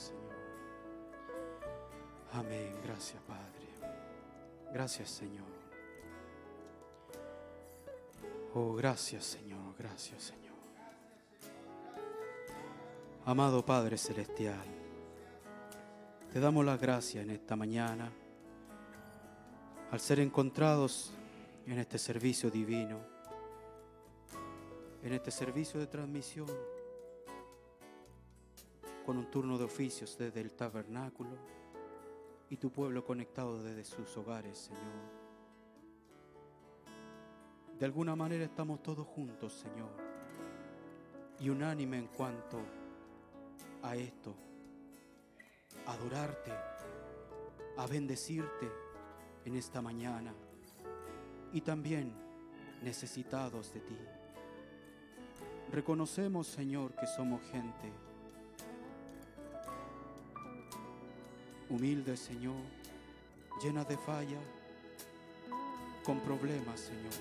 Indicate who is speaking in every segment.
Speaker 1: Señor. Amén. Gracias, Padre. Gracias, Señor. Oh, gracias, Señor. Gracias, Señor. Amado Padre Celestial, te damos las gracias en esta mañana al ser encontrados en este servicio divino, en este servicio de transmisión, con un turno de oficios desde el tabernáculo y tu pueblo conectado desde sus hogares, Señor. De alguna manera estamos todos juntos, Señor, y unánime en cuanto a esto, a adorarte, a bendecirte en esta mañana y también necesitados de ti. Reconocemos, Señor, que somos gente humilde, Señor, llena de falla, con problemas, Señor.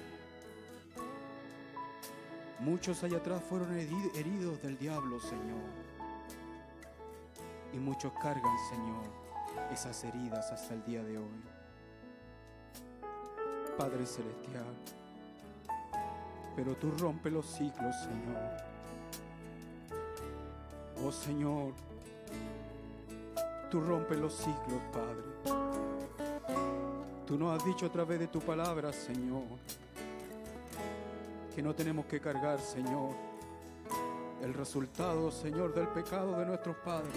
Speaker 1: Muchos allá atrás fueron heri- heridos del diablo, Señor. Y muchos cargan, Señor, esas heridas hasta el día de hoy. Padre Celestial, pero tú rompes los ciclos, Señor. Oh Señor, tú rompes los ciclos, Padre. Tú nos has dicho a través de tu palabra, Señor, que no tenemos que cargar, Señor, el resultado, Señor, del pecado de nuestros padres,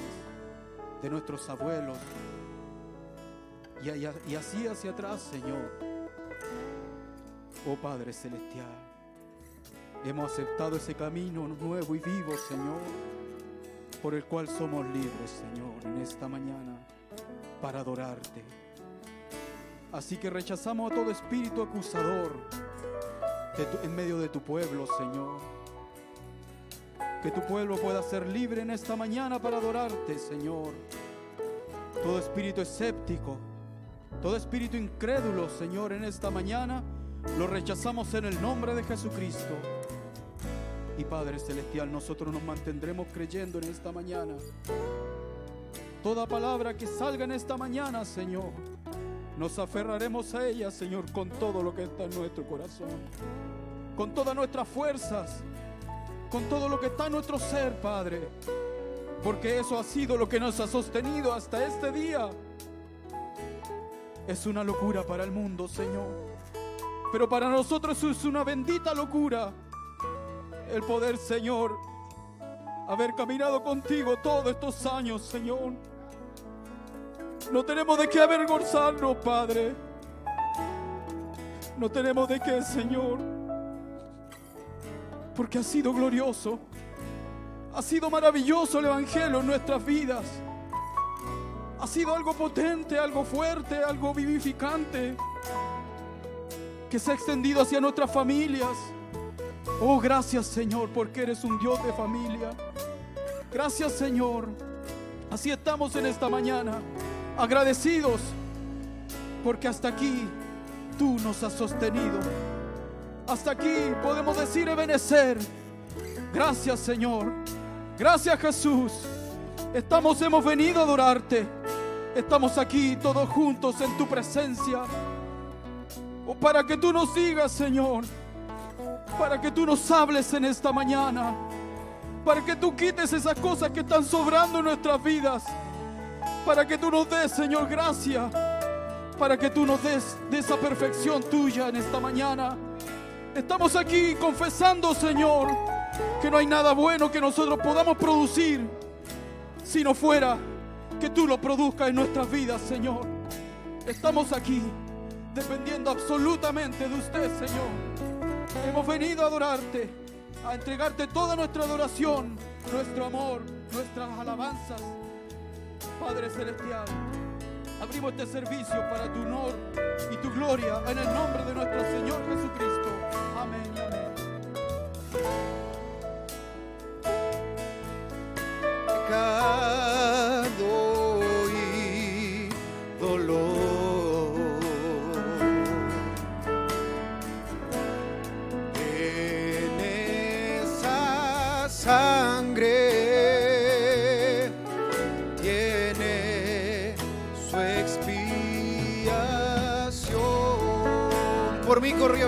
Speaker 1: de nuestros abuelos. Y, y así hacia atrás, Señor. Oh Padre Celestial, hemos aceptado ese camino nuevo y vivo, Señor, por el cual somos libres, Señor, en esta mañana, para adorarte. Así que rechazamos a todo espíritu acusador en medio de tu pueblo, Señor. Que tu pueblo pueda ser libre en esta mañana para adorarte, Señor. Todo espíritu escéptico, todo espíritu incrédulo, Señor, en esta mañana, lo rechazamos en el nombre de Jesucristo. Y Padre Celestial, nosotros nos mantendremos creyendo en esta mañana. Toda palabra que salga en esta mañana, Señor, nos aferraremos a ella, Señor, con todo lo que está en nuestro corazón. Con todas nuestras fuerzas, con todo lo que está en nuestro ser, Padre. Porque eso ha sido lo que nos ha sostenido hasta este día. Es una locura para el mundo, Señor. Pero para nosotros es una bendita locura el poder, Señor, haber caminado contigo todos estos años, Señor. No tenemos de qué avergonzarnos, Padre. No tenemos de qué, Señor. Porque ha sido glorioso. Ha sido maravilloso el Evangelio en nuestras vidas. Ha sido algo potente, algo fuerte, algo vivificante. Que se ha extendido hacia nuestras familias. Oh, gracias Señor, porque eres un Dios de familia. Gracias Señor. Así estamos en esta mañana, agradecidos, porque hasta aquí tú nos has sostenido. Hasta aquí podemos decir Ebenecer. Gracias Señor. Gracias Jesús. Estamos, hemos venido a adorarte. Estamos aquí todos juntos en tu presencia. O para que tú nos digas, Señor para que tú nos hables en esta mañana, para que tú quites esas cosas que están sobrando en nuestras vidas, para que tú nos des, Señor, gracia, para que tú nos des de esa perfección tuya en esta mañana. Estamos aquí confesando, Señor, que no hay nada bueno que nosotros podamos producir si no fuera que tú lo produzcas en nuestras vidas, Señor. Estamos aquí dependiendo absolutamente de usted, Señor. Hemos venido a adorarte, a entregarte toda nuestra adoración, nuestro amor, nuestras alabanzas. Padre Celestial, abrimos este servicio para tu honor y tu gloria en el nombre de nuestro Señor Jesucristo. Amén y amén.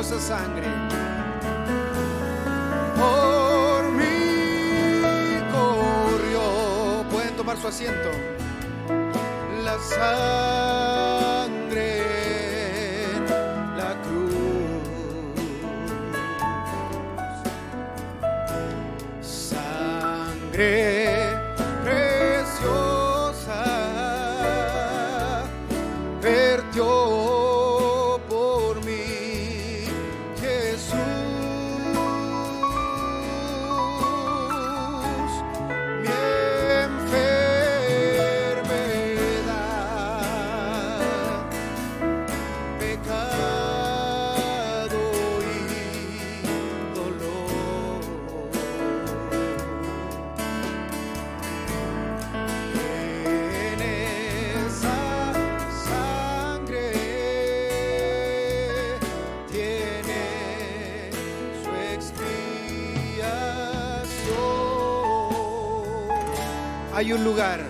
Speaker 2: sangre. Por mí corrió. Pueden tomar su asiento. La sangre en la cruz. Sangre. hay un lugar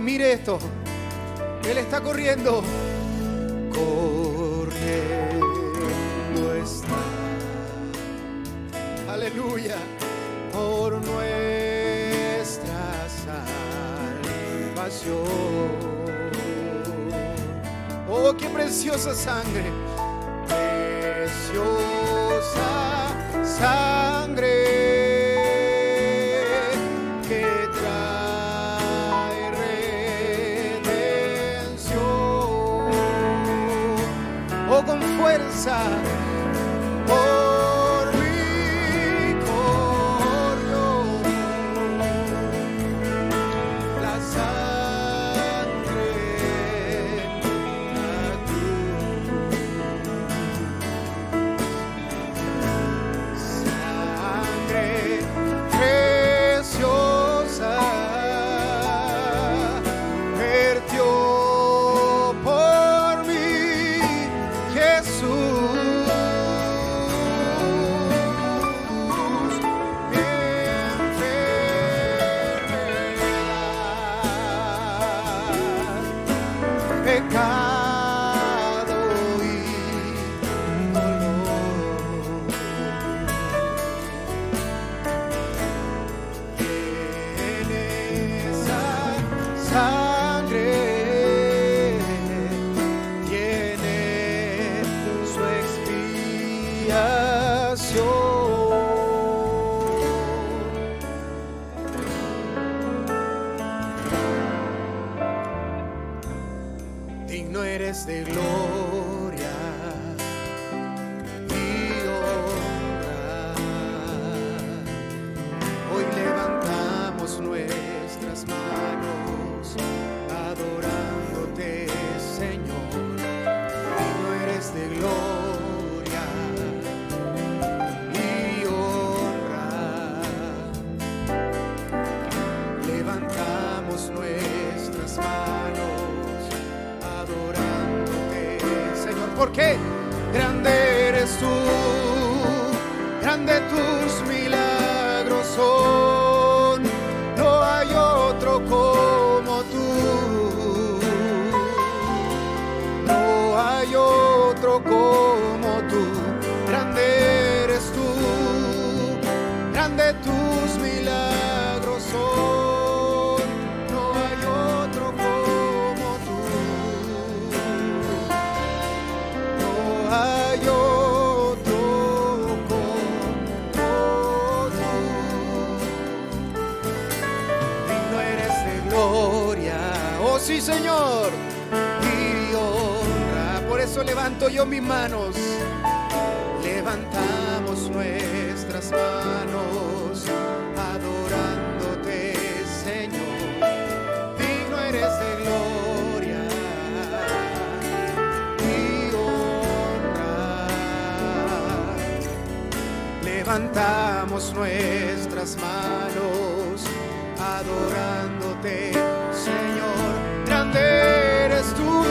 Speaker 2: mire esto. Él está corriendo. levantamos nuestras manos, adorándote, Señor. Grande eres tú,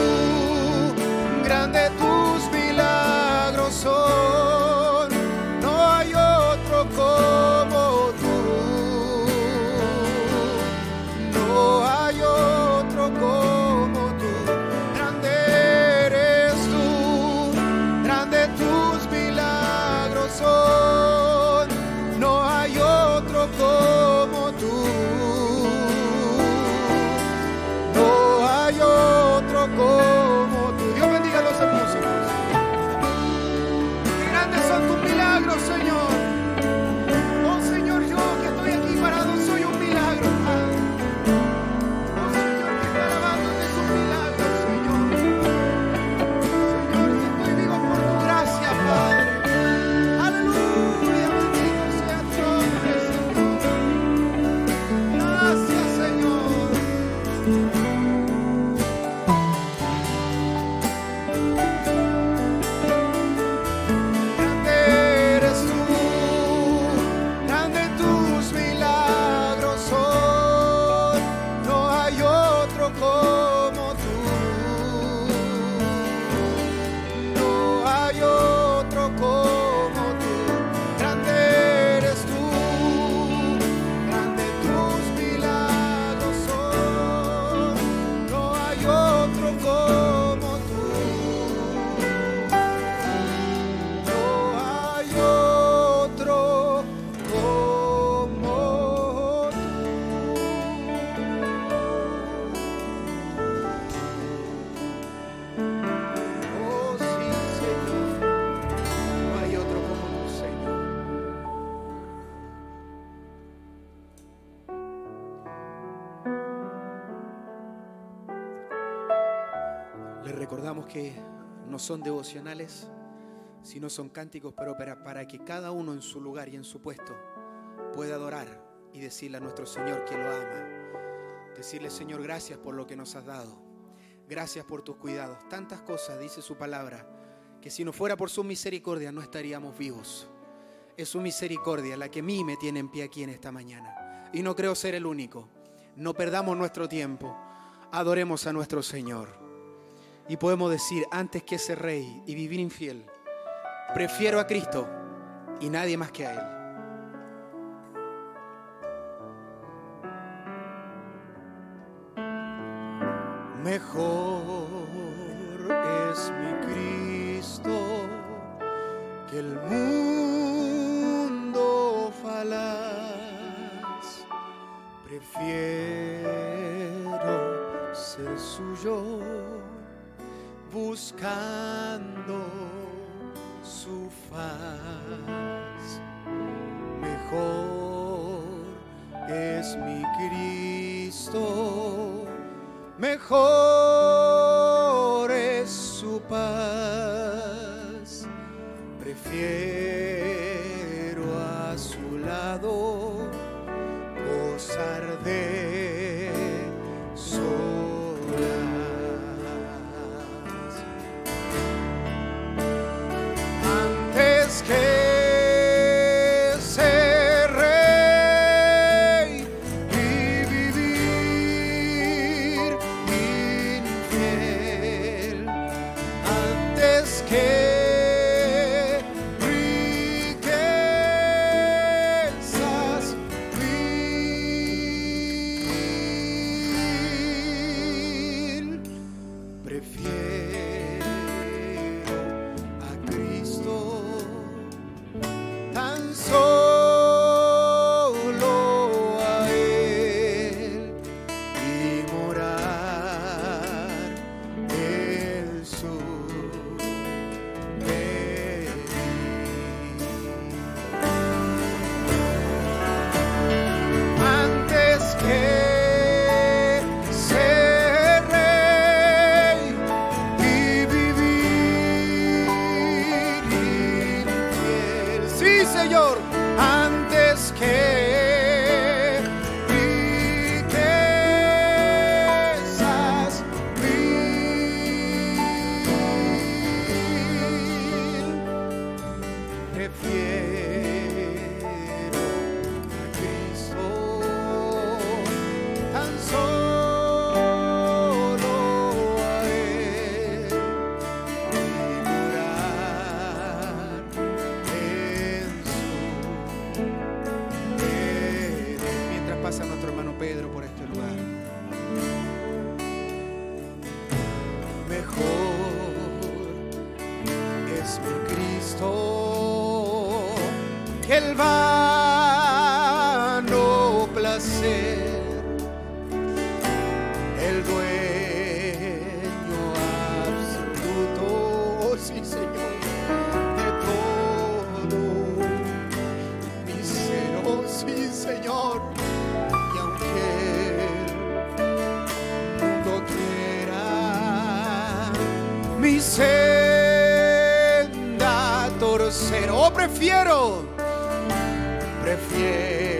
Speaker 2: grande tus milagros son. Son devocionales, sino son cánticos, pero para, para que cada uno en su lugar y en su puesto pueda adorar y decirle a nuestro Señor que lo ama. Decirle, Señor, gracias por lo que nos has dado. Gracias por tus cuidados. Tantas cosas, dice su palabra, que si no fuera por su misericordia no estaríamos vivos. Es su misericordia la que a mí me tiene en pie aquí en esta mañana. Y no creo ser el único. No perdamos nuestro tiempo. Adoremos a nuestro Señor. Y podemos decir, antes que ese rey y vivir infiel, prefiero a Cristo y nadie más que a Él. Mejor es mi Cristo que el mundo falaz. Prefiero ser suyo buscando su faz. Mejor es mi Cristo mejor es su paz. Prefiero a su lado gozar de torcer, oh prefiero, prefiero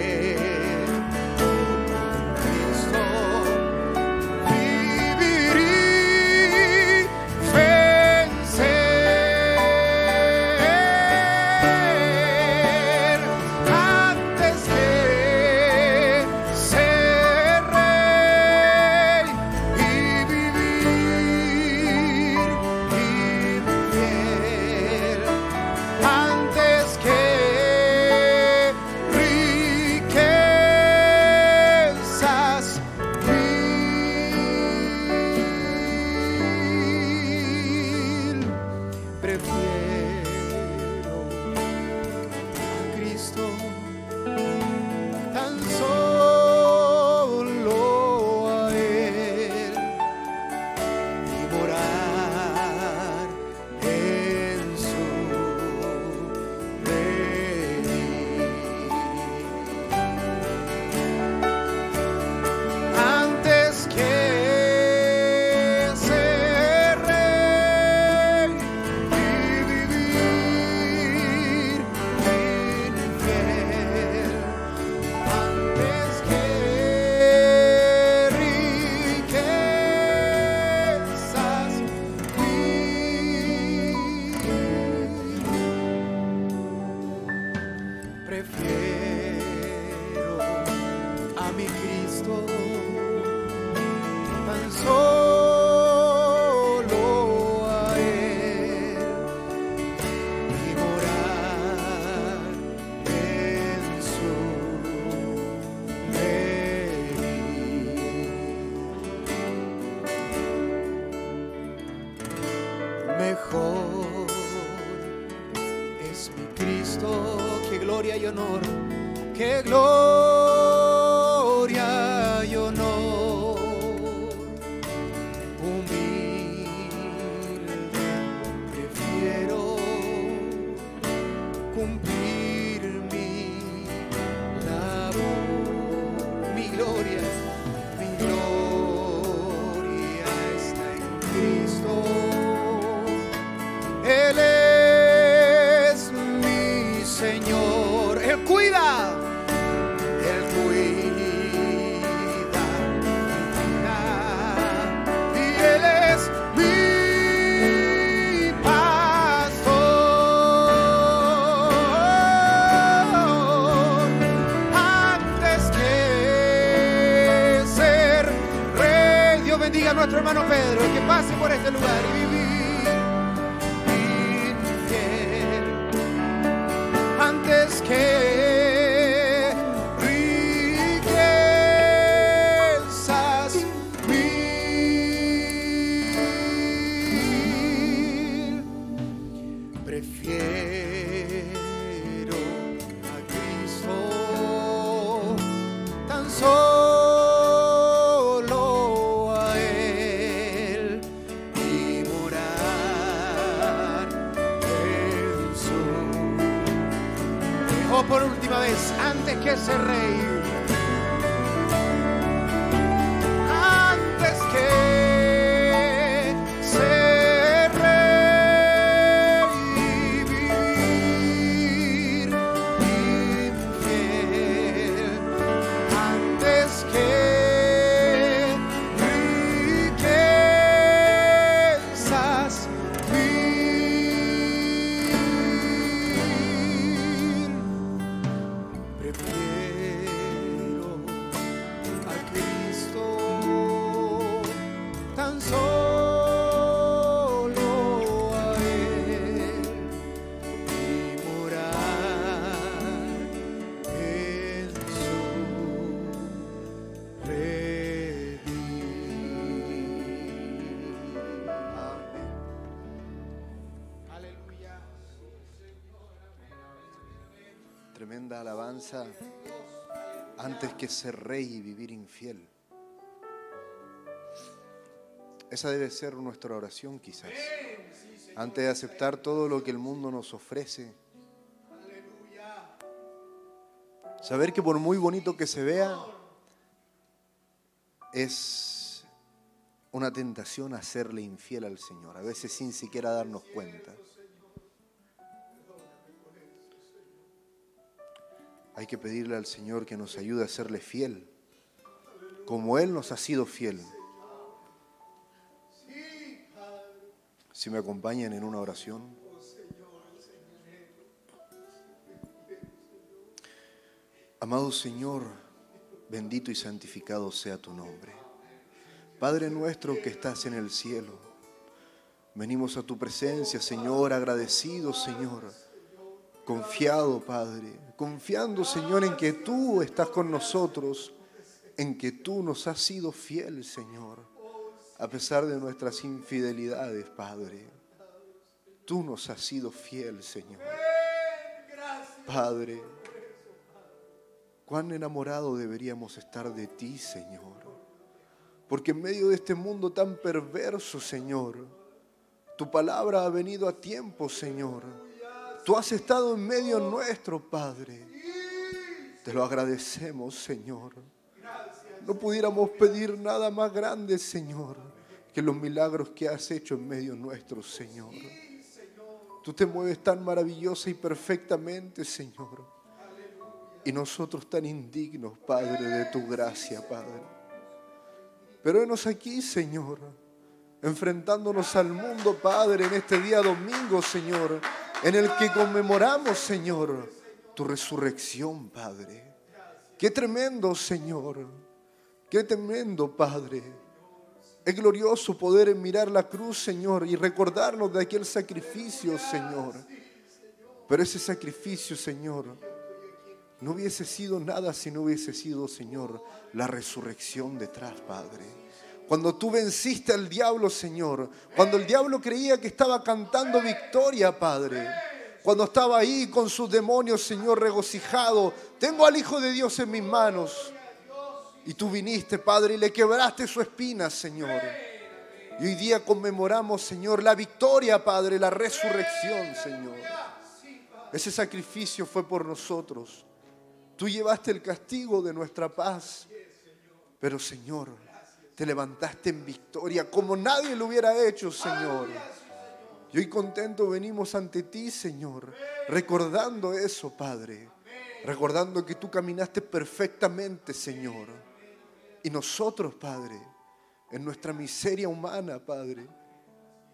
Speaker 3: Antes que ser rey y vivir infiel. Esa debe ser nuestra oración quizás. Antes de aceptar todo lo que el mundo nos ofrece. Saber que por muy bonito que se vea, es una tentación hacerle infiel al Señor, a veces sin siquiera darnos cuenta. Hay que pedirle al Señor que nos ayude a serle fiel, como Él nos ha sido fiel. Si me acompañan en una oración. Amado Señor, bendito y santificado sea tu nombre. Padre nuestro que estás en el cielo, venimos a tu presencia, Señor, agradecidos, Señor confiado, Padre, confiando, Señor, en que tú estás con nosotros, en que tú nos has sido fiel, Señor, a pesar de nuestras infidelidades, Padre. Tú nos has sido fiel, Señor. Padre, cuán enamorado deberíamos estar de ti, Señor. Porque en medio de este mundo tan perverso, Señor, tu palabra ha venido a tiempo, Señor. Tú has estado en medio nuestro, Padre. Te lo agradecemos, Señor. No pudiéramos pedir nada más grande, Señor, que los milagros que has hecho en medio nuestro, Señor. Tú te mueves tan maravillosa y perfectamente, Señor. Y nosotros tan indignos, Padre, de tu gracia, Padre. Pero venos aquí, Señor, enfrentándonos al mundo, Padre, en este día domingo, Señor, en el que conmemoramos, Señor, tu resurrección, Padre. Qué tremendo, Señor. Qué tremendo, Padre. Es glorioso poder mirar la cruz, Señor, y recordarnos de aquel sacrificio, Señor. Pero ese sacrificio, Señor, no hubiese sido nada si no hubiese sido, Señor, la resurrección detrás, Padre. Cuando tú venciste al diablo, Señor, cuando el diablo creía que estaba cantando victoria, Padre, Cuando estaba ahí con sus demonios, Señor, regocijado, tengo al Hijo de Dios en mis manos. Y tú viniste, Padre, y le quebraste su espina, Señor. Y hoy día conmemoramos, Señor, la victoria, Padre, la resurrección, Señor. Ese sacrificio fue por nosotros. Tú llevaste el castigo de nuestra paz. Pero, Señor, te levantaste en victoria como nadie lo hubiera hecho, Señor. Y hoy contento venimos ante ti, Señor, recordando eso, Padre. Recordando que tú caminaste perfectamente, Señor. Y nosotros, Padre, en nuestra miseria humana, Padre.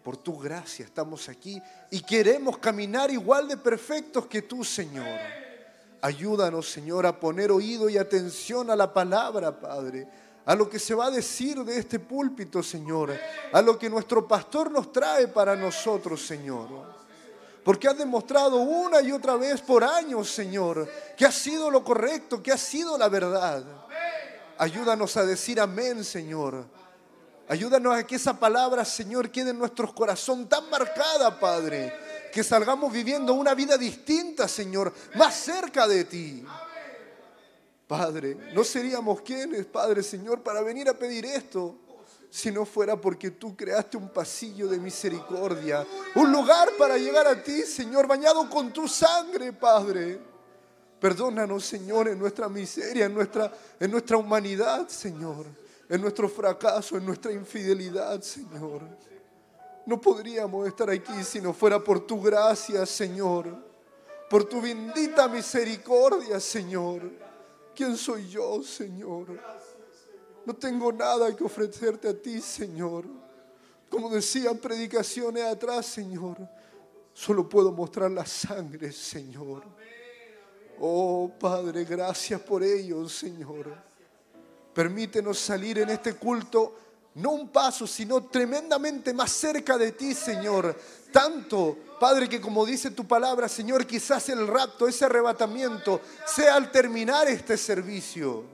Speaker 3: Por tu gracia estamos aquí y queremos caminar igual de perfectos que tú, Señor. Ayúdanos, Señor, a poner oído y atención a la palabra, Padre. A lo que se va a decir de este púlpito, Señor. A lo que nuestro pastor nos trae para nosotros, Señor. Porque has demostrado una y otra vez por años, Señor, que ha sido lo correcto, que ha sido la verdad. Ayúdanos a decir amén, Señor Ayúdanos a que esa palabra, Señor, quede en nuestros corazón tan marcada, Padre, que salgamos viviendo una vida distinta, Señor, más cerca de ti. Padre, no seríamos quienes, Padre, Señor, para venir a pedir esto, si no fuera porque tú creaste un pasillo de misericordia, un lugar para llegar a ti, Señor, bañado con tu sangre, Padre. Perdónanos, Señor, en nuestra miseria, en nuestra, en nuestra humanidad, Señor en nuestro fracaso, en nuestra infidelidad, Señor. No podríamos estar aquí si no fuera por tu gracia, Señor. Por tu bendita misericordia, Señor. ¿Quién soy yo, Señor? No tengo nada que ofrecerte a ti, Señor. Como decían predicaciones atrás, Señor. Solo puedo mostrar la sangre, Señor. Oh, Padre, gracias por ello, Señor. Permítenos salir en este culto, no un paso, sino tremendamente más cerca de ti, Señor. Tanto, Padre, que como dice tu palabra, Señor, quizás el rapto, ese arrebatamiento, sea al terminar este servicio.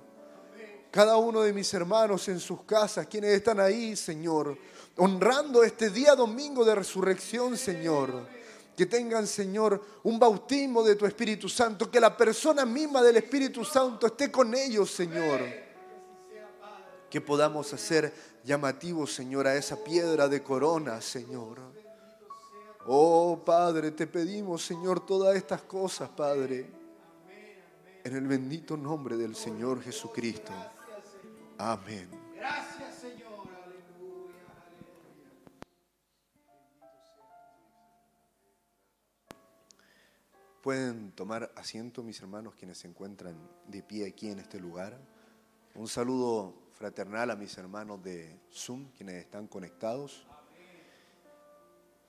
Speaker 3: Cada uno de mis hermanos en sus casas, quienes están ahí, Señor, honrando este día domingo de resurrección, Señor. Que tengan, Señor, un bautismo de tu Espíritu Santo, que la persona misma del Espíritu Santo esté con ellos, Señor que podamos hacer llamativos, Señor, a esa piedra de corona, Señor. Oh Padre, te pedimos, Señor, todas estas cosas, Padre, en el bendito nombre del Señor Jesucristo. Amén. Gracias, Señor. Aleluya. Pueden tomar asiento, mis hermanos, quienes se encuentran de pie aquí en este lugar. Un saludo fraternal a mis hermanos de Zoom, quienes están conectados.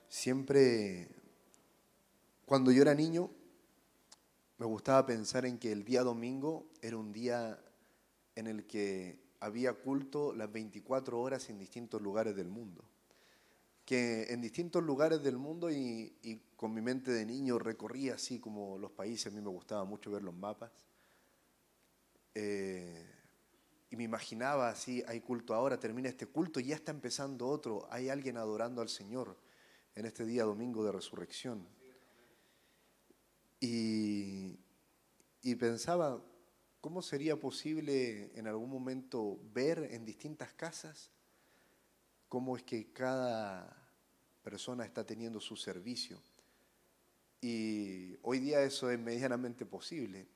Speaker 3: Siempre, cuando yo era niño, me gustaba pensar en que el día domingo era un día en el que había culto las 24 horas en distintos lugares del mundo. Que en distintos lugares del mundo y, con mi mente de niño recorría así como los países, a mí me gustaba mucho ver los mapas. Eh, y me imaginaba así, hay culto ahora, termina este culto y ya está empezando otro, hay alguien adorando al Señor en este día domingo de resurrección. Y, y pensaba, ¿cómo sería posible en algún momento ver en distintas casas cómo es que cada persona está teniendo su servicio? Y hoy día eso es medianamente posible.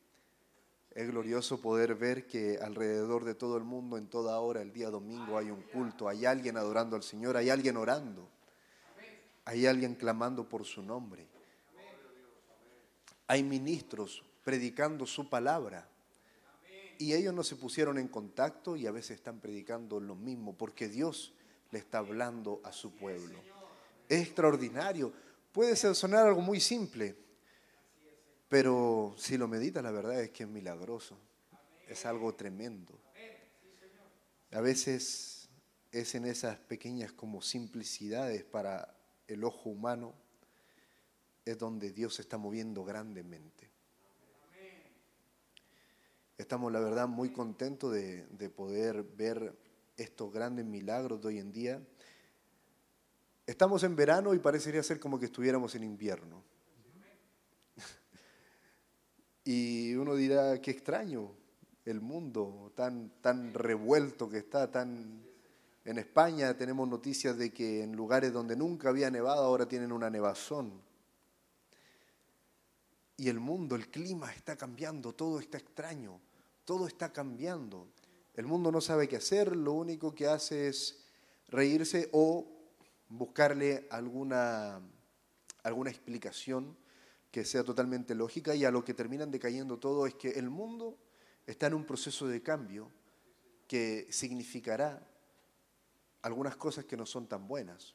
Speaker 3: Es glorioso poder ver que alrededor de todo el mundo, en toda hora, el día domingo, hay un culto, hay alguien adorando al Señor, hay alguien orando, hay alguien clamando por su nombre. Hay ministros predicando su palabra. Y ellos no se pusieron en contacto y a veces están predicando lo mismo porque Dios le está hablando a su pueblo. Es extraordinario. Puede sonar algo muy simple, pero si lo meditas, la verdad es que es milagroso. Es algo tremendo. A veces es en esas pequeñas como simplicidades para el ojo humano, es donde Dios se está moviendo grandemente. Estamos, la verdad, muy contentos de, de poder ver estos grandes milagros de hoy en día. Estamos en verano y parecería ser como que estuviéramos en invierno Y uno dirá, qué extraño el mundo tan, tan revuelto que está, tan... En España tenemos noticias de que en lugares donde nunca había nevado ahora tienen una nevazón. Y el mundo, el clima está cambiando, todo está extraño, todo está cambiando. El mundo no sabe qué hacer, lo único que hace es reírse o buscarle alguna, alguna explicación que sea totalmente lógica y a lo que terminan decayendo todo es que el mundo está en un proceso de cambio que significará algunas cosas que no son tan buenas,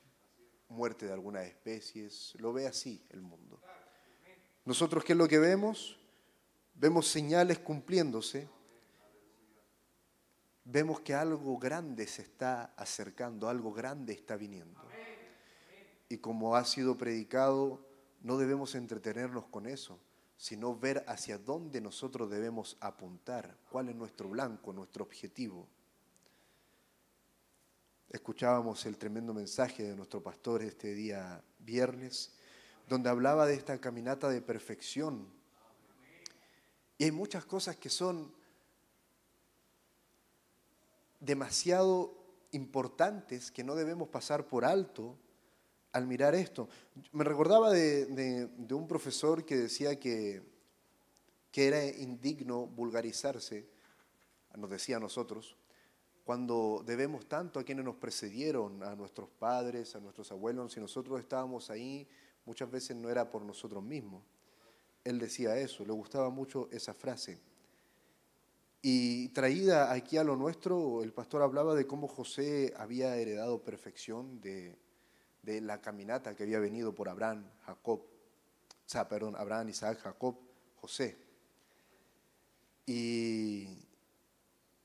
Speaker 3: muerte de algunas especies, lo ve así el mundo. Nosotros, ¿qué es lo que vemos? Vemos señales cumpliéndose, vemos que algo grande se está acercando, algo grande está viniendo. Y como ha sido predicado, no debemos entretenernos con eso, sino ver hacia dónde nosotros debemos apuntar, cuál es nuestro blanco, nuestro objetivo. Escuchábamos el tremendo mensaje de nuestro pastor este día viernes, donde hablaba de esta caminata de perfección. Y hay muchas cosas que son demasiado importantes que no debemos pasar por alto al mirar esto. Me recordaba de, un profesor que decía que, que era indigno vulgarizarse, nos decía a nosotros, cuando debemos tanto a quienes nos precedieron, a nuestros padres, a nuestros abuelos, si nosotros estábamos ahí, muchas veces no era por nosotros mismos. Él decía eso, le gustaba mucho esa frase. Y traída aquí a lo nuestro, el pastor hablaba de cómo José había heredado perfección de, de la caminata que había venido por Abraham, Jacob, o sea, perdón, Abraham, Isaac, Jacob, José. Y,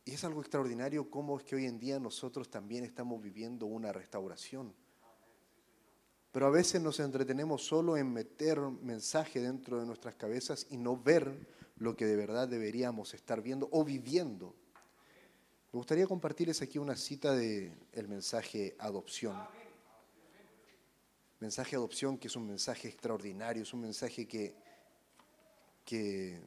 Speaker 3: y es algo extraordinario cómo es que hoy en día nosotros también estamos viviendo una restauración. Pero a veces nos entretenemos solo en meter mensaje dentro de nuestras cabezas y no ver lo que de verdad deberíamos estar viendo o viviendo. Me gustaría compartirles aquí una cita del el mensaje adopción mensaje de adopción, que es un mensaje extraordinario, es un mensaje que, que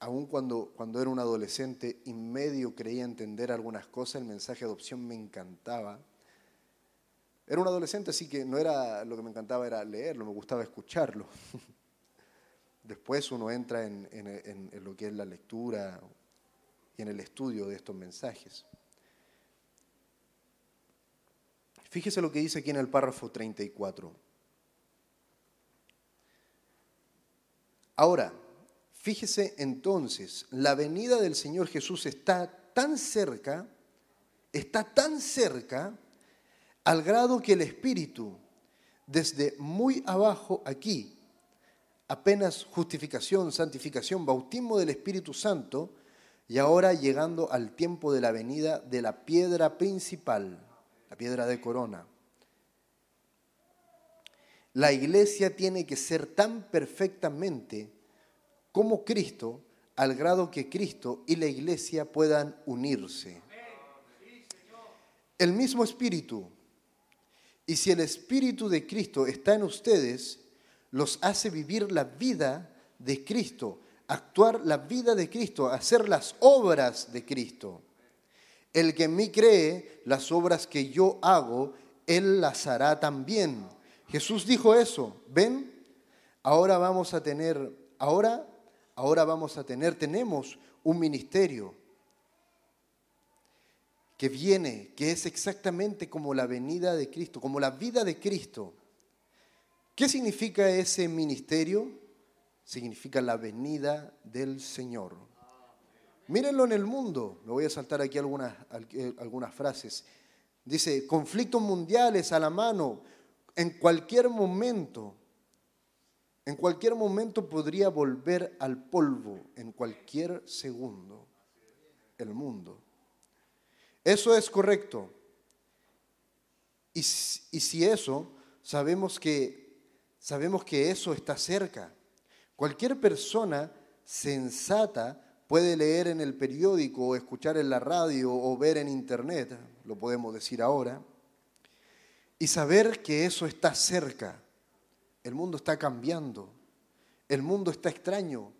Speaker 3: aun cuando, cuando era un adolescente y medio creía entender algunas cosas, el mensaje de adopción me encantaba. Era un adolescente, así que no era lo que me encantaba era leerlo, me gustaba escucharlo. Después uno entra en, en lo que es la lectura y en el estudio de estos mensajes. Fíjese lo que dice aquí en el párrafo 34. Ahora, fíjese entonces, la venida del Señor Jesús está tan cerca, está tan cerca, al grado que el Espíritu, desde muy abajo aquí, apenas justificación, santificación, bautismo del Espíritu Santo, y ahora llegando al tiempo de la venida de la piedra principal, la piedra de corona. La iglesia tiene que ser tan perfectamente como Cristo, al grado que Cristo y la iglesia puedan unirse. El mismo espíritu. Y si el espíritu de Cristo está en ustedes, los hace vivir la vida de Cristo, actuar la vida de Cristo, hacer las obras de Cristo. El que en mí cree, las obras que yo hago, él las hará también. Jesús dijo eso, ven, ahora vamos a tener, ahora, ahora vamos a tener, tenemos un ministerio que viene, que es exactamente como la venida de Cristo, como la vida de Cristo. ¿Qué significa ese ministerio? Significa la venida del Señor. Mírenlo en el mundo. Me voy a saltar aquí algunas, algunas frases. Dice, conflictos mundiales a la mano. En cualquier momento, en cualquier momento podría volver al polvo, en cualquier segundo, el mundo. Eso es correcto. Y, y si eso, sabemos que, sabemos que eso está cerca. Cualquier persona sensata puede leer en el periódico o escuchar en la radio o ver en internet, lo podemos decir ahora, y saber que eso está cerca. El mundo está cambiando, el mundo está extraño.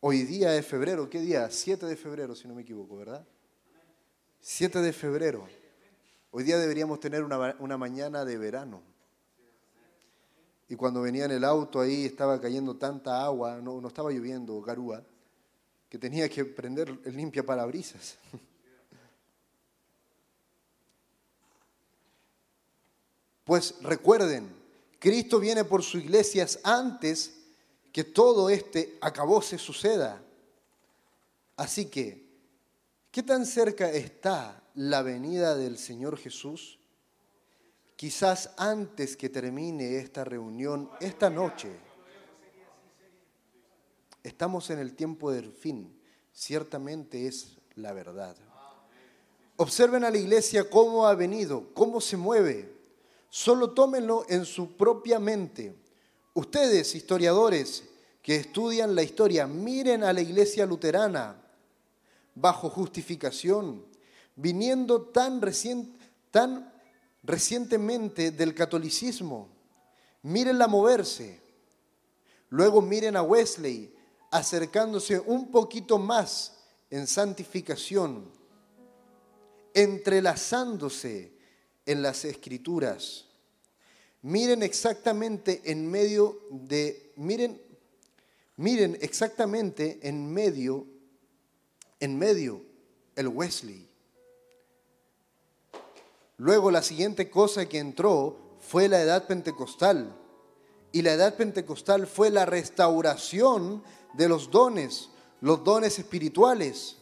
Speaker 3: Hoy día es febrero, ¿qué día? 7 de febrero, si no me equivoco, ¿verdad? 7 de febrero. Hoy día deberíamos tener una, una mañana de verano. Y cuando venía en el auto ahí estaba cayendo tanta agua, no, no estaba lloviendo, garúa, tenía que prender el limpia parabrisas. Pues recuerden, Cristo viene por su iglesia antes que todo este acabose suceda. Así que, ¿qué tan cerca está la venida del Señor Jesús? Quizás antes que termine esta reunión, esta noche, estamos en el tiempo del fin. Ciertamente es la verdad. Observen a la iglesia cómo ha venido, cómo se mueve. Solo tómenlo en su propia mente. Ustedes, historiadores que estudian la historia, miren a la iglesia luterana bajo justificación, viniendo tan, tan recientemente del catolicismo. Mírenla moverse. Luego miren a Wesley acercándose un poquito más en santificación, entrelazándose en las escrituras. Miren exactamente en medio de, miren, miren exactamente en medio, en medio el Wesley. Luego la siguiente cosa que entró fue la edad pentecostal. Y la edad pentecostal fue la restauración de los dones, los dones espirituales.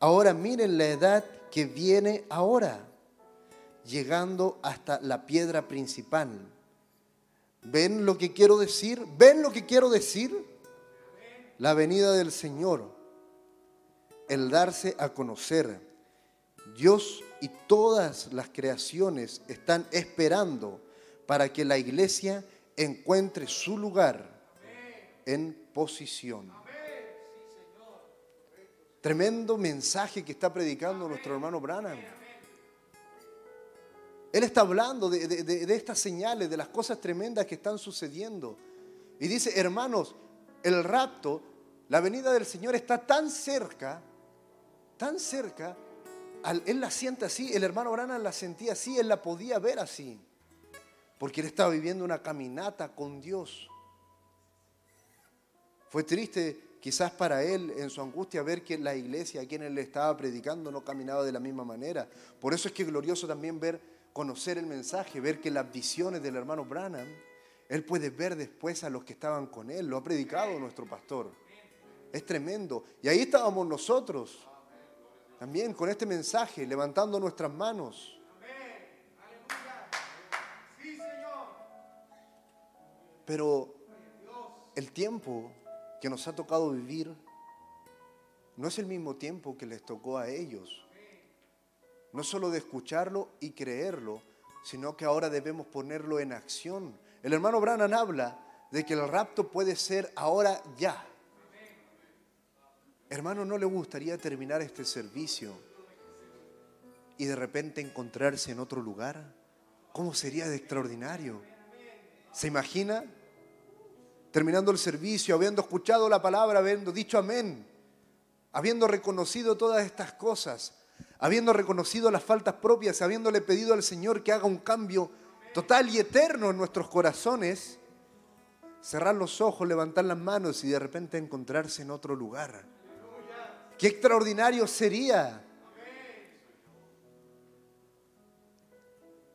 Speaker 3: Ahora miren la edad que viene ahora, llegando hasta la piedra principal. ¿Ven lo que quiero decir? ¿Ven lo que quiero decir? La venida del Señor, el darse a conocer. Dios y todas las creaciones están esperando para que la iglesia encuentre su lugar en Tremendo mensaje que está predicando nuestro hermano Branham. Él está hablando de, de, estas señales, de las cosas tremendas que están sucediendo. Y dice, hermanos, el rapto, la venida del Señor está tan cerca, tan cerca, él la siente así, el hermano Branham la sentía así, él la podía ver así, porque él estaba viviendo una caminata con Dios. Fue triste quizás para él en su angustia ver que la iglesia a quien él le estaba predicando no caminaba de la misma manera. Por eso es que es glorioso también ver, conocer el mensaje, ver que las visiones del hermano Branham, él puede ver después a los que estaban con él, lo ha predicado nuestro pastor. Es tremendo. Y ahí estábamos nosotros también con este mensaje, levantando nuestras manos. Pero el tiempo que nos ha tocado vivir no es el mismo tiempo que les tocó a ellos. No solo de escucharlo y creerlo, sino que ahora debemos ponerlo en acción. El hermano Branham habla de que el rapto puede ser ahora ya. Hermano, ¿no le gustaría terminar este servicio y de repente encontrarse en otro lugar? ¿Cómo sería de extraordinario? ¿Se imagina? Terminando el servicio, habiendo escuchado la palabra, habiendo dicho amén, habiendo reconocido todas estas cosas, habiendo reconocido las faltas propias, habiéndole pedido al Señor que haga un cambio total y eterno en nuestros corazones, cerrar los ojos, levantar las manos y de repente encontrarse en otro lugar Qué extraordinario sería.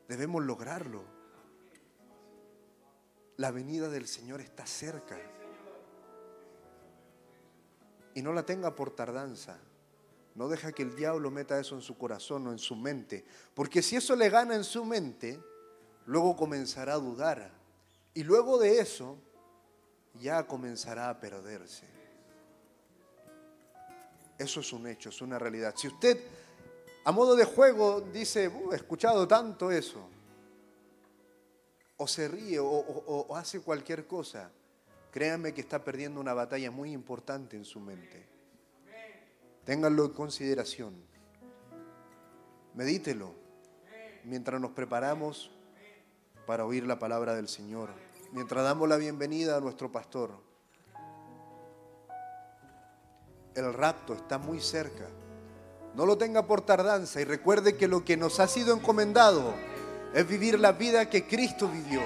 Speaker 3: Debemos lograrlo. La venida del Señor está cerca. Y no la tenga por tardanza. No deja que el diablo meta eso en su corazón o en su mente. Porque si eso le gana en su mente, luego comenzará a dudar. Y luego de eso, ya comenzará a perderse. Eso es un hecho, es una realidad. Si usted a modo de juego dice, uh, he escuchado tanto eso, o se ríe o, hace cualquier cosa, créanme que está perdiendo una batalla muy importante en su mente. Ténganlo en consideración. Medítelo mientras nos preparamos para oír la palabra del Señor, mientras damos la bienvenida a nuestro pastor.
Speaker 2: el rapto está muy cerca. No lo tenga por tardanza y recuerde que lo que nos ha sido encomendado es vivir la vida que Cristo vivió.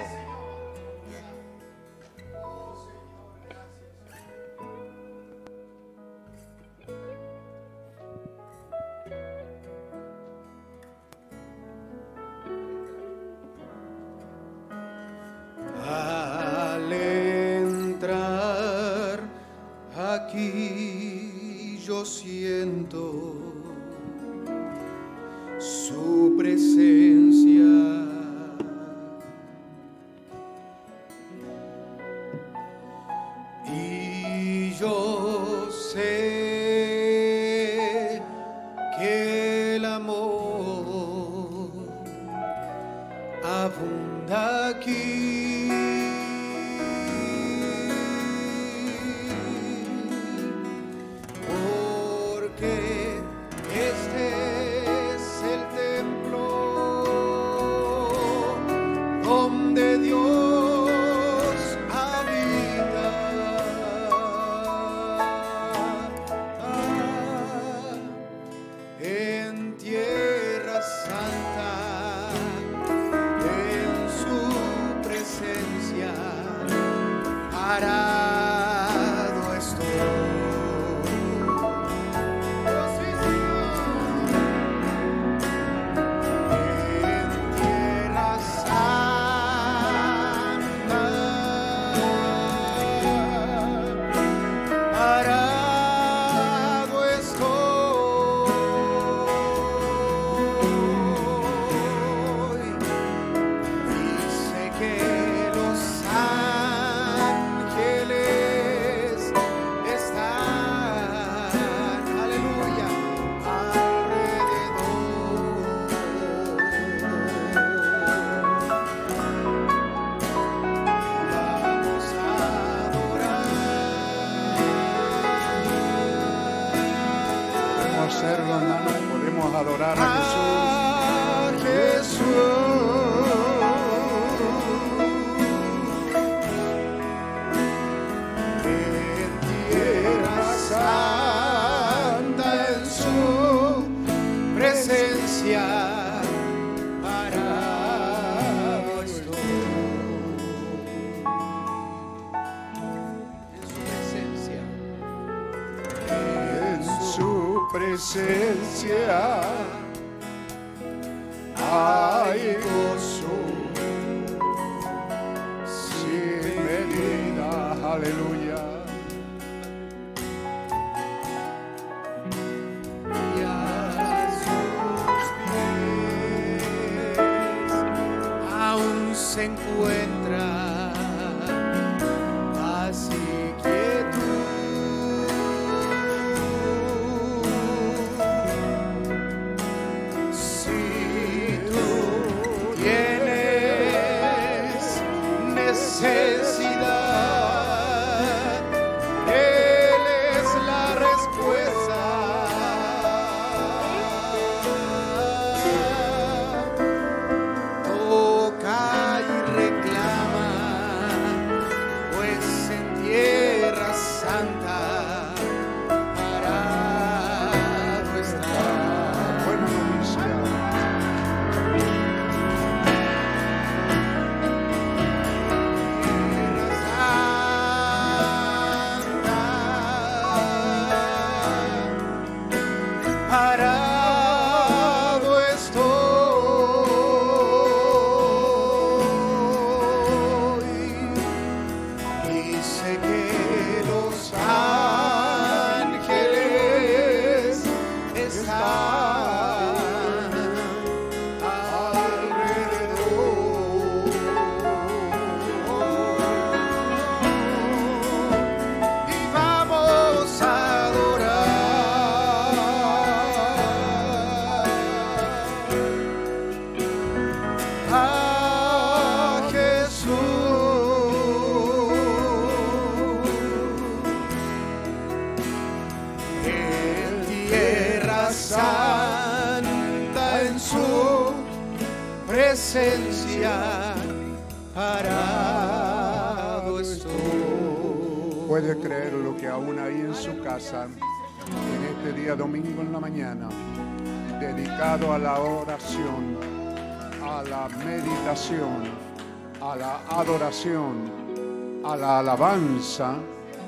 Speaker 4: A la alabanza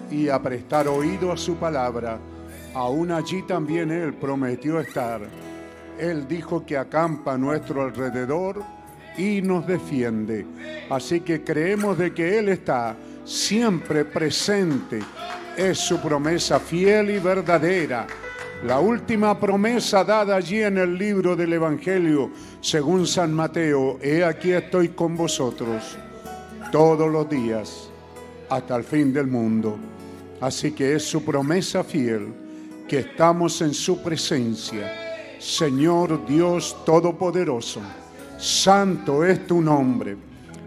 Speaker 4: y a prestar oído a su palabra. Aún allí también Él prometió estar. Él dijo que acampa a nuestro alrededor y nos defiende. Así que creemos de que Él está siempre presente. Es su promesa fiel y verdadera. La última promesa dada allí en el libro del Evangelio, según San Mateo, he aquí estoy con vosotros todos los días hasta el fin del mundo. Así que es su promesa fiel que estamos en su presencia. Señor Dios Todopoderoso, santo es tu nombre.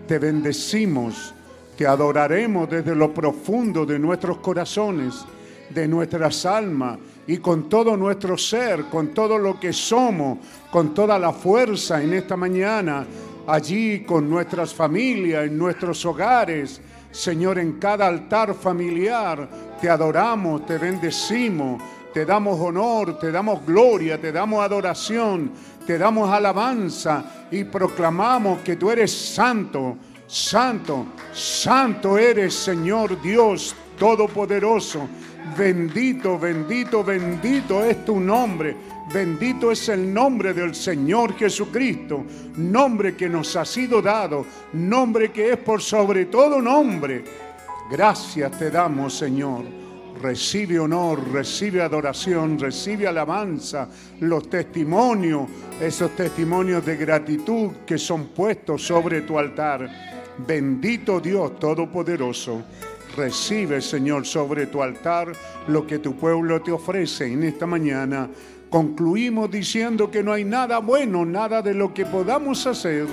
Speaker 4: Te bendecimos te adoraremos desde lo profundo de nuestros corazones, de nuestras almas y con todo nuestro ser, con todo lo que somos, con toda la fuerza en esta mañana, allí con nuestras familias, en nuestros hogares. Señor, en cada altar familiar te adoramos, te bendecimos, te damos honor, te damos gloria, te damos adoración, te damos alabanza y proclamamos que tú eres santo Santo, santo eres Señor Dios Todopoderoso. Bendito, bendito, bendito es tu nombre. Bendito es el nombre del Señor Jesucristo, nombre que nos ha sido dado, nombre que es por sobre todo nombre. Gracias te damos, Señor. Recibe honor, recibe adoración, recibe alabanza, los testimonios, esos testimonios de gratitud que son puestos sobre tu altar. Bendito Dios Todopoderoso, recibe, Señor, sobre tu altar lo que tu pueblo te ofrece en esta mañana. Concluimos diciendo que no hay nada bueno, nada de lo que podamos hacer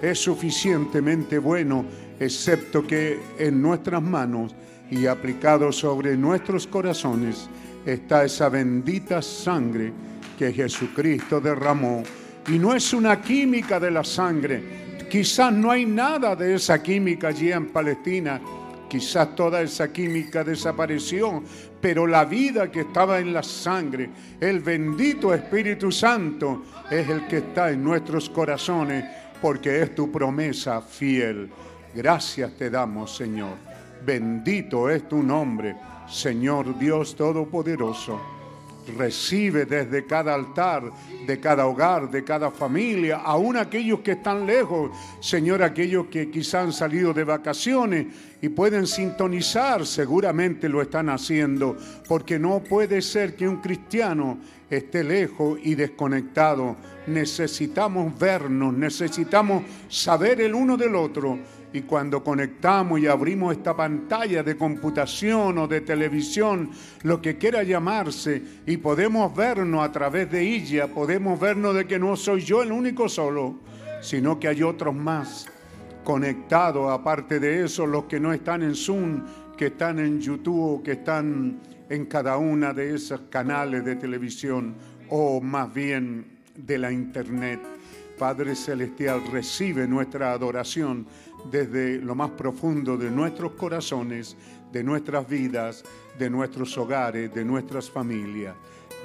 Speaker 4: es suficientemente bueno, excepto que en nuestras manos y aplicado sobre nuestros corazones está esa bendita sangre que Jesucristo derramó. Y no es una química de la sangre, Quizás no hay nada de esa química allí en Palestina. Quizás toda esa química desapareció, pero la vida que estaba en la sangre, el bendito Espíritu Santo, es el que está en nuestros corazones, porque es tu promesa fiel. Gracias te damos, Señor. Bendito es tu nombre, Señor Dios Todopoderoso recibe desde cada altar, de cada hogar, de cada familia, aún aquellos que están lejos, Señor, aquellos que quizás han salido de vacaciones y pueden sintonizar, seguramente lo están haciendo, porque no puede ser que un cristiano esté lejos y desconectado. Necesitamos vernos, necesitamos saber el uno del otro y cuando conectamos y abrimos esta pantalla de computación o de televisión, lo que quiera llamarse, y podemos vernos a través de ella, podemos vernos de que no soy yo el único solo, sino que hay otros más conectados, aparte de eso, los que no están en Zoom, que están en YouTube, que están en cada una de esos canales de televisión o más bien de la internet. Padre Celestial, recibe nuestra adoración desde lo más profundo de nuestros corazones, de nuestras vidas, de nuestros hogares, de nuestras familias.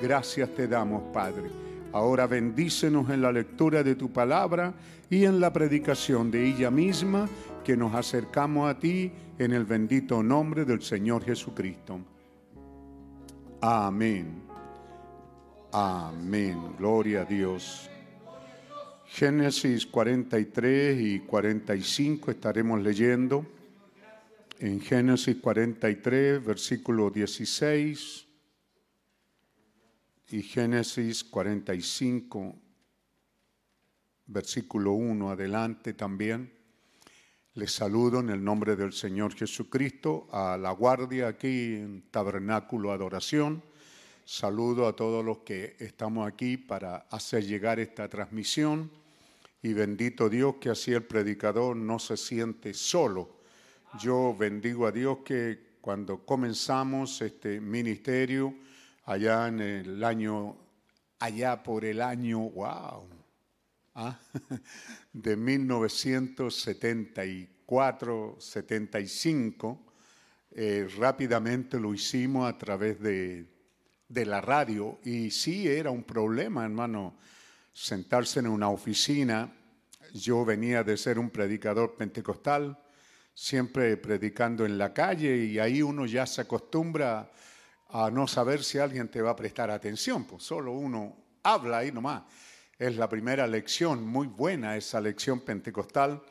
Speaker 4: Gracias te damos, Padre. Ahora bendícenos en la lectura de tu palabra y en la predicación de ella misma, que nos acercamos a ti en el bendito nombre del Señor Jesucristo. Amén. Amén. Gloria a Dios. Génesis 43 y 45 estaremos leyendo. En Génesis 43, versículo 16 y Génesis 45, versículo 1 adelante también. Les saludo en el nombre del Señor Jesucristo a la guardia aquí en Tabernáculo Adoración. Saludo a todos los que estamos aquí para hacer llegar esta transmisión y bendito Dios que así el predicador no se siente solo. Yo bendigo a Dios que cuando comenzamos este ministerio, allá en el año, allá por el año, wow, ¿ah? de 1974, 75, eh, rápidamente lo hicimos a través de de la radio y sí era un problema, hermano, sentarse en una oficina. Yo venía de ser un predicador pentecostal, siempre predicando en la calle y ahí uno ya se acostumbra a no saber si alguien te va a prestar atención, pues solo uno habla ahí nomás. Es la primera lección, muy buena esa lección pentecostal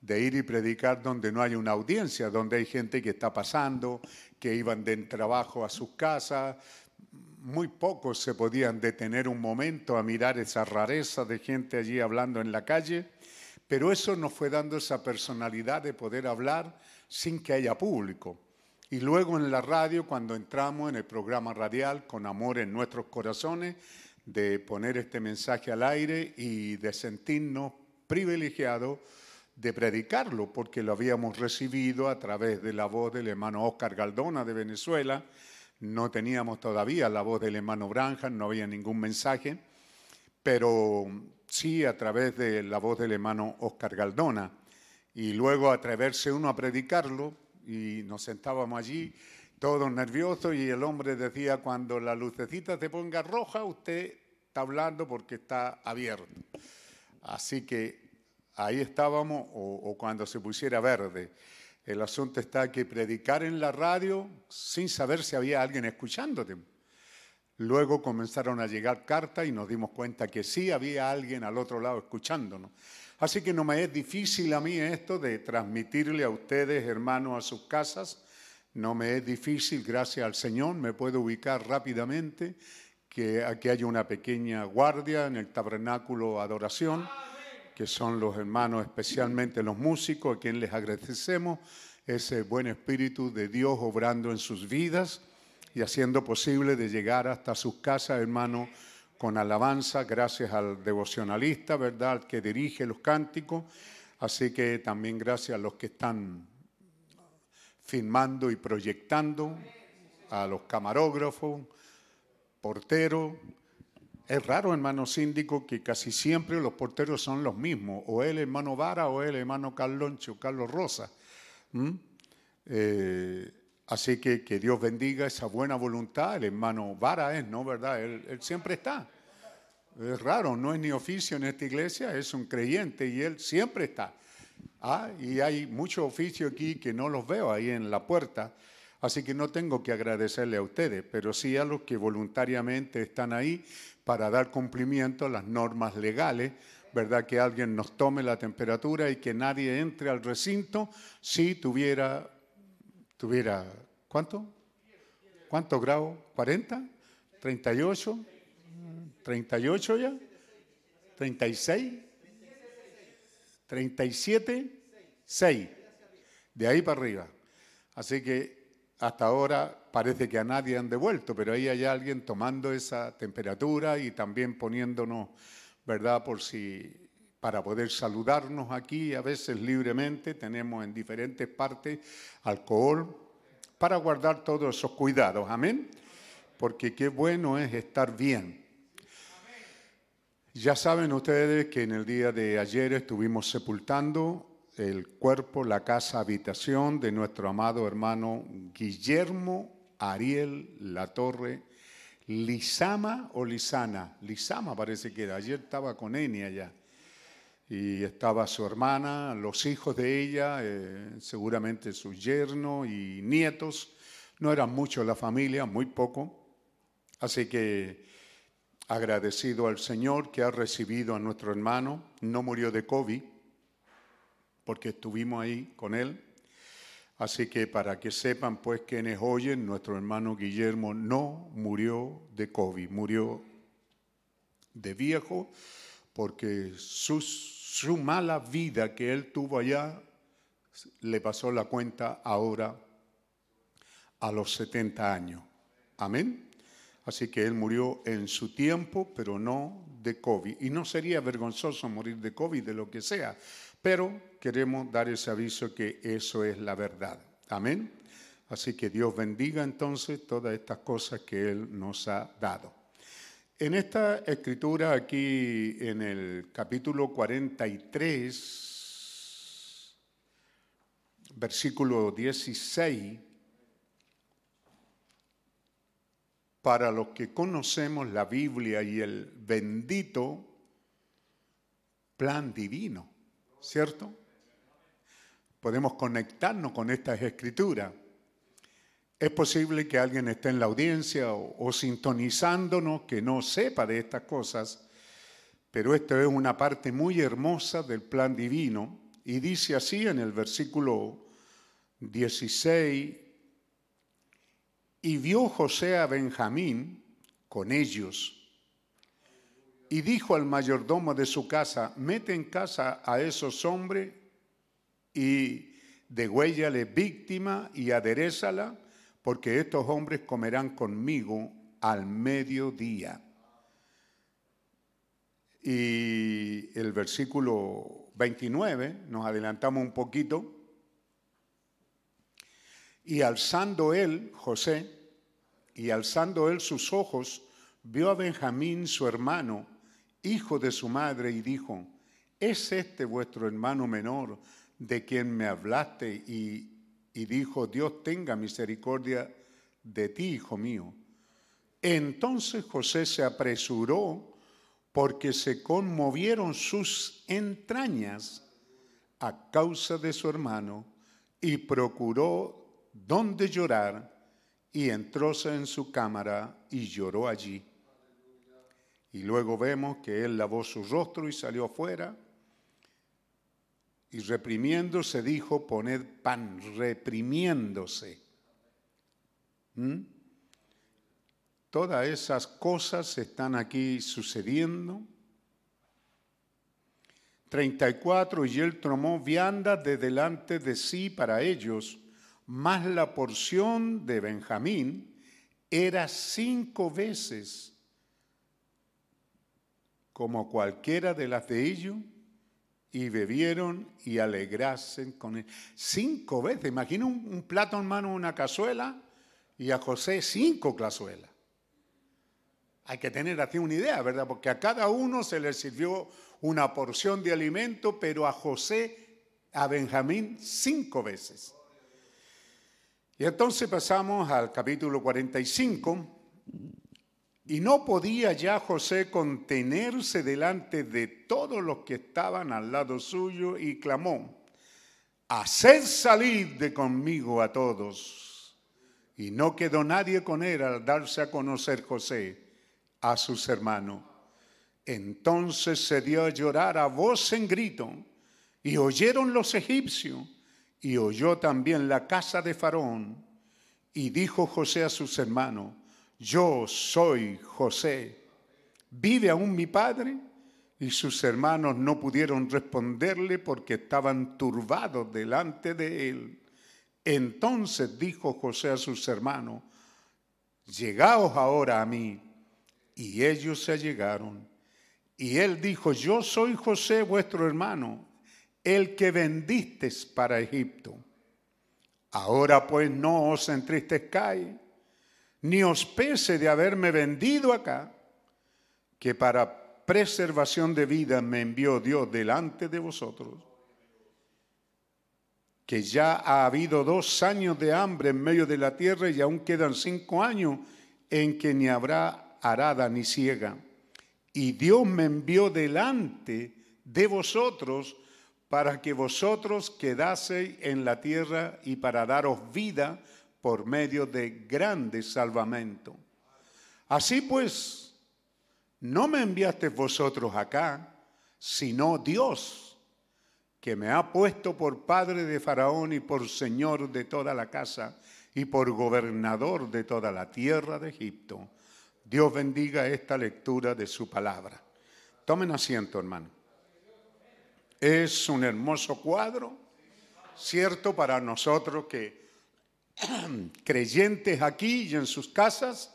Speaker 4: de ir y predicar donde no hay una audiencia, donde hay gente que está pasando, que iban de trabajo a sus casas. Muy pocos se podían detener un momento a mirar esa rareza de gente allí hablando en la calle, pero eso nos fue dando esa personalidad de poder hablar sin que haya público. Y luego en la radio, cuando entramos en el programa radial con amor en nuestros corazones, de poner este mensaje al aire y de sentirnos privilegiados de predicarlo, porque lo habíamos recibido a través de la voz del hermano Oscar Galdona de Venezuela. No teníamos todavía la voz del hermano Branja, no había ningún mensaje, pero sí a través de la voz del hermano Oscar Galdona. Y luego atreverse uno a predicarlo, y nos sentábamos allí, todos nerviosos, y el hombre decía, cuando la lucecita se ponga roja, usted está hablando porque está abierto. Así que ahí estábamos, o, cuando se pusiera verde. El asunto está que predicar en la radio sin saber si había alguien escuchándote. Luego comenzaron a llegar cartas y nos dimos cuenta que sí había alguien al otro lado escuchándonos. Así que no me es difícil a mí esto de transmitirle a ustedes, hermanos, a sus casas. No me es difícil, gracias al Señor, me puedo ubicar rápidamente que aquí hay una pequeña guardia en el tabernáculo adoración que son los hermanos, especialmente los músicos, a quienes les agradecemos ese buen espíritu de Dios obrando en sus vidas y haciendo posible de llegar hasta sus casas, hermanos, con alabanza, gracias al devocionalista, ¿verdad?, que dirige los cánticos. Así que también gracias a los que están filmando y proyectando, a los camarógrafos, porteros, es raro, hermano síndico, que casi siempre los porteros son los mismos, o el hermano Vara o el hermano Carloncho, Carlos Rosa. Eh, así que que Dios bendiga esa buena voluntad. El hermano Vara es, ¿no? ¿Verdad? Él, siempre está. Es raro, no es ni oficio en esta iglesia, es un creyente y él siempre está. Ah, y hay muchos oficios aquí que no los veo ahí en la puerta, así que no tengo que agradecerle a ustedes, pero sí a los que voluntariamente están ahí para dar cumplimiento a las normas legales, ¿verdad? Que alguien nos tome la temperatura y que nadie entre al recinto si tuviera, tuviera, ¿cuánto? ¿Cuántos grados? ¿40? ¿38? ¿38 ya? ¿36? ¿37? 6. De ahí para arriba. Así que hasta ahora parece que a nadie han devuelto, pero ahí hay alguien tomando esa temperatura y también poniéndonos, ¿verdad? Por si para poder saludarnos aquí, a veces libremente, tenemos en diferentes partes alcohol para guardar todos esos cuidados, amén. Porque qué bueno es estar bien. Ya saben ustedes que en el día de ayer estuvimos sepultando el cuerpo, la casa, habitación de nuestro amado hermano Guillermo Ariel La Torre, Lizama o Lizana, Lizama parece que era, ayer estaba con Eni allá, y estaba su hermana, los hijos de ella, eh, seguramente su yerno y nietos, no eran mucho la familia, muy poco, así que agradecido al Señor que ha recibido a nuestro hermano, no murió de COVID, porque estuvimos ahí con él, Así que para que sepan pues quienes oyen, nuestro hermano Guillermo no murió de COVID, murió de viejo porque su, su mala vida que él tuvo allá le pasó la cuenta ahora a los 70 años. Amén. Así que él murió en su tiempo, pero no de COVID. Y no sería vergonzoso morir de COVID, de lo que sea, pero queremos dar ese aviso que eso es la verdad. Amén. Así que Dios bendiga entonces todas estas cosas que Él nos ha dado. En esta escritura aquí en el capítulo 43, versículo 16, para los que conocemos la Biblia y el bendito plan divino, ¿cierto? Podemos conectarnos con estas escrituras. Es posible que alguien esté en la audiencia o, sintonizándonos que no sepa de estas cosas, pero esto es una parte muy hermosa del plan divino y dice así en el versículo 16, y vio José a Benjamín con ellos y dijo al mayordomo de su casa, mete en casa a esos hombres y degüéllale víctima y aderezala, porque estos hombres comerán conmigo al mediodía. Y el versículo 29, nos adelantamos un poquito, y alzando él, José, y alzando él sus ojos, vio a Benjamín, su hermano, hijo de su madre, y dijo, ¿es este vuestro hermano menor de quien me hablaste? Y, y dijo, Dios tenga misericordia de ti, hijo mío. Entonces José se apresuró porque se conmovieron sus entrañas a causa de su hermano y procuró donde llorar y entróse en su cámara y lloró allí. Y luego vemos que él lavó su rostro y salió afuera. Y reprimiéndose dijo, poned pan, reprimiéndose. ¿Mm? Todas esas cosas están aquí sucediendo. 34, y él tomó vianda de delante de sí para ellos, más la porción de Benjamín era cinco veces como cualquiera de las de ellos, y bebieron y alegrasen con él. Cinco veces, imagina un, plato en mano, una cazuela, y a José cinco cazuelas. Hay que tener así una idea, ¿verdad? Porque a cada uno se le sirvió una porción de alimento, pero a José, a Benjamín, cinco veces. Y entonces pasamos al capítulo 45 y no podía ya José contenerse delante de todos los que estaban al lado suyo y clamó, Haced salir de conmigo a todos. Y no quedó nadie con él al darse a conocer José a sus hermanos. Entonces se dio a llorar a voz en grito, y oyeron los egipcios, y oyó también la casa de Faraón. Y dijo José a sus hermanos, yo soy José. ¿Vive aún mi padre? Y sus hermanos no pudieron responderle porque estaban turbados delante de él. Entonces dijo José a sus hermanos, llegaos ahora a mí. Y ellos se allegaron. Y él dijo, yo soy José vuestro hermano, el que vendisteis para Egipto. Ahora pues no os entristezcáis ni os pese de haberme vendido acá, que para preservación de vida me envió Dios delante de vosotros, que ya ha habido dos años de hambre en medio de la tierra y aún quedan cinco años en que ni habrá arada ni ciega. Y Dios me envió delante de vosotros para que vosotros quedaseis en la tierra y para daros vida por medio de grande salvamento. Así pues, no me enviaste vosotros acá, sino Dios, que me ha puesto por padre de Faraón y por señor de toda la casa y por gobernador de toda la tierra de Egipto. Dios bendiga esta lectura de su palabra. Tomen asiento, hermano. Es un hermoso cuadro, cierto para nosotros que creyentes aquí y en sus casas,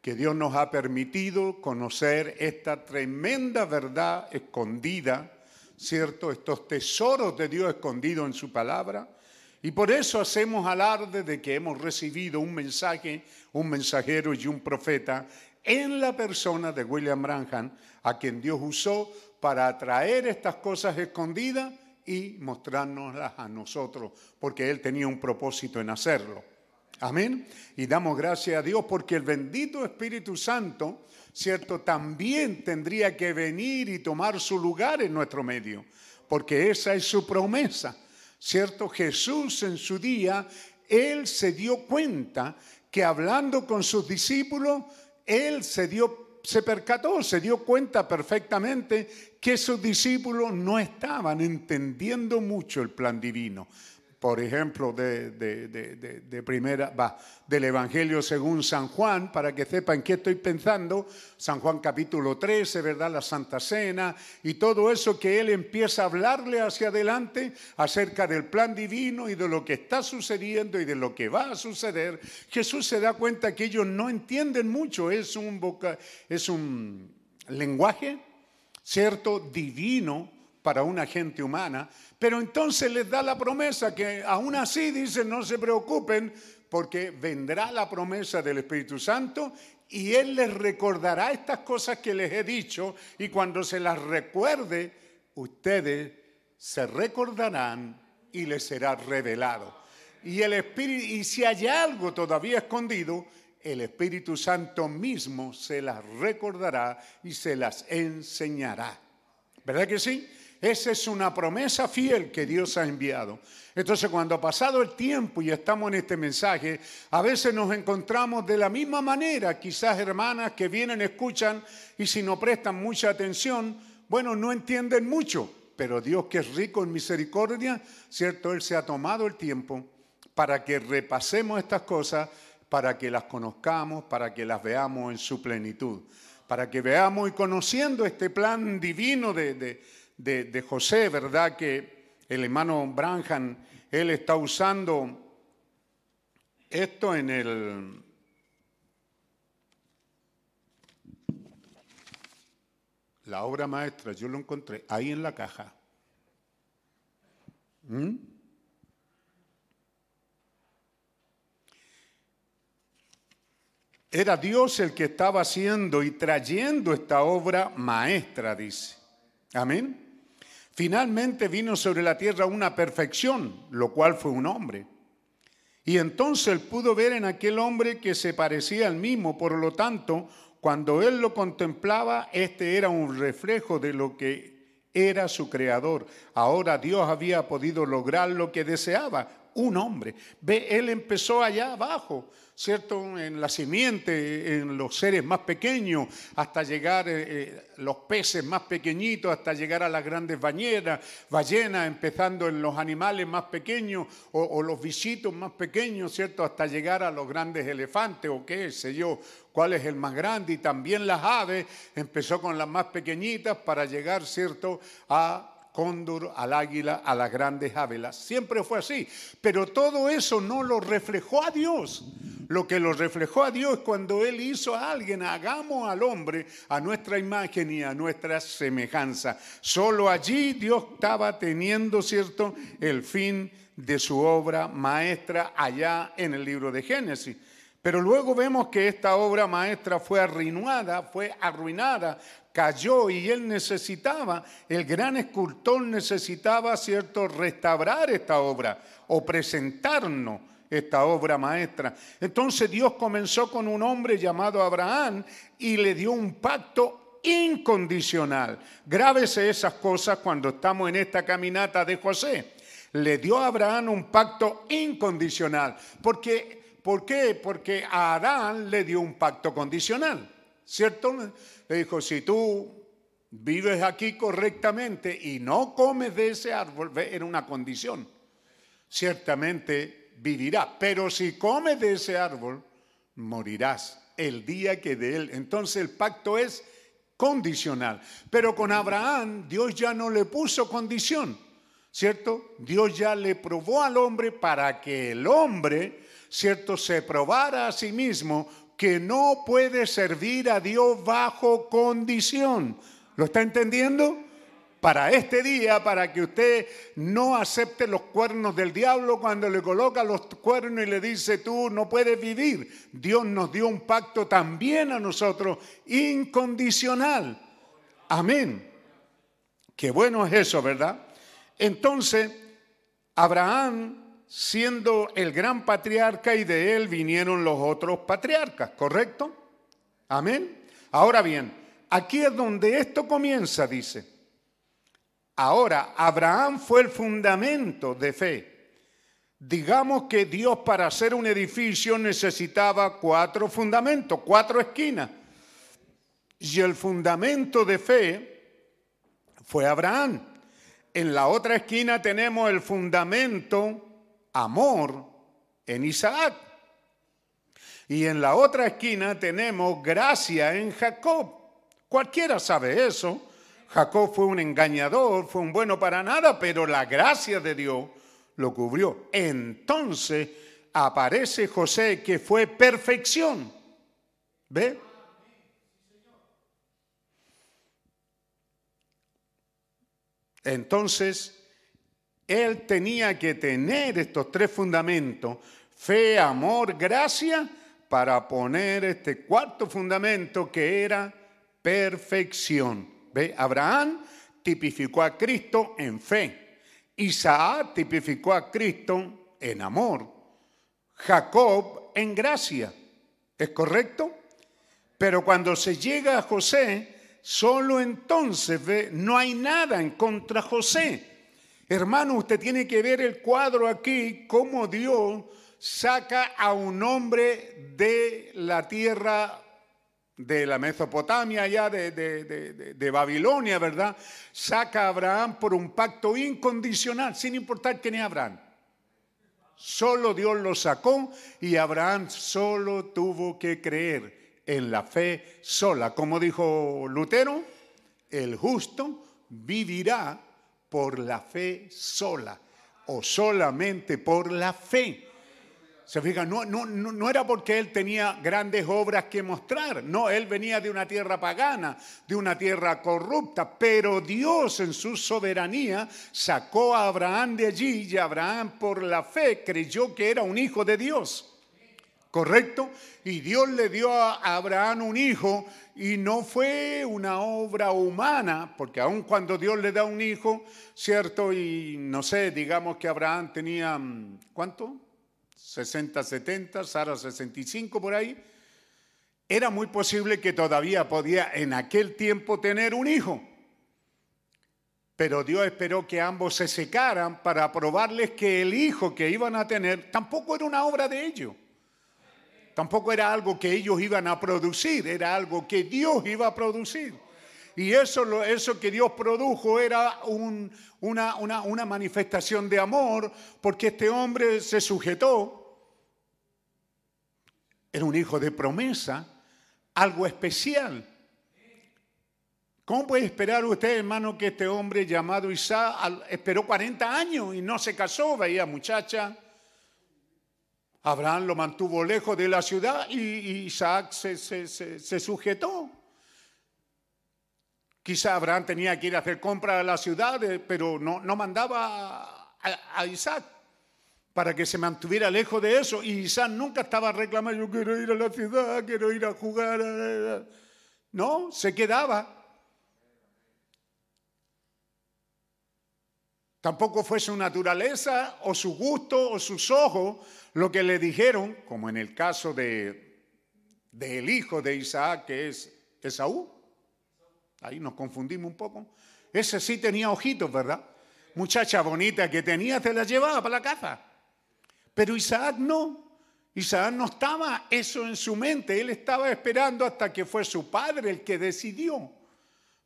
Speaker 4: que Dios nos ha permitido conocer esta tremenda verdad escondida, ¿cierto? Estos tesoros de Dios escondidos en su palabra. Y por eso hacemos alarde de que hemos recibido un mensaje, un mensajero y un profeta en la persona de William Branham, a quien Dios usó para atraer estas cosas escondidas y mostrárnoslas a nosotros, porque Él tenía un propósito en hacerlo. Amén. Y damos gracias a Dios porque el bendito Espíritu Santo, ¿cierto? También tendría que venir y tomar su lugar en nuestro medio, porque esa es su promesa, ¿cierto? Jesús en su día, él se dio cuenta que hablando con sus discípulos, él se dio se percató, se dio cuenta perfectamente que sus discípulos no estaban entendiendo mucho el plan divino por ejemplo, de, primera, del Evangelio según San Juan, para que sepan qué estoy pensando, San Juan capítulo 13, ¿verdad? La Santa Cena y todo eso que él empieza a hablarle hacia adelante acerca del plan divino y de lo que está sucediendo y de lo que va a suceder, Jesús se da cuenta que ellos no entienden mucho, es un, es un lenguaje, ¿cierto? Divino para una gente humana, pero entonces les da la promesa que aún así dice, no se preocupen, porque vendrá la promesa del Espíritu Santo y Él les recordará estas cosas que les he dicho y cuando se las recuerde, ustedes se recordarán y les será revelado. Y el Espíritu, y si hay algo todavía escondido, el Espíritu Santo mismo se las recordará y se las enseñará. ¿Verdad que sí? Esa es una promesa fiel que Dios ha enviado. Entonces, cuando ha pasado el tiempo y estamos en este mensaje, a veces nos encontramos de la misma manera, quizás hermanas que vienen, escuchan y si no prestan mucha atención, bueno, no entienden mucho, pero Dios que es rico en misericordia, ¿cierto? Él se ha tomado el tiempo para que repasemos estas cosas, para que las conozcamos, para que las veamos en su plenitud, para que veamos y conociendo este plan divino de de, José, ¿verdad? Que el hermano Branham, él está usando esto en el... La obra maestra, yo lo encontré ahí en la caja. ¿Mm? Era Dios el que estaba haciendo y trayendo esta obra maestra, dice. Amén. Finalmente vino sobre la tierra una perfección, lo cual fue un hombre. Y entonces él pudo ver en aquel hombre que se parecía al mismo, por lo tanto, cuando él lo contemplaba, este era un reflejo de lo que era su creador. Ahora Dios había podido lograr lo que deseaba, un hombre. Ve, él empezó allá abajo, ¿cierto? En la simiente, en los seres más pequeños, hasta llegar eh, eh, los peces más pequeñitos, hasta llegar a las grandes bañeras, ballenas, empezando en los animales más pequeños o, o los visitos más pequeños, ¿cierto? Hasta llegar a los grandes elefantes o qué sé yo, cuál es el más grande. Y también las aves, empezó con las más pequeñitas para llegar, ¿cierto? A cóndor, al águila, a las grandes ávelas. Siempre fue así. Pero todo eso no lo reflejó a Dios. Lo que lo reflejó a Dios cuando Él hizo a alguien, hagamos al hombre a nuestra imagen y a nuestra semejanza. Solo allí Dios estaba teniendo, ¿cierto?, el fin de su obra maestra allá en el libro de Génesis. Pero luego vemos que esta obra maestra fue arruinada, fue arruinada cayó y él necesitaba, el gran escultor necesitaba, ¿cierto?, restaurar esta obra o presentarnos esta obra maestra. Entonces Dios comenzó con un hombre llamado Abraham y le dio un pacto incondicional. Grábese esas cosas cuando estamos en esta caminata de José. Le dio a Abraham un pacto incondicional. Porque, ¿Por qué? Porque a Adán le dio un pacto condicional. ¿Cierto? Le dijo, si tú vives aquí correctamente y no comes de ese árbol, era una condición. Ciertamente vivirás, pero si comes de ese árbol, morirás el día que de él. Entonces el pacto es condicional. Pero con Abraham Dios ya no le puso condición, ¿cierto? Dios ya le probó al hombre para que el hombre, ¿cierto?, se probara a sí mismo que no puede servir a Dios bajo condición. ¿Lo está entendiendo? Para este día, para que usted no acepte los cuernos del diablo cuando le coloca los cuernos y le dice tú no puedes vivir. Dios nos dio un pacto también a nosotros incondicional. Amén. Qué bueno es eso, ¿verdad? Entonces, Abraham siendo el gran patriarca y de él vinieron los otros patriarcas, ¿correcto? Amén. Ahora bien, aquí es donde esto comienza, dice. Ahora, Abraham fue el fundamento de fe. Digamos que Dios para hacer un edificio necesitaba cuatro fundamentos, cuatro esquinas. Y el fundamento de fe fue Abraham. En la otra esquina tenemos el fundamento amor en Isaac. Y en la otra esquina tenemos gracia en Jacob. Cualquiera sabe eso. Jacob fue un engañador, fue un bueno para nada, pero la gracia de Dios lo cubrió. Entonces aparece José que fue perfección. ¿Ve? Entonces, él tenía que tener estos tres fundamentos, fe, amor, gracia, para poner este cuarto fundamento que era perfección. ¿Ve? Abraham tipificó a Cristo en fe. Isaac tipificó a Cristo en amor. Jacob en gracia. ¿Es correcto? Pero cuando se llega a José, solo entonces ve, no hay nada en contra José. Hermano, usted tiene que ver el cuadro aquí, cómo Dios saca a un hombre de la tierra de la Mesopotamia, allá de, de, Babilonia, ¿verdad? Saca a Abraham por un pacto incondicional, sin importar quién es Abraham. Solo Dios lo sacó y Abraham solo tuvo que creer en la fe sola. Como dijo Lutero, el justo vivirá por la fe sola o solamente por la fe. Se fija, no, no, no, era porque él tenía grandes obras que mostrar, no, él venía de una tierra pagana, de una tierra corrupta, pero Dios en su soberanía sacó a Abraham de allí y Abraham por la fe creyó que era un hijo de Dios. ¿Correcto? Y Dios le dio a Abraham un hijo y no fue una obra humana, porque aun cuando Dios le da un hijo, ¿cierto? Y no sé, digamos que Abraham tenía, mm, ¿cuánto? 60, 70, Sara 65 por ahí. Era muy posible que todavía podía en aquel tiempo tener un hijo. Pero Dios esperó que ambos se secaran para probarles que el hijo que iban a tener tampoco era una obra de ellos. Tampoco era algo que ellos iban a producir, era algo que Dios iba a producir. Y eso, eso que Dios produjo era una, una manifestación de amor, porque este hombre se sujetó. Era un hijo de promesa, algo especial. ¿Cómo puede esperar usted, hermano, que este hombre llamado Isaac esperó 40 años y no se casó? Veía muchacha, Abraham lo mantuvo lejos de la ciudad y Isaac se, sujetó. Quizá Abraham tenía que ir a hacer compras a la ciudad, eh, pero no, no mandaba a, Isaac para que se mantuviera lejos de eso. Y Isaac nunca estaba reclamando, yo quiero ir a la ciudad, quiero ir a jugar. No, se quedaba. Tampoco fue su naturaleza o su gusto o sus ojos lo que le dijeron, como en el caso de del hijo de Isaac, que es Esaú. Ahí nos confundimos un poco. Ese sí tenía ojitos, ¿verdad? Muchacha bonita que tenía, se la llevaba para la casa. Pero Isaac no. Isaac no estaba eso en su mente. Él estaba esperando hasta que fue su padre el que decidió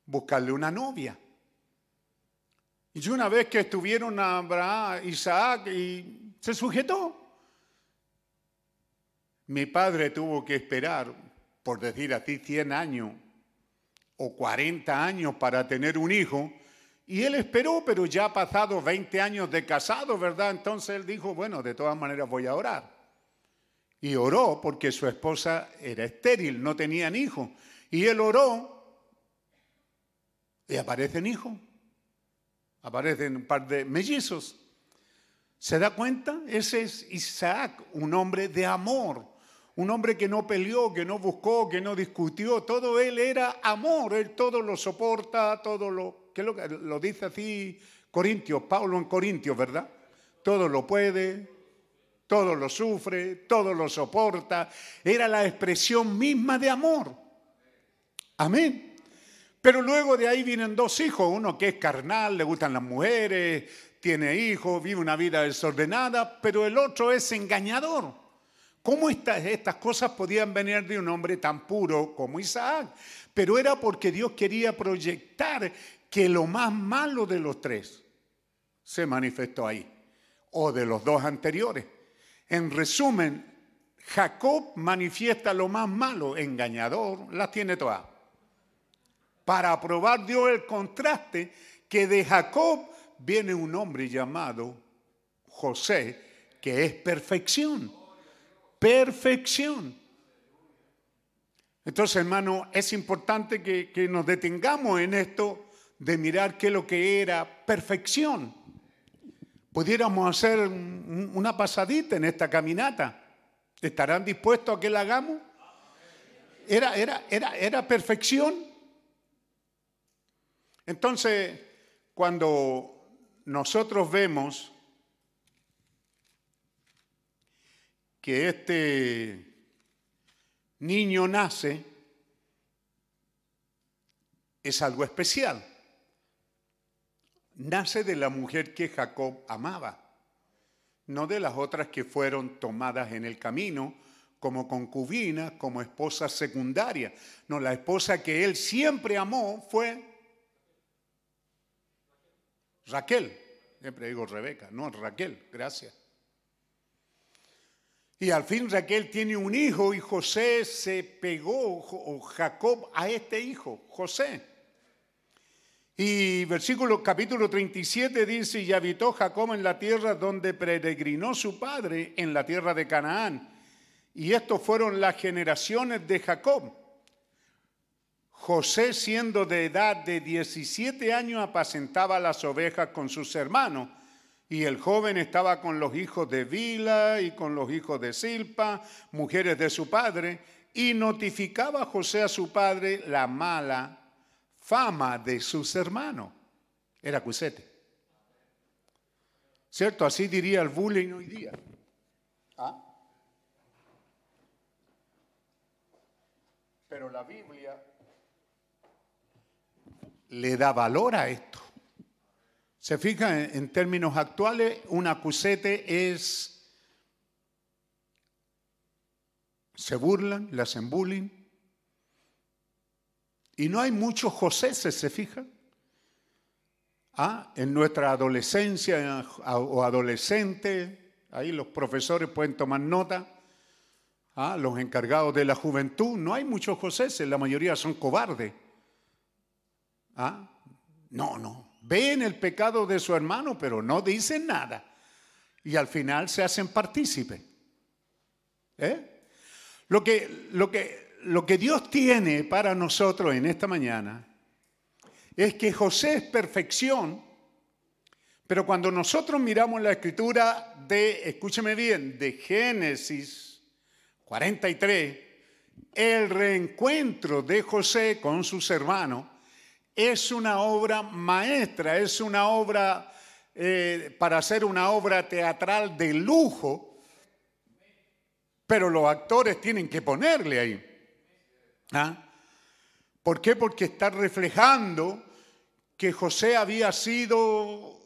Speaker 4: buscarle una novia. Y una vez que estuvieron Abraham, Isaac, y se sujetó. Mi padre tuvo que esperar, por decir así, 100 años o 40 años para tener un hijo. Y él esperó, pero ya ha pasado 20 años de casado, ¿verdad? Entonces él dijo, bueno, de todas maneras voy a orar. Y oró porque su esposa era estéril, no tenían hijos. Y él oró y aparecen hijos. Aparecen un par de mellizos. ¿Se da cuenta? Ese es Isaac, un hombre de amor, un hombre que no peleó, que no buscó, que no discutió. Todo él era amor, él todo lo soporta, todo lo que lo, lo dice así Corintios, Pablo en Corintios, ¿verdad? todo lo puede, todo lo sufre, todo lo soporta. Era la expresión misma de amor. Amén. Pero luego de ahí vienen dos hijos, uno que es carnal, le gustan las mujeres, tiene hijos, vive una vida desordenada, pero el otro es engañador. ¿Cómo estas, cosas podían venir de un hombre tan puro como Isaac? Pero era porque Dios quería proyectar que lo más malo de los tres se manifestó ahí, o de los dos anteriores. En resumen, Jacob manifiesta lo más malo, engañador, las tiene todas. Para probar Dios el contraste que de Jacob viene un hombre llamado José, que es perfección. Perfección. Entonces, hermano, es importante que, que nos detengamos en esto de mirar qué es lo que era perfección. Pudiéramos hacer una pasadita en esta caminata. ¿Estarán dispuestos a que la hagamos? Era, era, era, era perfección. Entonces, cuando nosotros vemos que este niño nace, es algo especial. Nace de la mujer que Jacob amaba, no de las otras que fueron tomadas en el camino como concubina, como esposa secundaria. No, la esposa que él siempre amó fue Raquel, siempre digo Rebeca, no, Raquel, gracias. Y al fin Raquel tiene un hijo y José se pegó, o Jacob, a este hijo, José. Y versículo capítulo 37 dice, y habitó Jacob en la tierra donde peregrinó su padre, en la tierra de Canaán. Y estos fueron las generaciones de Jacob. José, siendo de edad de 17 años, apacentaba las ovejas con sus hermanos. Y el joven estaba con los hijos de Vila y con los hijos de Silpa, mujeres de su padre, y notificaba a José a su padre la mala fama de sus hermanos. Era cusete. ¿Cierto? Así diría el bullying hoy día. ¿Ah? Pero la Biblia le da valor a esto. Se fija en, términos actuales, un acusete es, se burlan, le hacen bullying. Y no hay muchos José, se fijan. Ah, en nuestra adolescencia o adolescente, ahí los profesores pueden tomar nota. Ah, los encargados de la juventud, no hay muchos José, la mayoría son cobardes. ¿Ah? No, no. Ven el pecado de su hermano, pero no dicen nada. Y al final se hacen partícipes. ¿Eh? Lo, que, lo, que, lo que Dios tiene para nosotros en esta mañana es que José es perfección, pero cuando nosotros miramos la escritura de, escúcheme bien, de Génesis 43, el reencuentro de José con sus hermanos, es una obra maestra, es una obra eh, para hacer una obra teatral de lujo, pero los actores tienen que ponerle ahí. ¿Ah? ¿Por qué? Porque está reflejando que José había sido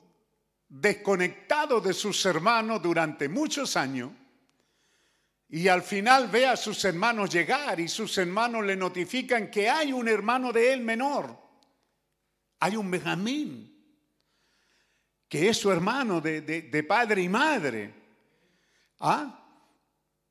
Speaker 4: desconectado de sus hermanos durante muchos años y al final ve a sus hermanos llegar y sus hermanos le notifican que hay un hermano de él menor hay un Benjamín, que es su hermano de, padre y madre, ¿ah?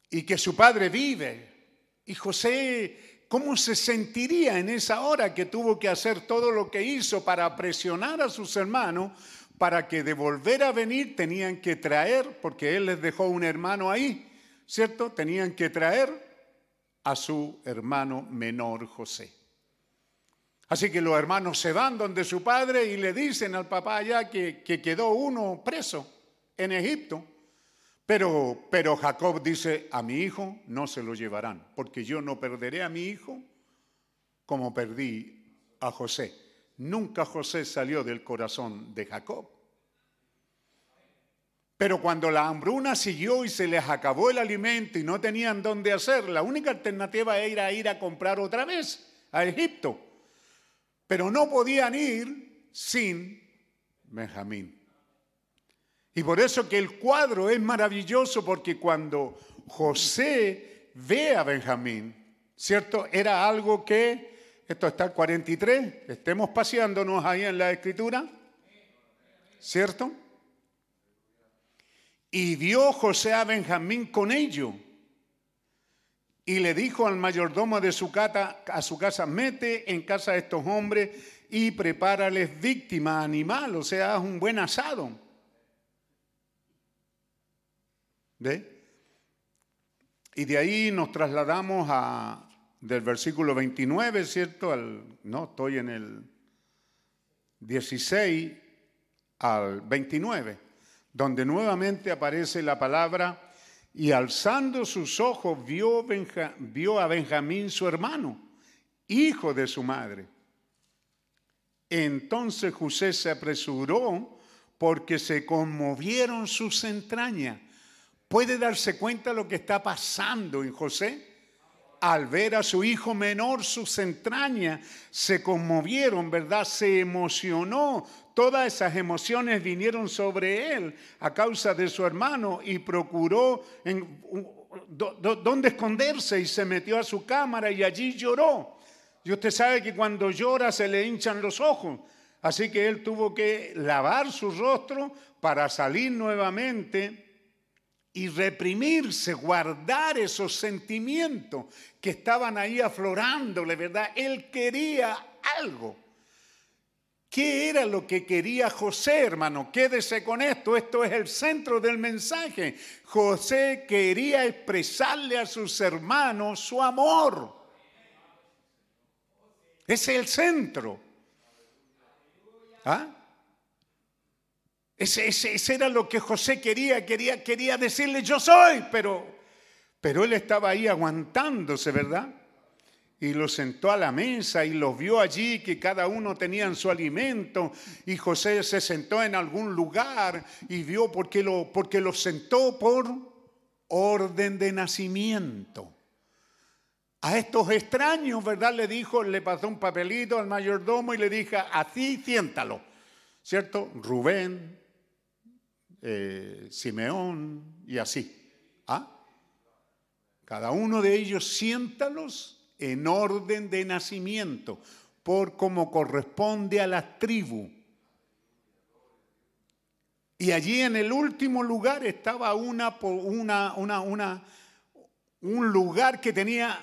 Speaker 4: y que su padre vive. Y José, ¿cómo se sentiría en esa hora que tuvo que hacer todo lo que hizo para presionar a sus hermanos para que de volver a venir tenían que traer, porque él les dejó un hermano ahí, ¿cierto? Tenían que traer a su hermano menor José. Así que los hermanos se van donde su padre y le dicen al papá allá que, quedó uno preso en Egipto. Pero, pero Jacob dice, a mi hijo no se lo llevarán, porque yo no perderé a mi hijo como perdí a José. Nunca José salió del corazón de Jacob. Pero cuando la hambruna siguió y se les acabó el alimento y no tenían dónde hacer, la única alternativa era ir a comprar otra vez a Egipto. Pero no podían ir sin Benjamín. Y por eso que el cuadro es maravilloso porque cuando José ve a Benjamín, ¿cierto? Era algo que, esto está el 43, estemos paseándonos ahí en la escritura, ¿cierto? Y dio José a Benjamín con ello. Y le dijo al mayordomo de su casa, a su casa, mete en casa a estos hombres y prepárales víctima animal, o sea, un buen asado. ¿Ve? Y de ahí nos trasladamos a, del versículo 29, ¿cierto? Al, no, estoy en el 16 al 29, donde nuevamente aparece la palabra, y alzando sus ojos vio, a Benjamín su hermano, hijo de su madre. Entonces José se apresuró porque se conmovieron sus entrañas ¿Puede darse cuenta lo que está pasando en José? Al ver a su hijo menor, sus entrañas se conmovieron, ¿verdad? Se emocionó. Todas esas emociones vinieron sobre él a causa de su hermano y procuró en, dónde esconderse y se metió a su cámara y allí lloró. Y usted sabe que cuando llora se le hinchan los ojos. Así que él tuvo que lavar su rostro para salir nuevamente y reprimirse, guardar esos sentimientos que estaban ahí aflorándole, ¿verdad? Él quería algo. ¿Qué era lo que quería José, hermano? Quédese con esto, esto es el centro del mensaje. José quería expresarle a sus hermanos su amor. Es el centro. ¿Ah? Ese, era lo que José quería, quería, quería decirle yo soy, pero, pero él estaba ahí aguantándose, ¿verdad? Y lo sentó a la mesa y los vio allí que cada uno tenía su alimento y José se sentó en algún lugar y vio porque lo, porque lo sentó por orden de nacimiento. A estos extraños, ¿verdad? Le dijo, le pasó un papelito al mayordomo y le dijo, así siéntalo, ¿cierto? Rubén, eh, Simeón y así. ¿Ah? Cada uno de ellos siéntalos en orden de nacimiento, por como corresponde a la tribu. Y allí en el último lugar estaba una, una, una, una, un lugar que tenía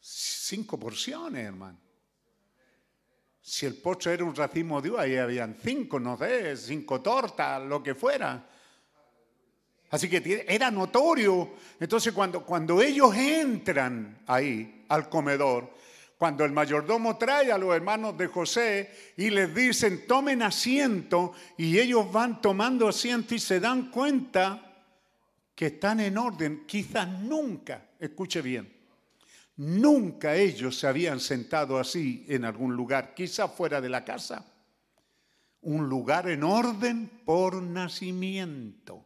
Speaker 4: cinco porciones, hermano. Si el postre era un racimo de uva, ahí habían cinco, no sé, cinco tortas, lo que fuera. Así que era notorio. Entonces cuando, cuando ellos entran ahí al comedor, cuando el mayordomo trae a los hermanos de José y les dicen tomen asiento y ellos van tomando asiento y se dan cuenta que están en orden, quizás nunca, escuche bien, Nunca ellos se habían sentado así en algún lugar, quizá fuera de la casa. Un lugar en orden por nacimiento.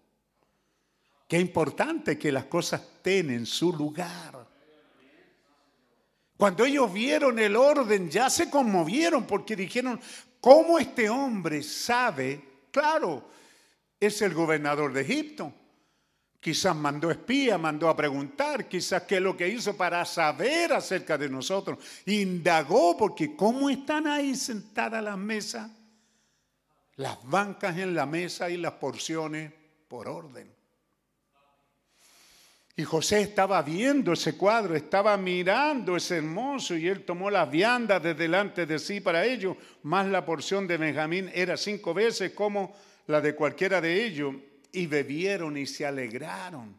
Speaker 4: Qué importante que las cosas en su lugar. Cuando ellos vieron el orden ya se conmovieron porque dijeron, ¿cómo este hombre sabe? Claro, es el gobernador de Egipto. Quizás mandó espía, mandó a preguntar, quizás qué es lo que hizo para saber acerca de nosotros. Indagó porque ¿cómo están ahí sentadas las mesas? Las bancas en la mesa y las porciones por orden. Y José estaba viendo ese cuadro, estaba mirando ese hermoso y él tomó las viandas de delante de sí para ello, más la porción de Benjamín era cinco veces como la de cualquiera de ellos y bebieron y se alegraron.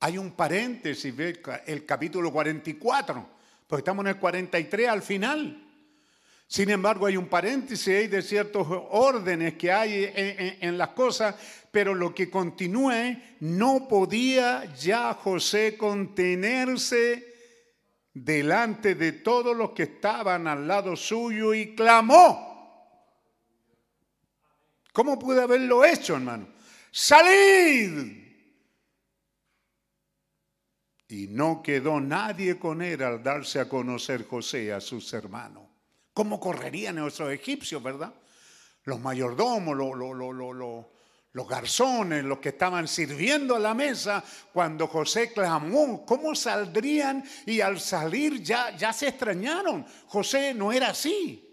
Speaker 4: Hay un paréntesis, el capítulo 44, porque estamos en el 43 al final. Sin embargo, hay un paréntesis hay de ciertos órdenes que hay en, las cosas, pero lo que continúe, no podía ya José contenerse delante de todos los que estaban al lado suyo y clamó. ¿Cómo pude haberlo hecho, hermano? ¡Salid! Y no quedó nadie con él al darse a conocer José a sus hermanos. ¿Cómo correrían nuestros egipcios, verdad? Los mayordomos, los garzones, los que estaban sirviendo a la mesa, cuando José clamó, ¿cómo saldrían? Y al salir ya se extrañaron. José no era así.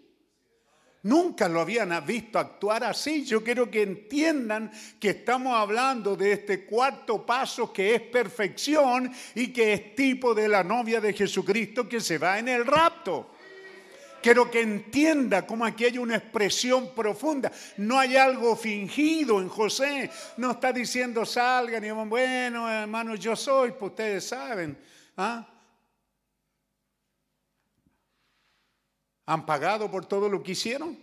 Speaker 4: Nunca lo habían visto actuar así. Yo quiero que entiendan que estamos hablando de este cuarto paso que es perfección y que es tipo de la novia de Jesucristo que se va en el rapto. Quiero que entienda cómo aquí hay una expresión profunda. No hay algo fingido en José. No está diciendo salgan y bueno, hermanos, yo soy, pues ustedes saben. ¿ah? ¿Han pagado por todo lo que hicieron?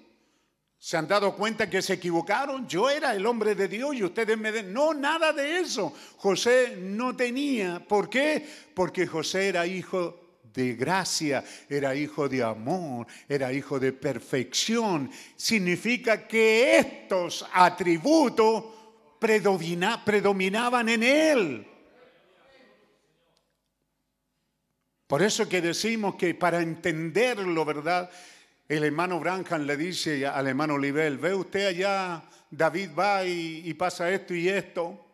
Speaker 4: ¿Se han dado cuenta que se equivocaron? Yo era el hombre de Dios y ustedes me den... No, nada de eso. José no tenía. ¿Por qué? Porque José era hijo de gracia, era hijo de amor, era hijo de perfección. Significa que estos atributos predominaban en él. Por eso que decimos que para entenderlo, ¿verdad? El hermano Branham le dice al hermano Libel, ve usted allá, David va y, pasa esto y esto.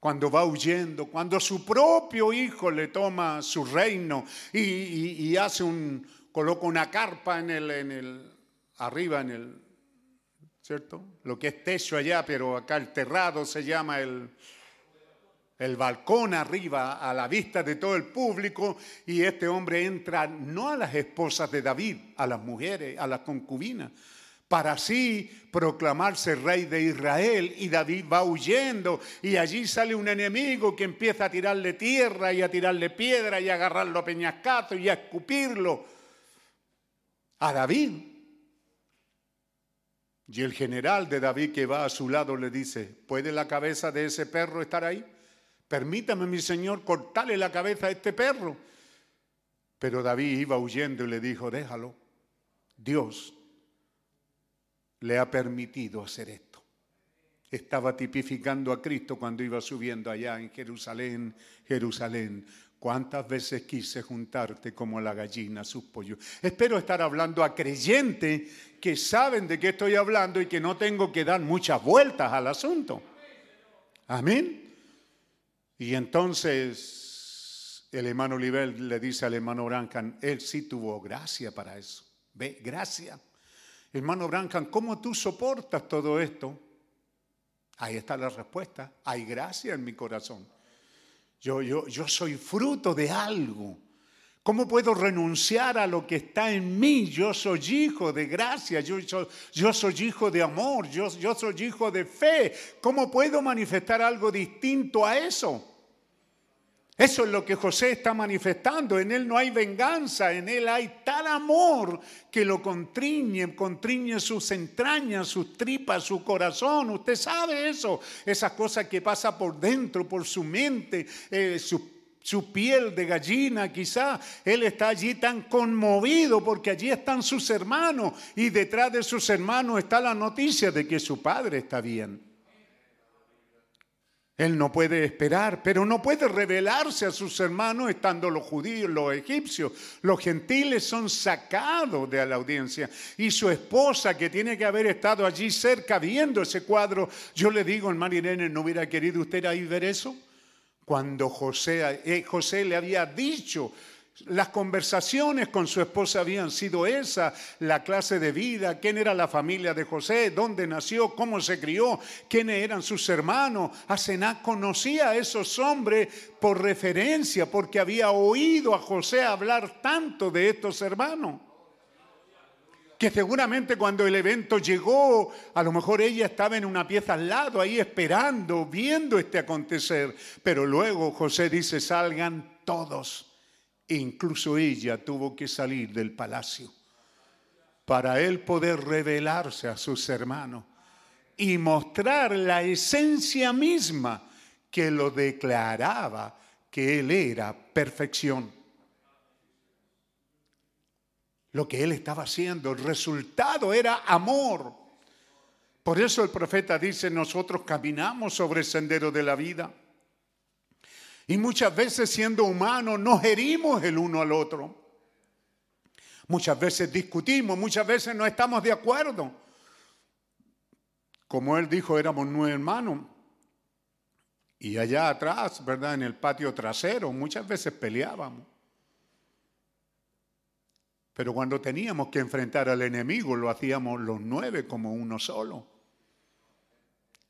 Speaker 4: Cuando va huyendo, cuando su propio hijo le toma su reino y, hace un, coloca una carpa en el, arriba en el, ¿cierto? Lo que es techo allá, pero acá el terrado se llama el, el balcón arriba a la vista de todo el público y este hombre entra no a las esposas de David, a las mujeres, a las concubinas, para así proclamarse rey de Israel y David va huyendo y allí sale un enemigo que empieza a tirarle tierra y a tirarle piedra y a agarrarlo a peñascato y a escupirlo a David. Y el general de David que va a su lado le dice, ¿puede la cabeza de ese perro estar ahí? Permítame, mi señor, cortarle la cabeza a este perro. Pero David iba huyendo y le dijo, déjalo. Dios le ha permitido hacer esto. Estaba tipificando a Cristo cuando iba subiendo allá en Jerusalén, Jerusalén. ¿Cuántas veces quise juntarte como la gallina sus pollos? Espero estar hablando a creyentes que saben de qué estoy hablando y que no tengo que dar muchas vueltas al asunto. Amén. Y entonces el hermano Oliver le dice al hermano Brancan, él sí tuvo gracia para eso. Ve, gracia. Hermano Brancan, ¿cómo tú soportas todo esto? Ahí está la respuesta. Hay gracia en mi corazón. Yo, yo, yo soy fruto de algo. ¿Cómo puedo renunciar a lo que está en mí? Yo soy hijo de gracia, yo, soy hijo de amor, yo, soy hijo de fe. ¿Cómo puedo manifestar algo distinto a eso? Eso es lo que José está manifestando. En él no hay venganza, en él hay tal amor que lo contriñe, contriñe sus entrañas, sus tripas, su corazón. Usted sabe eso, esas cosas que pasa por dentro, por su mente, eh, su piel de gallina, quizá él está allí tan conmovido porque allí están sus hermanos y detrás de sus hermanos está la noticia de que su padre está bien. Él no puede esperar, pero no puede revelarse a sus hermanos estando los judíos, los egipcios. Los gentiles son sacados de la audiencia. Y su esposa, que tiene que haber estado allí cerca viendo ese cuadro, yo le digo, hermano Irene, ¿no hubiera querido usted ahí ver eso? Cuando José, eh, José le había dicho, las conversaciones con su esposa habían sido esa, la clase de vida, quién era la familia de José, dónde nació, cómo se crió, quiénes eran sus hermanos. Asená conocía a esos hombres por referencia, porque había oído a José hablar tanto de estos hermanos. Que seguramente cuando el evento llegó, a lo mejor ella estaba en una pieza al lado, ahí esperando, viendo este acontecer. Pero luego José dice, salgan todos Incluso ella tuvo que salir del palacio para él poder revelarse a sus hermanos y mostrar la esencia misma que lo declaraba que él era perfección. Lo que él estaba haciendo. El resultado era amor. Por eso el profeta dice, nosotros caminamos sobre el sendero de la vida. Y muchas veces siendo humanos nos herimos el uno al otro. Muchas veces discutimos, muchas veces no estamos de acuerdo. Como él dijo, éramos nueve hermanos. Y allá atrás, ¿verdad? En el patio trasero, muchas veces peleábamos. Pero cuando teníamos que enfrentar al enemigo, lo hacíamos los nueve como uno solo.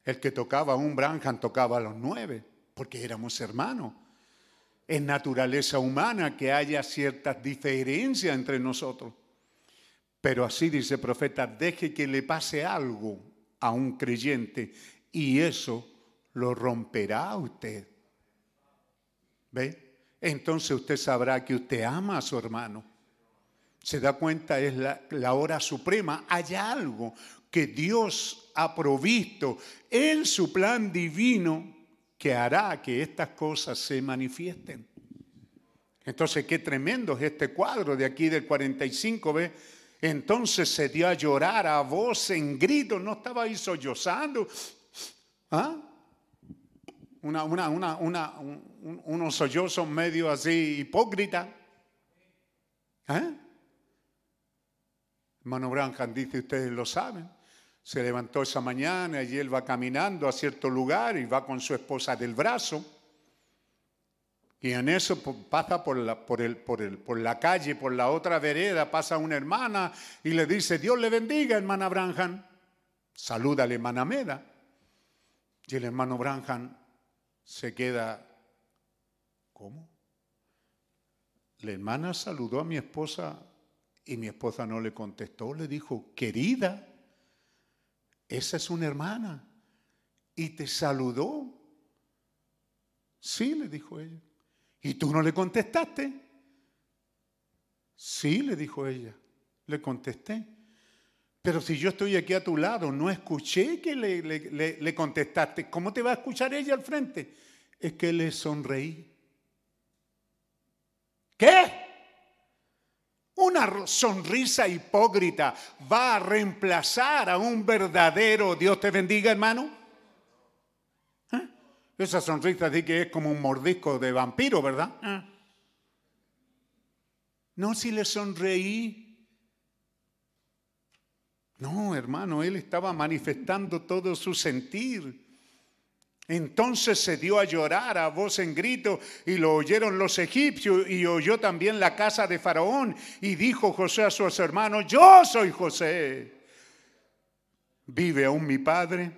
Speaker 4: El que tocaba un Branham tocaba a los nueve, porque éramos hermanos. Es naturaleza humana que haya ciertas diferencias entre nosotros. Pero así dice el profeta, deje que le pase algo a un creyente y eso lo romperá a usted. ¿Ve? Entonces usted sabrá que usted ama a su hermano. Se da cuenta, es la, hora suprema. Hay algo que Dios ha provisto en su plan divino que hará que estas cosas se manifiesten. Entonces, qué tremendo es este cuadro de aquí del 45, ¿ve? Entonces se dio a llorar a voz en grito, no estaba ahí sollozando. ¿Ah? Una, una, una, una, unos sollozos medio así hipócrita. ¿Eh? Hermano Branham dice, ustedes lo saben. Se levantó esa mañana y él va caminando a cierto lugar y va con su esposa del brazo. Y en eso pasa por la, por, la calle, por la otra vereda, pasa una hermana y le dice, Dios le bendiga, hermana Branham. Saluda hermana Meda. Y el hermano Branham se queda, ¿cómo? La hermana saludó a mi esposa y mi esposa no le contestó, le dijo, querida, esa es una hermana. Y te saludó. Sí, le dijo ella. ¿Y tú no le contestaste? Sí, le dijo ella. Le contesté. Pero si yo estoy aquí a tu lado, no escuché que le, le, contestaste. ¿Cómo te va a escuchar ella al frente? Es que le sonreí. ¿Qué? Una sonrisa hipócrita va a reemplazar a un verdadero Dios te bendiga, hermano. ¿Eh? Esa sonrisa de que es como un mordisco de vampiro, ¿verdad? ¿Eh? No, si le sonreí. No, hermano, él estaba manifestando todo su sentir. Entonces se dio a llorar a voz en grito y lo oyeron los egipcios y oyó también la casa de Faraón y dijo José a sus hermanos, yo soy José. ¿Vive aún mi padre?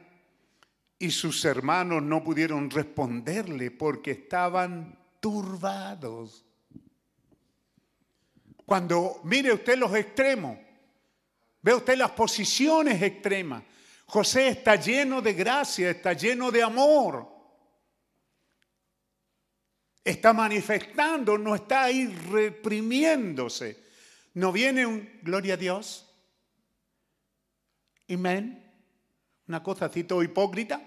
Speaker 4: Y sus hermanos no pudieron responderle porque estaban turbados. Cuando mire usted los extremos, ve usted las posiciones extremas. José está lleno de gracia, está lleno de amor. Está manifestando, no está ahí reprimiéndose. ¿No viene un gloria a Dios? Amén. Una cosa todo hipócrita.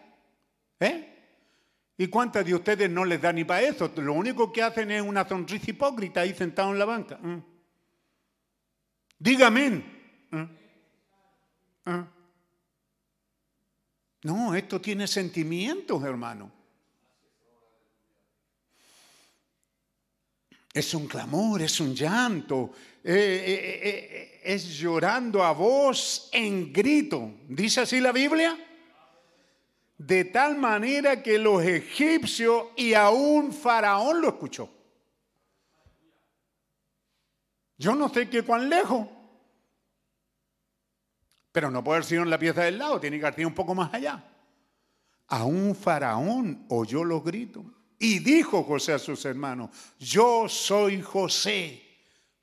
Speaker 4: ¿Eh? ¿Y cuántas de ustedes no les da ni para eso? Lo único que hacen es una sonrisa hipócrita ahí sentado en la banca. ¿Mm? Dígame. ¿Mm? ¿Mm? No, esto tiene sentimientos, hermano. Es un clamor, es un llanto, eh, eh, eh, es llorando a voz en grito. ¿Dice así la Biblia? De tal manera que los egipcios y aún Faraón lo escuchó. Yo no sé qué cuán lejos, pero no puede haber sido en la pieza del lado, tiene que haber sido un poco más allá. A un faraón oyó los gritos y dijo José a sus hermanos, yo soy José,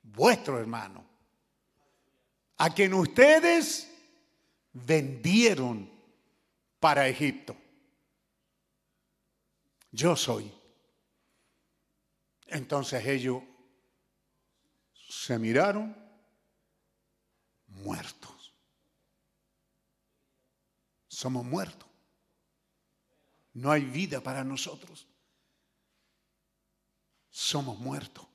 Speaker 4: vuestro hermano, a quien ustedes vendieron para Egipto. Yo soy. Entonces ellos se miraron muertos somos muertos. No hay vida para nosotros. Somos muertos.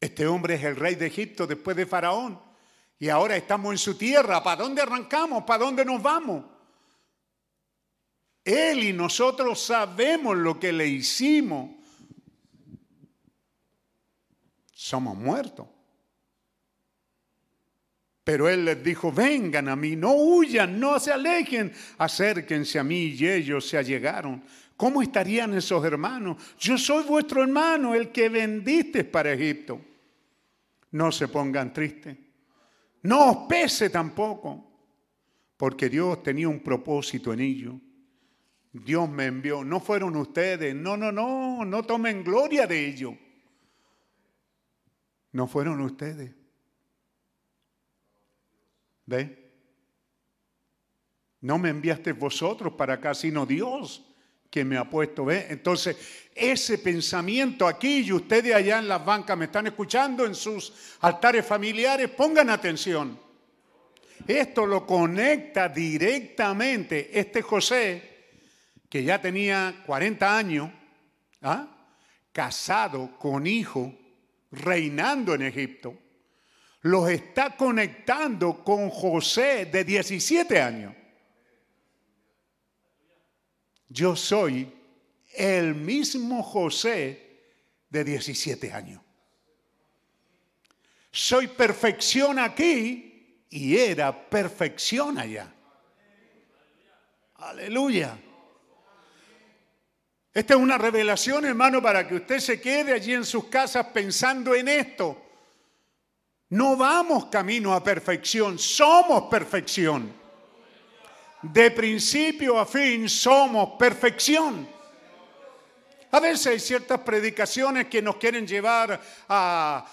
Speaker 4: Este hombre es el rey de Egipto después de Faraón. Y ahora estamos en su tierra. ¿Para dónde arrancamos? ¿Para dónde nos vamos? Él y nosotros sabemos lo que le hicimos. Somos muertos. Pero él les dijo, vengan a mí, no huyan, no se alejen, acérquense a mí y ellos se allegaron. ¿Cómo estarían esos hermanos? Yo soy vuestro hermano, el que vendiste para Egipto. No se pongan tristes. No os pese tampoco, porque Dios tenía un propósito en ello. Dios me envió, no fueron ustedes, no, no, no, no tomen gloria de ello. No fueron ustedes. ¿Ve? No me enviaste vosotros para acá, sino Dios que me ha puesto. ¿Ve? Entonces, ese pensamiento aquí y ustedes allá en las bancas me están escuchando en sus altares familiares, pongan atención. Esto lo conecta directamente este José, que ya tenía 40 años, ¿ah? casado con hijo, reinando en Egipto los está conectando con José de 17 años. Yo soy el mismo José de 17 años. Soy perfección aquí y era perfección allá. Aleluya. Esta es una revelación, hermano, para que usted se quede allí en sus casas pensando en esto. No vamos camino a perfección, somos perfección. De principio a fin somos perfección. A veces hay ciertas predicaciones que nos quieren llevar a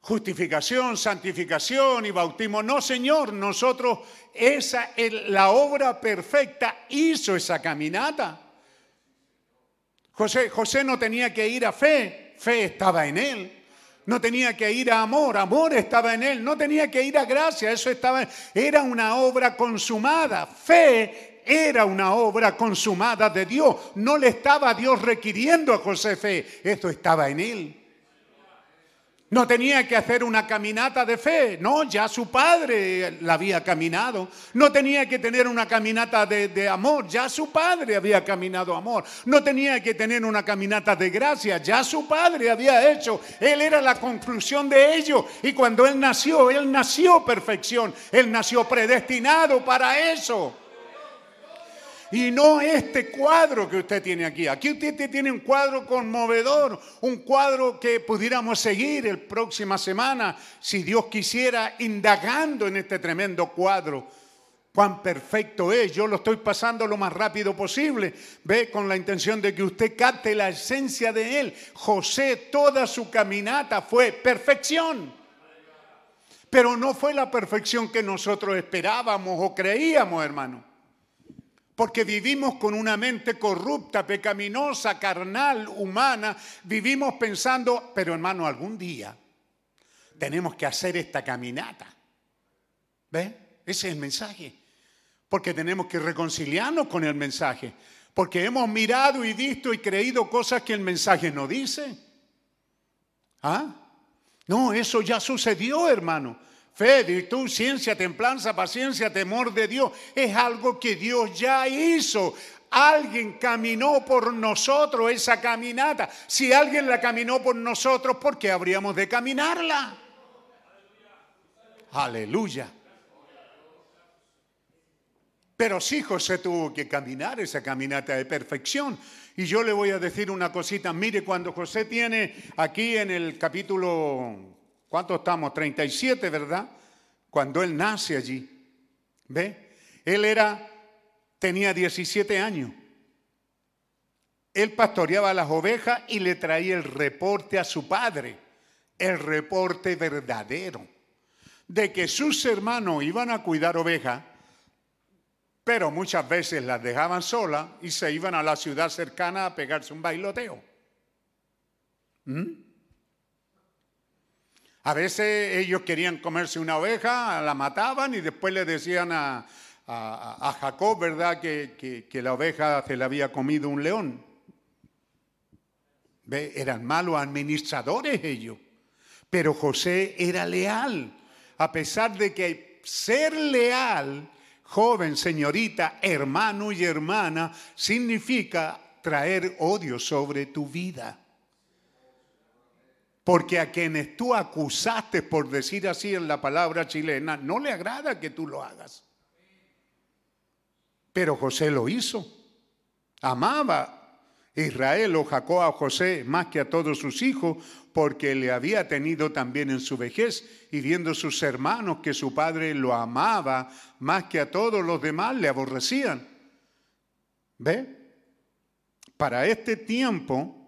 Speaker 4: justificación, santificación y bautismo. No, Señor, nosotros, esa es la obra perfecta, hizo esa caminata. José, José no tenía que ir a fe, fe estaba en él. No tenía que ir a amor, amor estaba en él. No tenía que ir a gracia, eso estaba. Era una obra consumada. Fe era una obra consumada de Dios. No le estaba Dios requiriendo a José fe, esto estaba en él. No tenía que hacer una caminata de fe, no, ya su padre la había caminado. No tenía que tener una caminata de, amor, ya su padre había caminado amor. No tenía que tener una caminata de gracia, ya su padre había hecho. Él era la conclusión de ello. Y cuando él nació, él nació perfección, él nació predestinado para eso. Y no este cuadro que usted tiene aquí. Aquí usted tiene un cuadro conmovedor, un cuadro que pudiéramos seguir el próxima semana, si Dios quisiera, indagando en este tremendo cuadro. Cuán perfecto es. Yo lo estoy pasando lo más rápido posible. Ve con la intención de que usted capte la esencia de él. José, toda su caminata fue perfección. Pero no fue la perfección que nosotros esperábamos o creíamos, hermano. Porque vivimos con una mente corrupta, pecaminosa, carnal, humana. Vivimos pensando, pero hermano, algún día tenemos que hacer esta caminata. ¿Ve? Ese es el mensaje. Porque tenemos que reconciliarnos con el mensaje. Porque hemos mirado y visto y creído cosas que el mensaje no dice. ¿Ah? No, eso ya sucedió, hermano. Fe, virtud, ciencia, templanza, paciencia, temor de Dios. Es algo que Dios ya hizo. Alguien caminó por nosotros esa caminata. Si alguien la caminó por nosotros, ¿por qué habríamos de caminarla? Aleluya. Pero sí José tuvo que caminar esa caminata de perfección. Y yo le voy a decir una cosita. Mire, cuando José tiene aquí en el capítulo ¿Cuántos estamos? 37, ¿verdad? Cuando él nace allí. ¿Ve? Él era, tenía 17 años. Él pastoreaba las ovejas y le traía el reporte a su padre, el reporte verdadero, de que sus hermanos iban a cuidar ovejas, pero muchas veces las dejaban solas y se iban a la ciudad cercana a pegarse un bailoteo. ¿Mm? A veces ellos querían comerse una oveja, la mataban y después le decían a, Jacob, ¿verdad?, que, la oveja se la había comido un león. ¿Ve? Eran malos administradores ellos. Pero José era leal, a pesar de que ser leal, joven, señorita, hermano y hermana, significa traer odio sobre tu vida. Porque a quienes tú acusaste, por decir así en la palabra chilena, no le agrada que tú lo hagas. Pero José lo hizo. Amaba Israel o Jacob a José más que a todos sus hijos, porque le había tenido también en su vejez, y viendo sus hermanos que su padre lo amaba más que a todos los demás, le aborrecían. ¿Ve? Para este tiempo,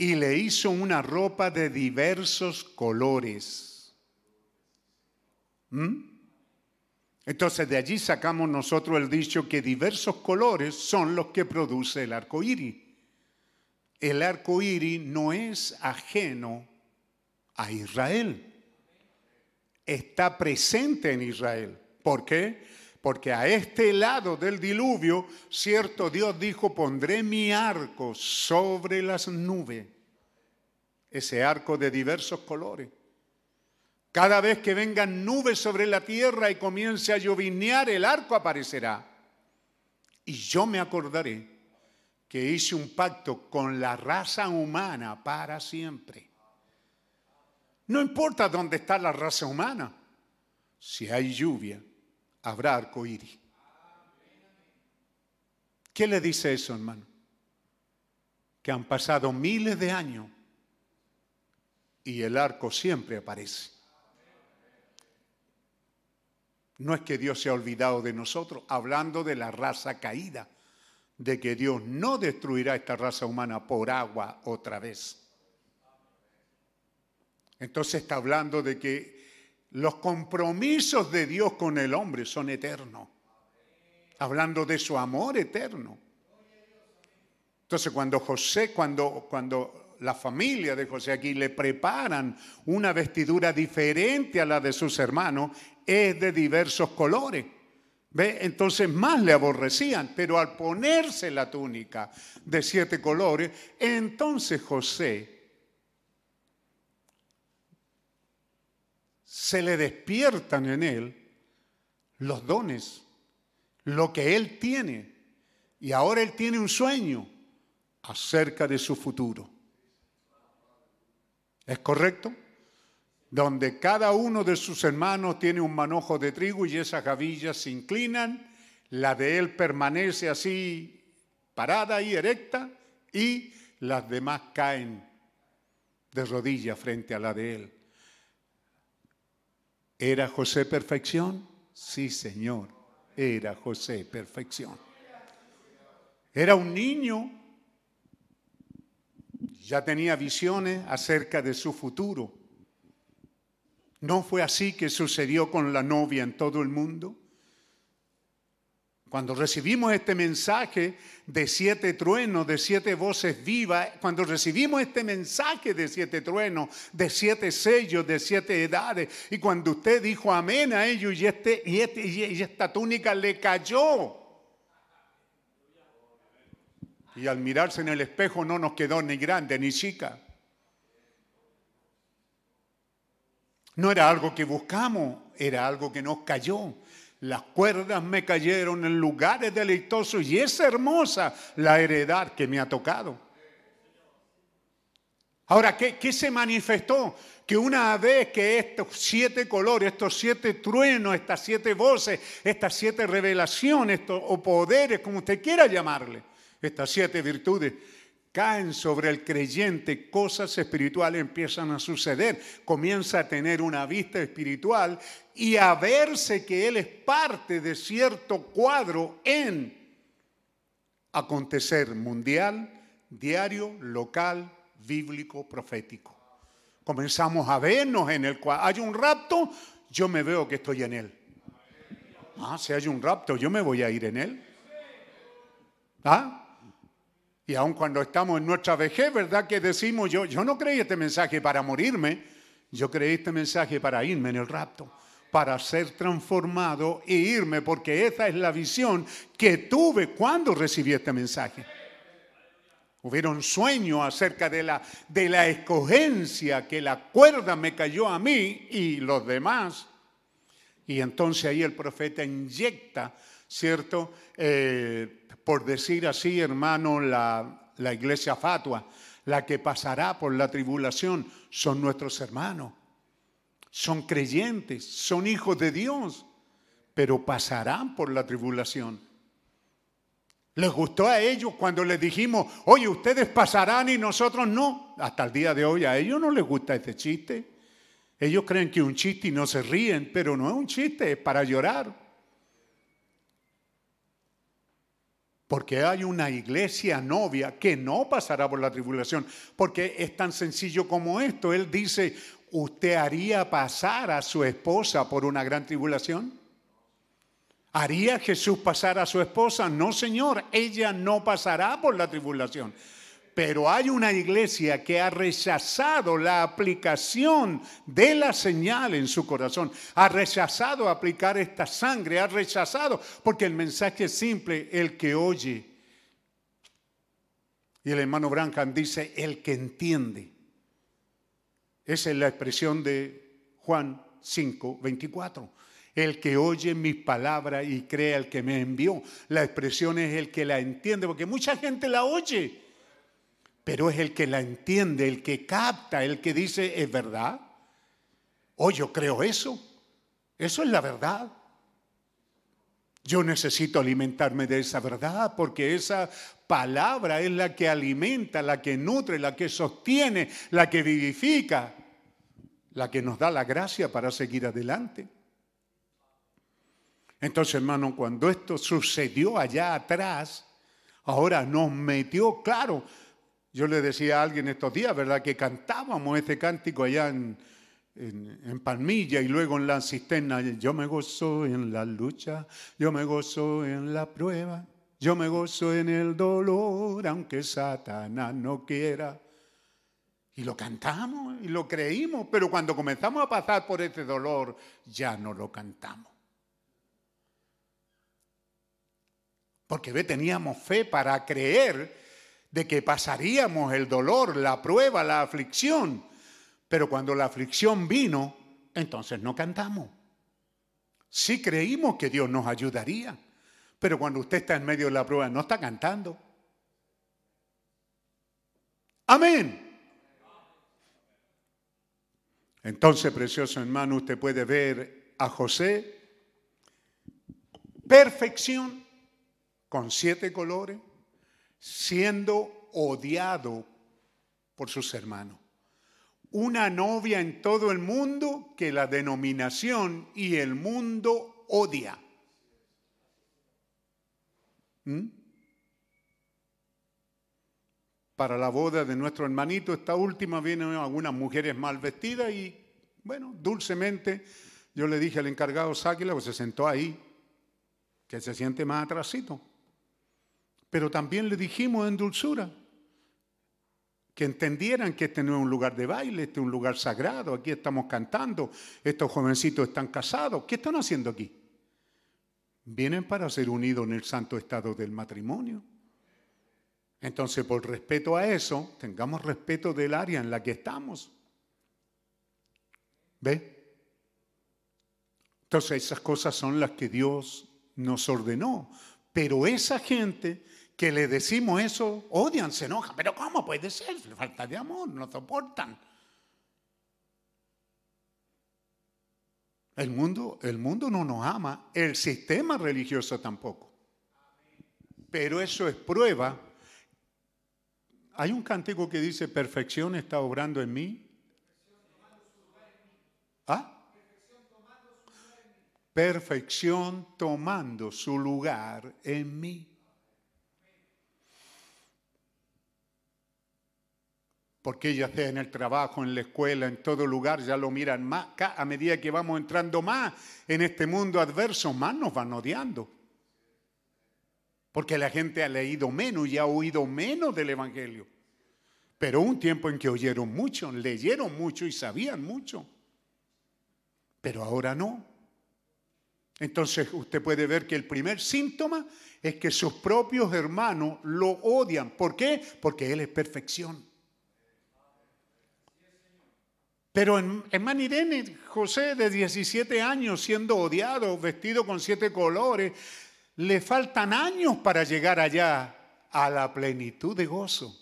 Speaker 4: y le hizo una ropa de diversos colores. ¿Mm? Entonces de allí sacamos nosotros el dicho que diversos colores son los que produce el arco iris. El arco iris no es ajeno a Israel. Está presente en Israel. ¿Por qué? Porque a este lado del diluvio, cierto Dios dijo, pondré mi arco sobre las nubes. Ese arco de diversos colores. Cada vez que vengan nubes sobre la tierra y comience a llovinear, el arco aparecerá. Y yo me acordaré que hice un pacto con la raza humana para siempre. No importa dónde está la raza humana, si hay lluvia, habrá arco iris. ¿Qué le dice eso, hermano? Que han pasado miles de años y el arco siempre aparece. No es que Dios se ha olvidado de nosotros, hablando de la raza caída, de que Dios no destruirá esta raza humana por agua otra vez. Entonces está hablando de que los compromisos de Dios con el hombre son eternos. Hablando de su amor eterno. Entonces cuando José, cuando, cuando la familia de José aquí le preparan una vestidura diferente a la de sus hermanos, es de diversos colores. ¿Ve? Entonces más le aborrecían, pero al ponerse la túnica de siete colores, entonces José se le despiertan en él los dones, lo que él tiene. Y ahora él tiene un sueño acerca de su futuro. ¿Es correcto? Donde cada uno de sus hermanos tiene un manojo de trigo y esas gavillas se inclinan, la de él permanece así parada y erecta y las demás caen de rodillas frente a la de él. ¿Era José perfección? Sí, Señor, era José perfección. Era un niño, ya tenía visiones acerca de su futuro. ¿No fue así que sucedió con la novia en todo el mundo? Cuando recibimos este mensaje de siete truenos, de siete voces vivas, cuando recibimos este mensaje de siete truenos, de siete sellos, de siete edades, y cuando usted dijo amén a ellos y, este, y, este, y esta túnica le cayó. Y al mirarse en el espejo no nos quedó ni grande ni chica. No era algo que buscamos, era algo que nos cayó. Las cuerdas me cayeron en lugares deleitosos y es hermosa la heredad que me ha tocado. Ahora, ¿qué, se manifestó? Que una vez que estos siete colores, estos siete truenos, estas siete voces, estas siete revelaciones o poderes, como usted quiera llamarle, estas siete virtudes, caen sobre el creyente, cosas espirituales empiezan a suceder. Comienza a tener una vista espiritual y a verse que él es parte de cierto cuadro en acontecer mundial, diario, local, bíblico, profético. Comenzamos a vernos en el cual hay un rapto, yo me veo que estoy en él. Ah, si hay un rapto, yo me voy a ir en él. ¿Ah? Y aun cuando estamos en nuestra vejez, ¿verdad? Que decimos, yo, yo no creí este mensaje para morirme. Yo creé este mensaje para irme en el rapto, para ser transformado e irme, porque esa es la visión que tuve cuando recibí este mensaje. Hubieron sueño acerca de la, de la escogencia, que la cuerda me cayó a mí y los demás. Y entonces ahí el profeta inyecta, ¿cierto? Eh, por decir así, hermano, la, iglesia fatua, la que pasará por la tribulación, son nuestros hermanos. Son creyentes, son hijos de Dios, pero pasarán por la tribulación. Les gustó a ellos cuando les dijimos, oye, ustedes pasarán y nosotros no. Hasta el día de hoy a ellos no les gusta este chiste. Ellos creen que un chiste y no se ríen, pero no es un chiste, es para llorar. Porque hay una iglesia novia que no pasará por la tribulación. Porque es tan sencillo como esto. Él dice, ¿usted haría pasar a su esposa por una gran tribulación? ¿Haría Jesús pasar a su esposa? No, Señor, ella no pasará por la tribulación. Pero hay una iglesia que ha rechazado la aplicación de la señal en su corazón. Ha rechazado aplicar esta sangre, ha rechazado, porque el mensaje es simple, el que oye. Y el hermano Branham dice, el que entiende. Esa es la expresión de Juan 5, 24 el que oye mis palabras y cree al que me envió. La expresión es el que la entiende, porque mucha gente la oye, pero es el que la entiende, el que capta, el que dice, ¿es verdad? Oh, yo creo eso. Eso es la verdad. Yo necesito alimentarme de esa verdad porque esa palabra es la que alimenta, la que nutre, la que sostiene, la que vivifica, la que nos da la gracia para seguir adelante. Entonces, hermano, cuando esto sucedió allá atrás, ahora nos metió, claro, yo le decía a alguien estos días, ¿verdad? Que cantábamos este cántico allá en, en, Palmilla y luego en la cisterna. Yo me gozo en la lucha, yo me gozo en la prueba, yo me gozo en el dolor, aunque Satanás no quiera. Y lo cantamos y lo creímos, pero cuando comenzamos a pasar por este dolor, ya no lo cantamos. Porque ve, teníamos fe para creer de que pasaríamos el dolor, la prueba, la aflicción. Pero cuando la aflicción vino, entonces no cantamos. Sí creímos que Dios nos ayudaría. Pero cuando usted está en medio de la prueba, no está cantando. Amén. Entonces, precioso hermano, usted puede ver a José, perfección, con siete colores, siendo odiado por sus hermanos. Una novia en todo el mundo que la denominación y el mundo odia. ¿Mm? Para la boda de nuestro hermanito, esta última, vienen algunas mujeres mal vestidas y, bueno, dulcemente, yo le dije al encargado Sáquila, pues se sentó ahí, que se siente más atrasito. Pero también le dijimos en dulzura que entendieran que este no es un lugar de baile, este es un lugar sagrado, aquí estamos cantando, estos jovencitos están casados, ¿qué están haciendo aquí? Vienen para ser unidos en el santo estado del matrimonio. Entonces, por respeto a eso, tengamos respeto del área en la que estamos. ¿Ve? Entonces, esas cosas son las que Dios nos ordenó. Pero esa gente que le decimos eso, odian, se enojan. Pero ¿cómo puede ser? Falta de amor, no soportan. El mundo, el mundo no nos ama, el sistema religioso tampoco. Pero eso es prueba. Hay un cántico que dice, perfección está obrando en mí. ¿Ah? Perfección tomando su lugar en mí. Porque ya sea en el trabajo, en la escuela, en todo lugar, ya lo miran más. A medida que vamos entrando más en este mundo adverso, más nos van odiando. Porque la gente ha leído menos y ha oído menos del Evangelio. Pero un tiempo en que oyeron mucho, leyeron mucho y sabían mucho. Pero ahora no. Entonces usted puede ver que el primer síntoma es que sus propios hermanos lo odian. ¿Por qué? Porque Él es perfección. Pero en, en Manirene, José de 17 años siendo odiado, vestido con siete colores, le faltan años para llegar allá a la plenitud de gozo.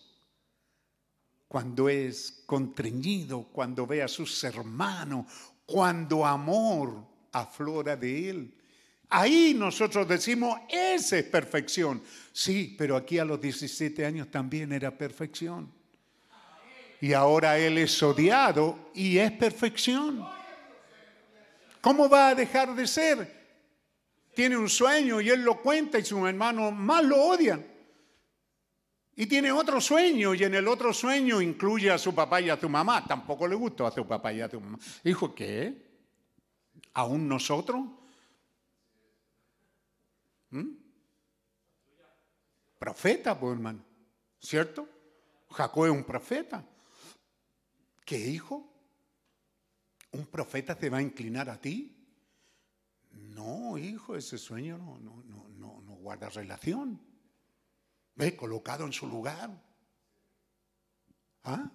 Speaker 4: Cuando es contreñido, cuando ve a sus hermanos, cuando amor aflora de él. Ahí nosotros decimos, esa es perfección. Sí, pero aquí a los 17 años también era perfección. Y ahora él es odiado y es perfección. ¿Cómo va a dejar de ser? Tiene un sueño y él lo cuenta y sus hermanos más lo odian. Y tiene otro sueño y en el otro sueño incluye a su papá y a su mamá. Tampoco le gustó a su papá y a su mamá. Dijo, ¿qué? ¿Aún nosotros? ¿Mm? Profeta, pues hermano. ¿Cierto? Jacob es un profeta. ¿Qué hijo? ¿Un profeta se va a inclinar a ti? No, hijo, ese sueño no, no, no, no, guarda relación. Ve, colocado en su lugar. ¿Ah?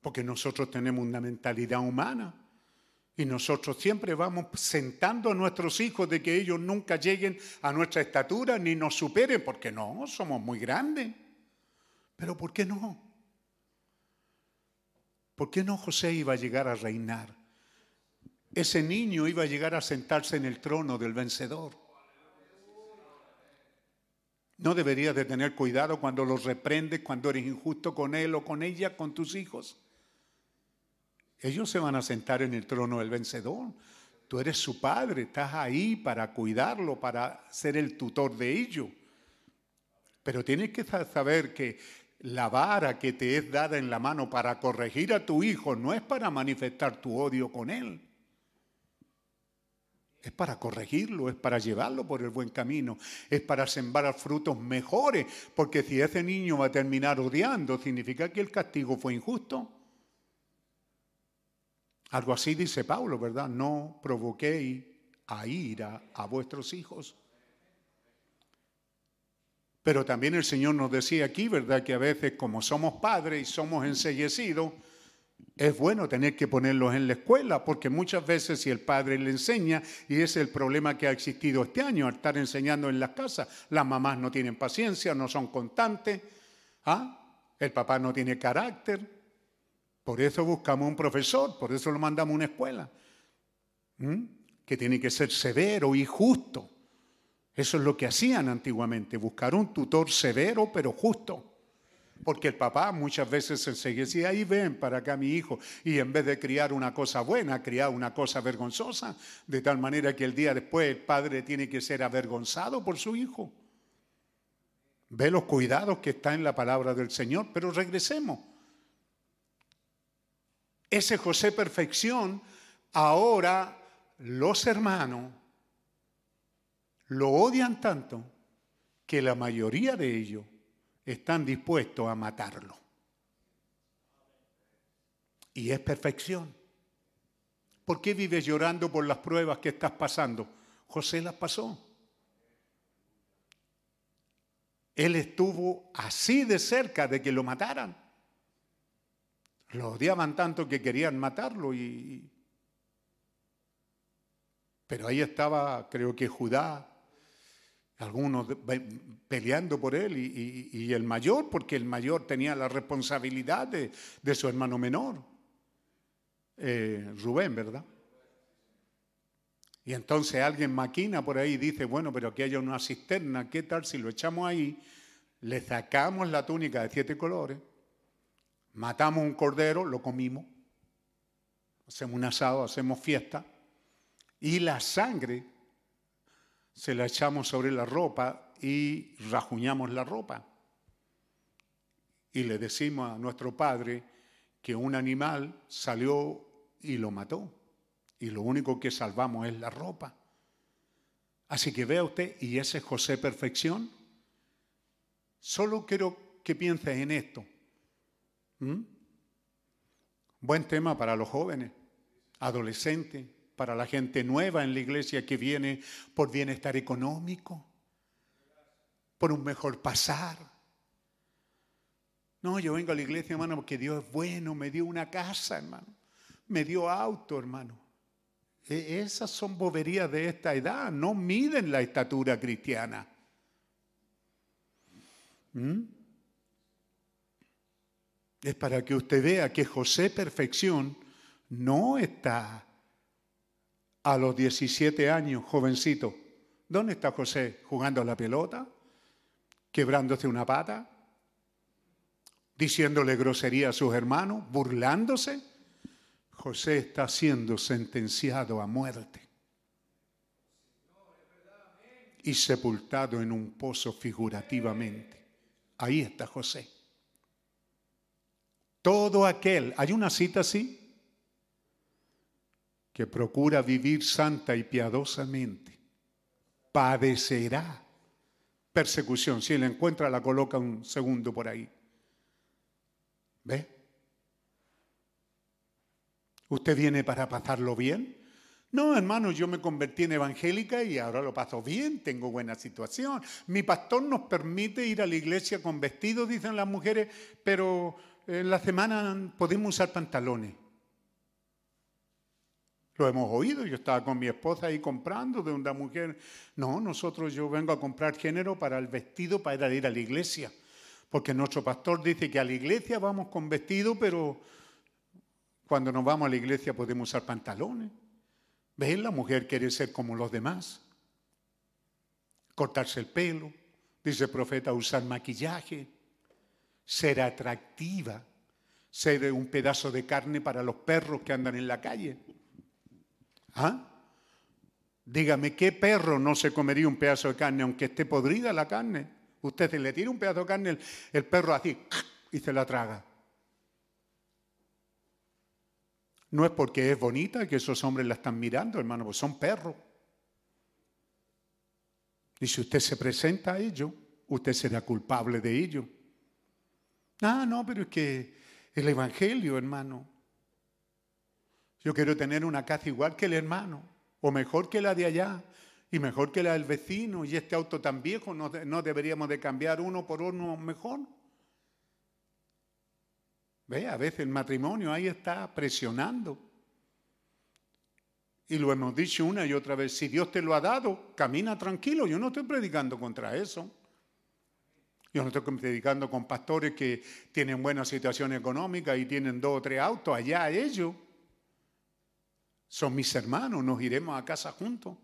Speaker 4: Porque nosotros tenemos una mentalidad humana. Y nosotros siempre vamos sentando a nuestros hijos de que ellos nunca lleguen a nuestra estatura ni nos superen, porque no, somos muy grandes. Pero ¿por qué no? ¿Por qué no José iba a llegar a reinar? Ese niño iba a llegar a sentarse en el trono del vencedor. ¿No deberías de tener cuidado cuando los reprendes, cuando eres injusto con él o con ella, con tus hijos? Ellos se van a sentar en el trono del vencedor. Tú eres su padre, estás ahí para cuidarlo, para ser el tutor de ellos. Pero tienes que saber que la vara que te es dada en la mano para corregir a tu hijo no es para manifestar tu odio con él. Es para corregirlo, es para llevarlo por el buen camino, es para sembrar frutos mejores, porque si ese niño va a terminar odiando, significa que el castigo fue injusto. Algo así dice Pablo, ¿verdad? No provoquéis a ira a vuestros hijos. Pero también el Señor nos decía aquí, ¿verdad? Que a veces como somos padres y somos enseguecidos, es bueno tener que ponerlos en la escuela, porque muchas veces si el padre le enseña, y ese es el problema que ha existido este año, al estar enseñando en las casas, las mamás no tienen paciencia, no son constantes, ¿ah? el papá no tiene carácter, por eso buscamos un profesor, por eso lo mandamos a una escuela, que tiene que ser severo y justo. Eso es lo que hacían antiguamente, buscar un tutor severo pero justo. Porque el papá muchas veces se decía, ahí ven para acá mi hijo, y en vez de criar una cosa buena, criar una cosa vergonzosa, de tal manera que el día después el padre tiene que ser avergonzado por su hijo. Ve los cuidados que está en la palabra del Señor, pero regresemos. Ese José Perfección, ahora los hermanos lo odian tanto que la mayoría de ellos están dispuestos a matarlo. Y es perfección. ¿Por qué vives llorando por las pruebas que estás pasando? José las pasó. Él estuvo así de cerca de que lo mataran. Lo odiaban tanto que querían matarlo y... Pero ahí estaba, creo que Judá, algunos peleando por él y, el mayor, porque el mayor tenía la responsabilidad de, su hermano menor, eh, Rubén, ¿verdad? Y entonces alguien maquina por ahí y dice, bueno, pero aquí hay una cisterna, ¿qué tal si lo echamos ahí? Le sacamos la túnica de siete colores, matamos un cordero, lo comimos, hacemos un asado, hacemos fiesta, y la sangre se la echamos sobre la ropa y rajuñamos la ropa. Y le decimos a nuestro padre que un animal salió y lo mató. Y lo único que salvamos es la ropa. Así que vea usted, y ese es José Perfección. Solo quiero que pienses en esto. ¿Mm? Buen tema para los jóvenes, adolescentes, para la gente nueva en la iglesia que viene por bienestar económico, por un mejor pasar. No, yo vengo a la iglesia, hermano, porque Dios es bueno, me dio una casa, hermano, me dio auto, hermano. E, esas son boberías de esta edad, no miden la estatura cristiana. ¿Mm? Es para que usted vea que José Perfección no está a los 17 años, jovencito. ¿Dónde está José? ¿Jugando a la pelota? ¿Quebrándose una pata? ¿Diciéndole grosería a sus hermanos? ¿Burlándose? José está siendo sentenciado a muerte y sepultado en un pozo figurativamente. Ahí está José. Todo aquel, hay una cita así, que procura vivir santa y piadosamente, padecerá persecución. Si la encuentra, la coloca un segundo por ahí. ¿Ve? ¿Usted viene para pasarlo bien? No, hermano, yo me convertí en evangélica y ahora lo paso bien, tengo buena situación. Mi pastor nos permite ir a la iglesia con vestidos, dicen las mujeres, pero en la semana podemos usar pantalones. Lo hemos oído, yo estaba con mi esposa ahí comprando de una mujer. No, nosotros yo vengo a comprar género para el vestido para ir a la iglesia. Porque nuestro pastor dice que a la iglesia vamos con vestido, pero cuando nos vamos a la iglesia podemos usar pantalones. ¿Ven? La mujer quiere ser como los demás. Cortarse el pelo, dice el profeta, usar maquillaje, ser atractiva, ser un pedazo de carne para los perros que andan en la calle. ¿Ah? Dígame, ¿qué perro no se comería un pedazo de carne aunque esté podrida la carne? Usted se le tira un pedazo de carne, el, perro así, y se la traga. No es porque es bonita que esos hombres la están mirando, hermano, pues son perros. Y si usted se presenta a ello, usted será culpable de ello. Ah, no, pero es que el Evangelio, hermano. Yo quiero tener una casa igual que el hermano, o mejor que la de allá, y mejor que la del vecino, y este auto tan viejo, no, deberíamos de cambiar uno por uno mejor. Ve, a veces el matrimonio ahí está presionando. Y lo hemos dicho una y otra vez, si Dios te lo ha dado, camina tranquilo. Yo no estoy predicando contra eso. Yo no estoy predicando con pastores que tienen buena situación económica y tienen dos o tres autos. Allá ellos son mis hermanos, nos iremos a casa juntos.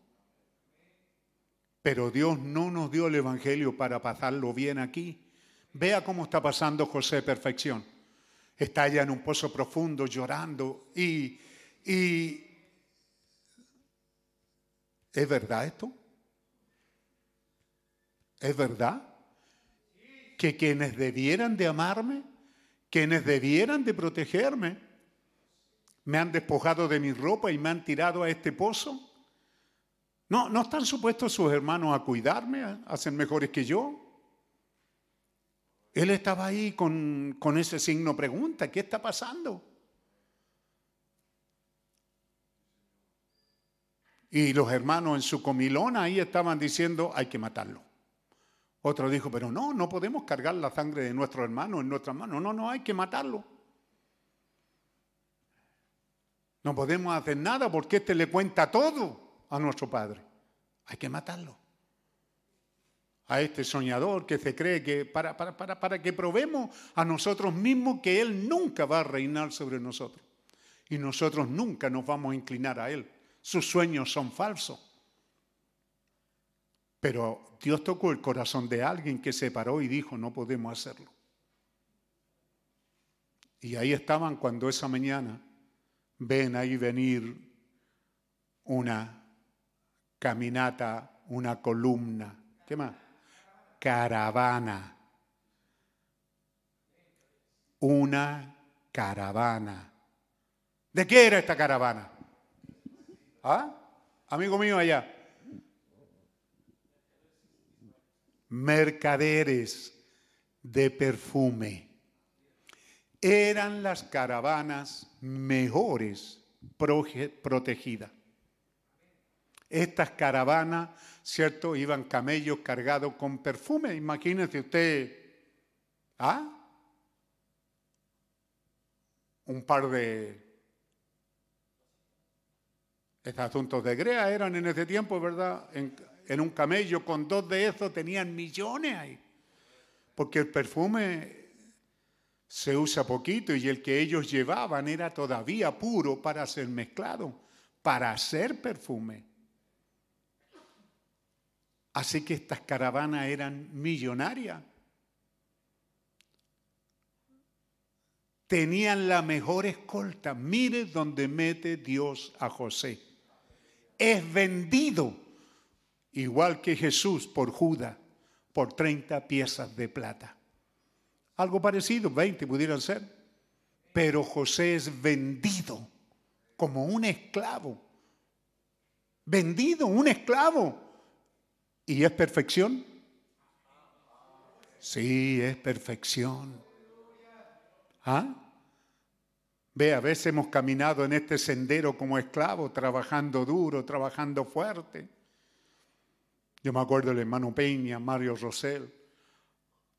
Speaker 4: Pero Dios no nos dio el Evangelio para pasarlo bien aquí. Vea cómo está pasando José Perfección está allá en un pozo profundo llorando y, y ¿es verdad esto? ¿Es verdad? Que quienes debieran de amarme, quienes debieran de protegerme, me han despojado de mi ropa y me han tirado a este pozo. No, no están supuestos sus hermanos a cuidarme, a ser mejores que yo. Él estaba ahí con, ese signo pregunta, ¿qué está pasando? Y los hermanos en su comilona ahí estaban diciendo, hay que matarlo. Otro dijo, pero no, no podemos cargar la sangre de nuestro hermano en nuestras manos. No, no, hay que matarlo. No podemos hacer nada porque este le cuenta todo a nuestro padre. Hay que matarlo a este soñador que se cree que para, para, para, para que probemos a nosotros mismos que Él nunca va a reinar sobre nosotros. Y nosotros nunca nos vamos a inclinar a Él. Sus sueños son falsos. Pero Dios tocó el corazón de alguien que se paró y dijo, no podemos hacerlo. Y ahí estaban cuando esa mañana ven ahí venir una caminata, una columna. ¿Qué más? caravana. Una caravana. ¿De qué era esta caravana? ¿Ah? Amigo mío allá. Mercaderes de perfume. Eran las caravanas mejores protegidas. Estas caravanas, ¿cierto? Iban camellos cargados con perfume. Imagínese usted, ¿ah? Un par de... Estos asuntos de Grea eran en ese tiempo, ¿verdad? En, en un camello con dos de esos tenían millones ahí. Porque el perfume se usa poquito y el que ellos llevaban era todavía puro para ser mezclado, para hacer perfume. Así que estas caravanas eran millonarias. Tenían la mejor escolta. Mire dónde mete Dios a José. Es vendido, igual que Jesús por Judas, por 30 piezas de plata. Algo parecido, 20 pudieran ser. Pero José es vendido como un esclavo. Vendido, un esclavo ¿Y es perfección? Sí, es perfección. ¿Ah? Ve, a veces hemos caminado en este sendero como esclavos, trabajando duro, trabajando fuerte. Yo me acuerdo del hermano Peña, Mario Rosell,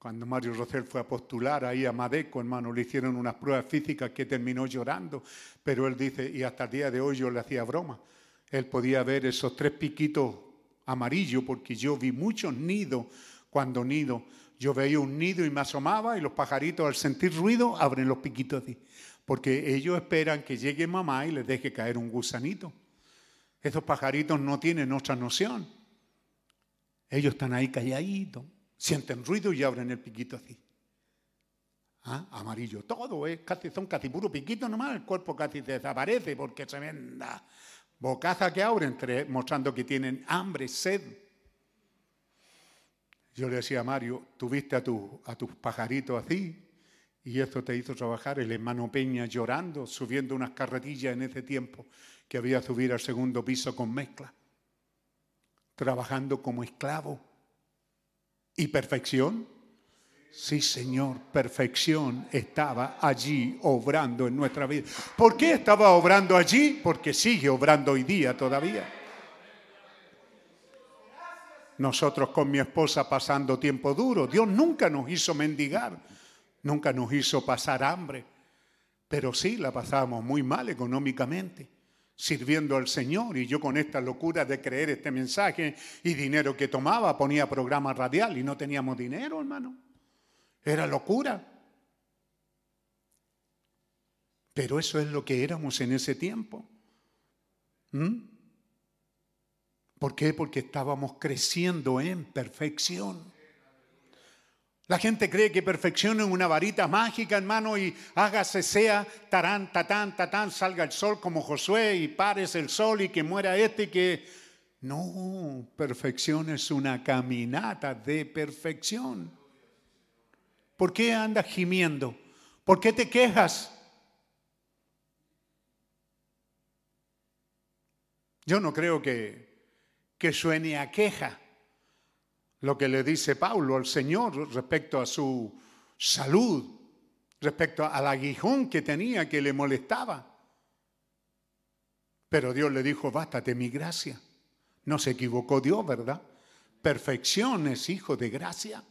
Speaker 4: cuando Mario Rosell fue a postular ahí a Madeco, hermano, le hicieron unas pruebas físicas que terminó llorando, pero él dice, y hasta el día de hoy yo le hacía broma, él podía ver esos tres piquitos amarillo porque yo vi muchos nidos cuando nido. Yo veía un nido y me asomaba y los pajaritos al sentir ruido abren los piquitos así. Porque ellos esperan que llegue mamá y les deje caer un gusanito. Esos pajaritos no tienen otra noción. Ellos están ahí calladitos, sienten ruido y abren el piquito así. ¿Ah? Amarillo todo, ¿eh? casi, son casi puro piquito nomás, el cuerpo casi desaparece porque se venda bocaza que abren, mostrando que tienen hambre, sed. Yo le decía a Mario, tuviste a, tu, a tus pajaritos así, y esto te hizo trabajar. El hermano Peña llorando, subiendo unas carretillas en ese tiempo, que había subir al segundo piso con mezcla, trabajando como esclavo. ¿Y perfección? Sí, Señor, perfección estaba allí obrando en nuestra vida. ¿Por qué estaba obrando allí? Porque sigue obrando hoy día todavía. Nosotros con mi esposa pasando tiempo duro. Dios nunca nos hizo mendigar, nunca nos hizo pasar hambre, pero sí la pasábamos muy mal económicamente sirviendo al Señor y yo con esta locura de creer este mensaje y dinero que tomaba ponía programa radial y no teníamos dinero, hermano. Era locura. Pero eso es lo que éramos en ese tiempo. ¿Mm? ¿Por qué? Porque estábamos creciendo en perfección. La gente cree que perfección es una varita mágica, hermano, y hágase sea, tarán, tatán, tatán, salga el sol como Josué y pares el sol y que muera este que... No, perfección es una caminata de perfección. ¿Por qué andas gimiendo? ¿Por qué te quejas? Yo no creo que, que suene a queja lo que le dice Pablo al Señor respecto a su salud, respecto al aguijón que tenía que le molestaba. Pero Dios le dijo, bástate mi gracia. No se equivocó Dios, ¿verdad? Perfección es hijo de gracia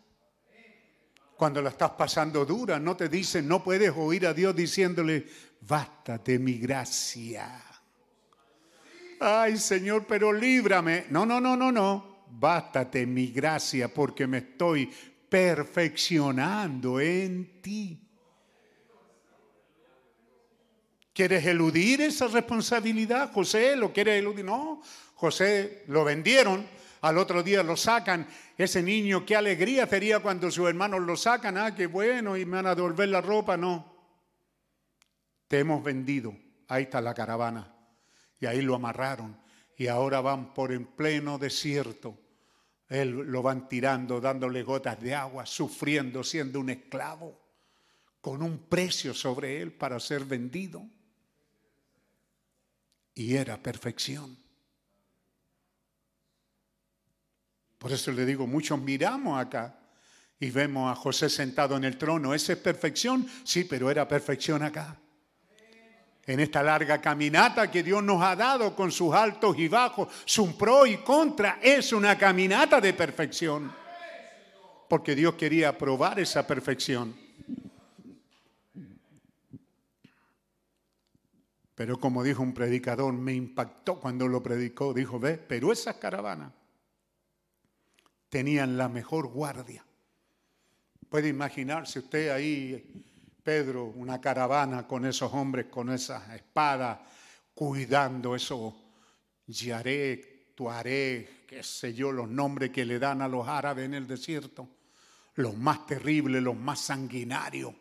Speaker 4: cuando la estás pasando dura, no te dicen, no puedes oír a Dios diciéndole, bástate mi gracia. Ay Señor, pero líbrame. No, no, no, no, no. Bástate mi gracia porque me estoy perfeccionando en ti. ¿Quieres eludir esa responsabilidad? José, ¿lo quiere eludir? No, José lo vendieron, al otro día lo sacan ese niño, qué alegría sería cuando sus hermanos lo sacan, ah, qué bueno, y me van a devolver la ropa. No, te hemos vendido. Ahí está la caravana. Y ahí lo amarraron. Y ahora van por en pleno desierto. Él lo van tirando, dándole gotas de agua, sufriendo, siendo un esclavo, con un precio sobre él para ser vendido. Y era perfección. Por eso le digo, muchos miramos acá Y vemos a José sentado en el trono. ¿Esa es perfección? Sí, pero era perfección acá. En esta larga caminata que Dios nos ha dado con sus altos y bajos, su pro y contra, es una caminata de perfección. Porque Dios quería probar esa perfección. Pero como dijo un predicador, me impactó cuando lo predicó. Dijo, ve, pero esas caravanas tenían la mejor guardia. Puede imaginarse usted ahí, Pedro, una caravana con esos hombres, con esas espadas, cuidando eso, Yaré, Tuaré, qué sé yo, los nombres que le dan a los árabes en el desierto, los más terribles, los más sanguinarios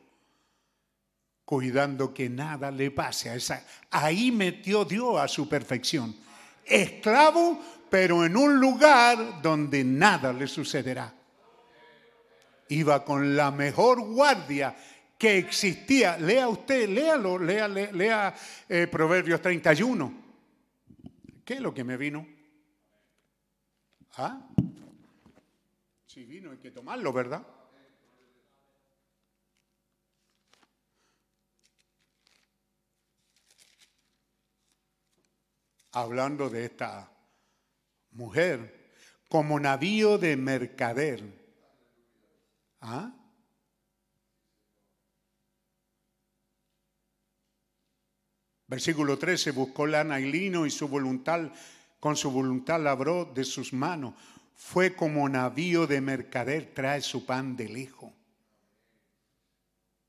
Speaker 4: cuidando que nada le pase a esa. Ahí metió Dios a su perfección. Esclavo, pero en un lugar donde nada le sucederá. Iba con la mejor guardia que existía. Lea usted, léalo, lea, lea, eh, Proverbios 31. ¿Qué es lo que me vino? ¿Ah? Si vino hay que tomarlo, ¿verdad? hablando de esta mujer, como navío de mercader. ¿Ah? Versículo 13, buscó lana y lino y su voluntad, con su voluntad labró de sus manos. Fue como navío de mercader, trae su pan de lejos.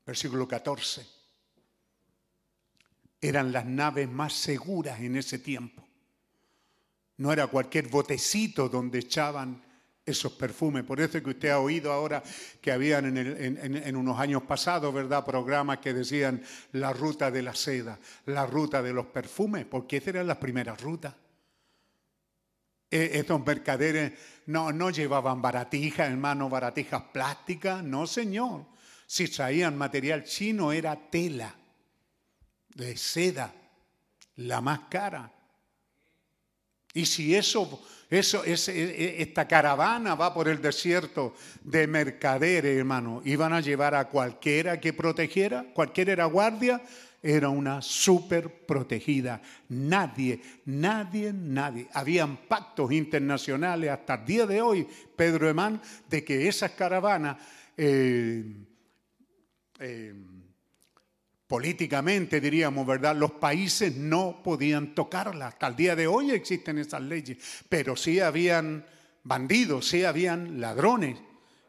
Speaker 4: Versículo 14 eran las naves más seguras en ese tiempo. No era cualquier botecito donde echaban esos perfumes. Por eso es que usted ha oído ahora que habían en, unos años pasados, ¿verdad?, programas que decían la ruta de la seda, la ruta de los perfumes, porque esas eran las primeras rutas. E, estos mercaderes no, no llevaban baratijas, hermano, baratijas plásticas, no, señor. Si traían material chino era tela de seda, la más cara. Y si eso, eso, e, e, esta caravana va por el desierto de mercaderes, hermano, iban a llevar a cualquiera que protegiera, cualquiera era guardia, era una súper protegida. Nadie, nadie, nadie. Habían pactos internacionales hasta el día de hoy, Pedro Emán, de que esas caravanas eh, eh, políticamente diríamos, ¿verdad? Los países no podían tocarla. Hasta el día de hoy existen esas leyes, pero sí habían bandidos, sí habían ladrones.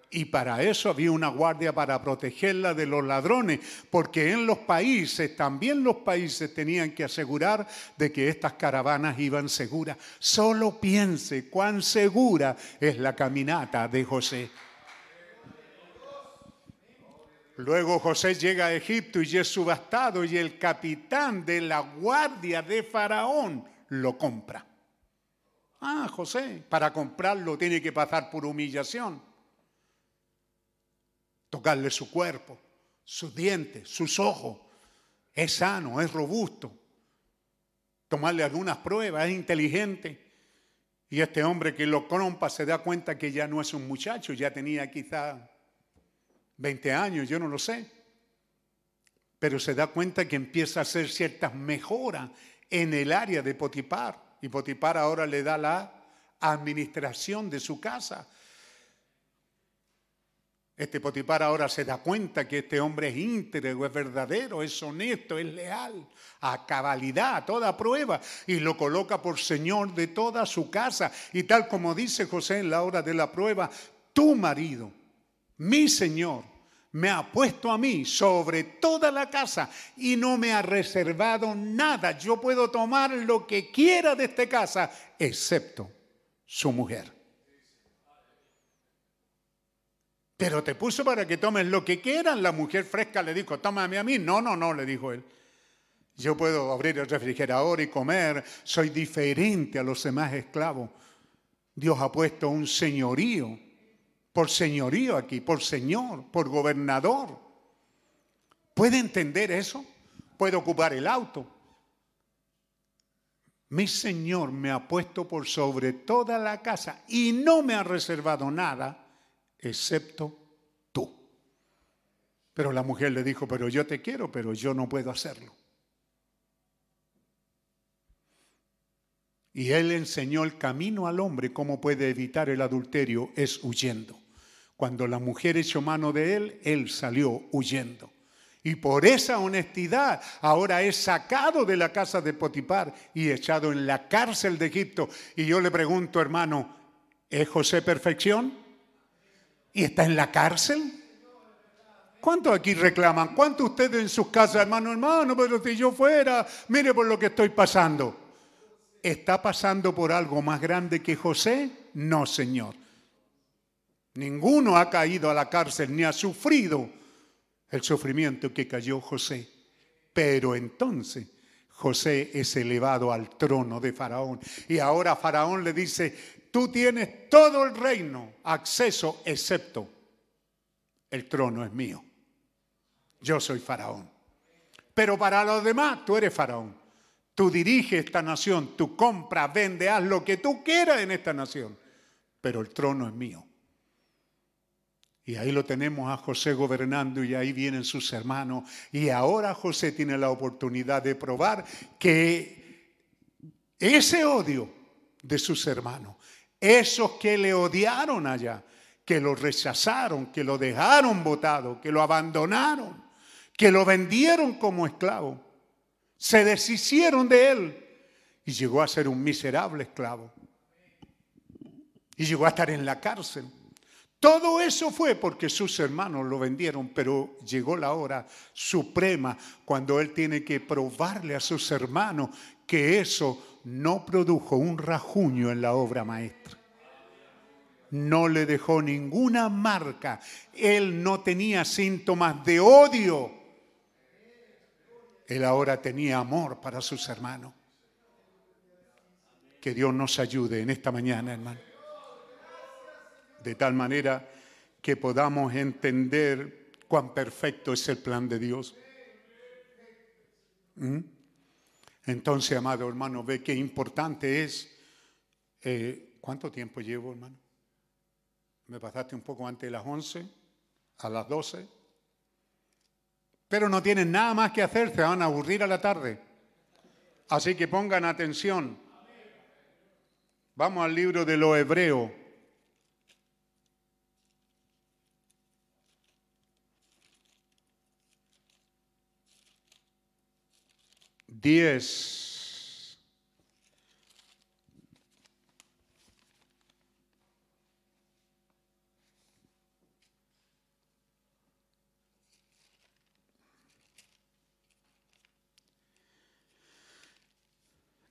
Speaker 4: Y para eso había una guardia para protegerla de los ladrones, porque en los países, también los países tenían que asegurar de que estas caravanas iban seguras. Solo piense cuán segura es la caminata de José. Luego José llega a Egipto y es subastado y el capitán de la guardia de Faraón lo compra. Ah, José, para comprarlo tiene que pasar por humillación. Tocarle su cuerpo, sus dientes, sus ojos. Es sano, es robusto. Tomarle algunas pruebas, es inteligente. Y este hombre que lo compra se da cuenta que ya no es un muchacho, ya tenía quizá 20 años, yo no lo sé. Pero se da cuenta que empieza a hacer ciertas mejoras en el área de Potipar. Y Potipar ahora le da la administración de su casa. Este Potipar ahora se da cuenta que este hombre es íntegro, es verdadero, es honesto, es leal, a cabalidad, a toda prueba, y lo coloca por señor de toda su casa. Y tal como dice José en la hora de la prueba, tu marido, mi señor, me ha puesto a mí sobre toda la casa y no me ha reservado nada. Yo puedo tomar lo que quiera de esta casa, excepto su mujer. Pero te puso para que tomes lo que quieran. La mujer fresca le dijo, tómame a mí. No, no, no, le dijo él. Yo puedo abrir el refrigerador y comer. Soy diferente a los demás esclavos. Dios ha puesto un señorío por señorío aquí, por señor, por gobernador. ¿Puede entender eso? Puede ocupar el auto. Mi Señor me ha puesto por sobre toda la casa y no me ha reservado nada excepto Pero la mujer le dijo, pero yo te quiero, pero yo no puedo hacerlo. Y él enseñó el camino al hombre, cómo puede evitar el adulterio, es huyendo. Cuando la mujer echó mano de él, él salió huyendo. Y por esa honestidad ahora es sacado de la casa de Potipar y echado en la cárcel de Egipto. Y yo le pregunto, hermano, ¿es José perfección? ¿Y está en la cárcel? ¿Cuántos aquí reclaman? ¿Cuántos ustedes en sus casas, hermano, hermano, pero si yo fuera, mire por lo que estoy pasando? ¿Está pasando por algo más grande que José? No, Señor. Ninguno ha caído a la cárcel ni ha sufrido el sufrimiento que cayó José. Pero entonces José es elevado al trono de Faraón. Y ahora Faraón le dice, tú tienes todo el reino, acceso, excepto el trono es mío. Yo soy Faraón. Pero para los demás, tú eres Faraón. Tú diriges esta nación, tú compras, vendes, haz lo que tú quieras en esta nación. Pero el trono es mío. Y ahí lo tenemos a José gobernando y ahí vienen sus hermanos. Y ahora José tiene la oportunidad de probar que ese odio de sus hermanos, esos que le odiaron allá, que lo rechazaron, que lo dejaron botado, que lo abandonaron, que lo vendieron como esclavo, se deshicieron de él y llegó a ser un miserable esclavo. Y llegó a estar en la cárcel. Todo eso fue porque sus hermanos lo vendieron, pero llegó la hora suprema cuando él tiene que probarle a sus hermanos que eso no produjo un rajuño en la obra maestra. No le dejó ninguna marca. Él no tenía síntomas de odio. Él ahora tenía amor para sus hermanos. Que Dios nos ayude en esta mañana, hermano de tal manera que podamos entender cuán perfecto es el plan de Dios. ¿Mm? Entonces, amado hermano, ve qué importante es. Eh, ¿Cuánto tiempo llevo, hermano? Me pasaste un poco antes de las 11, a las 12. Pero no tienen nada más que hacer, se van a aburrir a la tarde. Así que pongan atención. Vamos al libro de los Hebreos. 10.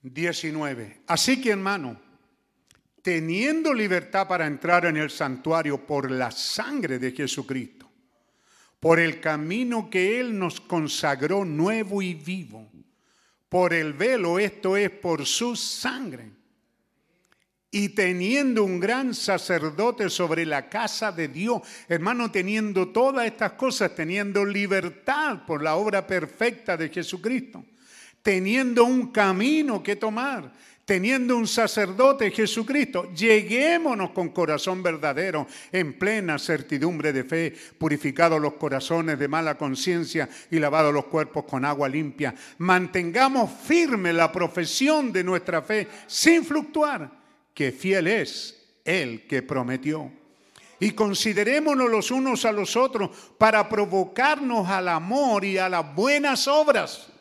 Speaker 4: Diecinueve. Así que hermano, teniendo libertad para entrar en el santuario por la sangre de Jesucristo, por el camino que Él nos consagró nuevo y vivo, por el velo, esto es por su sangre. Y teniendo un gran sacerdote sobre la casa de Dios, hermano, teniendo todas estas cosas, teniendo libertad por la obra perfecta de Jesucristo, teniendo un camino que tomar, teniendo un sacerdote Jesucristo, lleguémonos con corazón verdadero, en plena certidumbre de fe, purificados los corazones de mala conciencia y lavados los cuerpos con agua limpia. Mantengamos firme la profesión de nuestra fe sin fluctuar, que fiel es el que prometió. Y considerémonos los unos a los otros para provocarnos al amor y a las buenas obras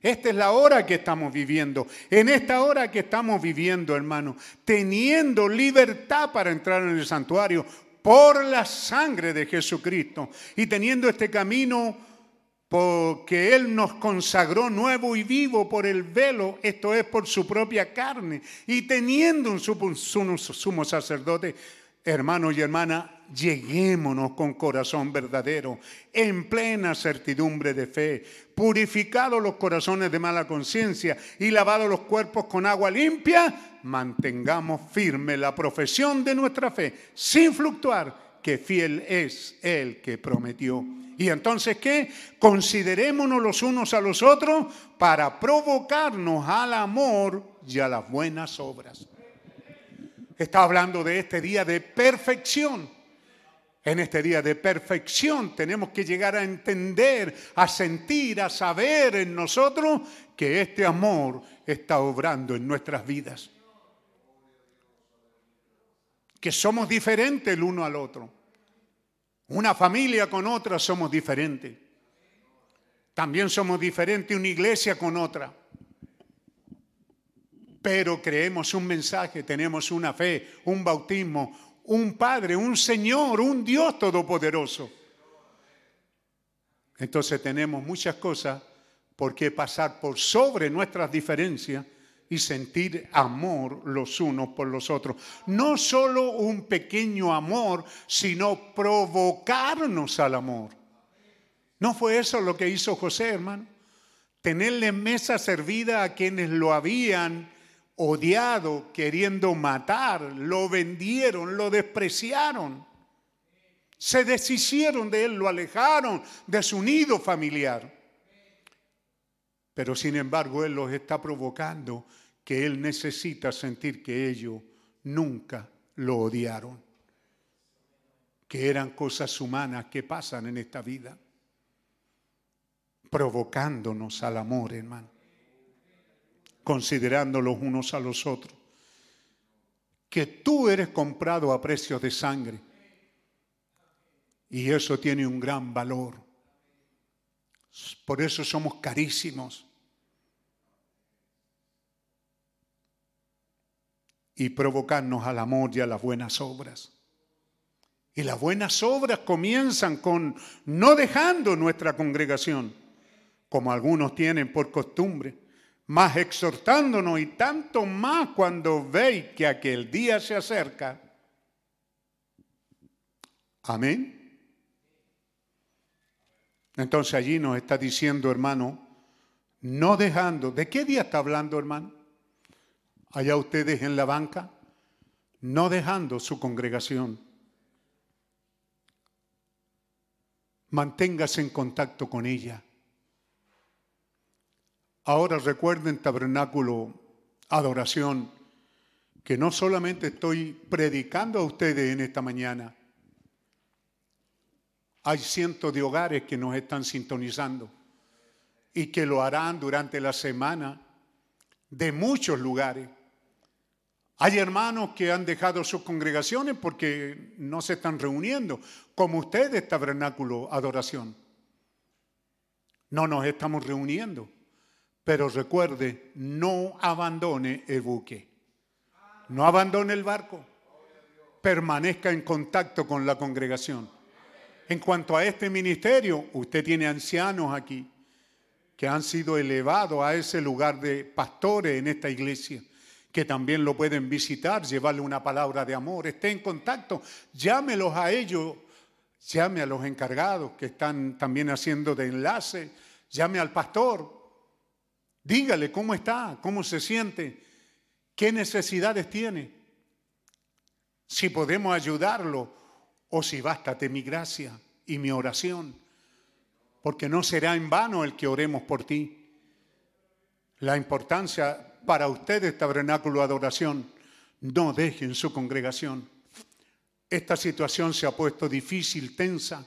Speaker 4: esta es la hora que estamos viviendo. En esta hora que estamos viviendo, hermano, teniendo libertad para entrar en el santuario por la sangre de Jesucristo y teniendo este camino porque Él nos consagró nuevo y vivo por el velo, esto es por su propia carne, y teniendo un sumo sacerdote Hermanos y hermanas, lleguémonos con corazón verdadero, en plena certidumbre de fe, purificados los corazones de mala conciencia y lavados los cuerpos con agua limpia, mantengamos firme la profesión de nuestra fe, sin fluctuar, que fiel es el que prometió. Y entonces, ¿qué? Considerémonos los unos a los otros para provocarnos al amor y a las buenas obras está hablando de este día de perfección. En este día de perfección tenemos que llegar a entender, a sentir, a saber en nosotros que este amor está obrando en nuestras vidas. Que somos diferentes el uno al otro. Una familia con otra somos diferentes. También somos diferentes una iglesia con otra. Pero creemos un mensaje, tenemos una fe, un bautismo, un Padre, un Señor, un Dios todopoderoso. Entonces tenemos muchas cosas por qué pasar por sobre nuestras diferencias y sentir amor los unos por los otros. No solo un pequeño amor, sino provocarnos al amor. ¿No fue eso lo que hizo José, hermano? Tenerle mesa servida a quienes lo habían odiado, queriendo matar, lo vendieron, lo despreciaron. Se deshicieron de él, lo alejaron de su nido familiar. Pero sin embargo, Él los está provocando que Él necesita sentir que ellos nunca lo odiaron, que eran cosas humanas que pasan en esta vida, provocándonos al amor, hermano, considerando los unos a los otros, que tú eres comprado a precios de sangre y eso tiene un gran valor. Por eso somos carísimos. y provocarnos al amor y a las buenas obras. Y las buenas obras comienzan con no dejando nuestra congregación, como algunos tienen por costumbre, más exhortándonos y tanto más cuando veis que aquel día se acerca. Amén. Entonces allí nos está diciendo, hermano, no dejando, ¿de qué día está hablando, hermano? allá ustedes en la banca, no dejando su congregación. Manténgase en contacto con ella. Ahora recuerden tabernáculo, adoración, que no solamente estoy predicando a ustedes en esta mañana, hay cientos de hogares que nos están sintonizando y que lo harán durante la semana de muchos lugares. Hay hermanos que han dejado sus congregaciones porque no se están reuniendo, como ustedes, tabernáculo, adoración. No nos estamos reuniendo, pero recuerde, no abandone el buque, no abandone el barco, permanezca en contacto con la congregación. En cuanto a este ministerio, usted tiene ancianos aquí que han sido elevados a ese lugar de pastores en esta iglesia que también lo pueden visitar, llevarle una palabra de amor, esté en contacto, llámelos a ellos, llame a los encargados que están también haciendo de enlace, llame al pastor, dígale cómo está, cómo se siente, qué necesidades tiene, si podemos ayudarlo o si bástate mi gracia y mi oración, porque no será en vano el que oremos por ti. La importancia para ustedes, tabernáculo de adoración, no dejen su congregación. Esta situación se ha puesto difícil, tensa,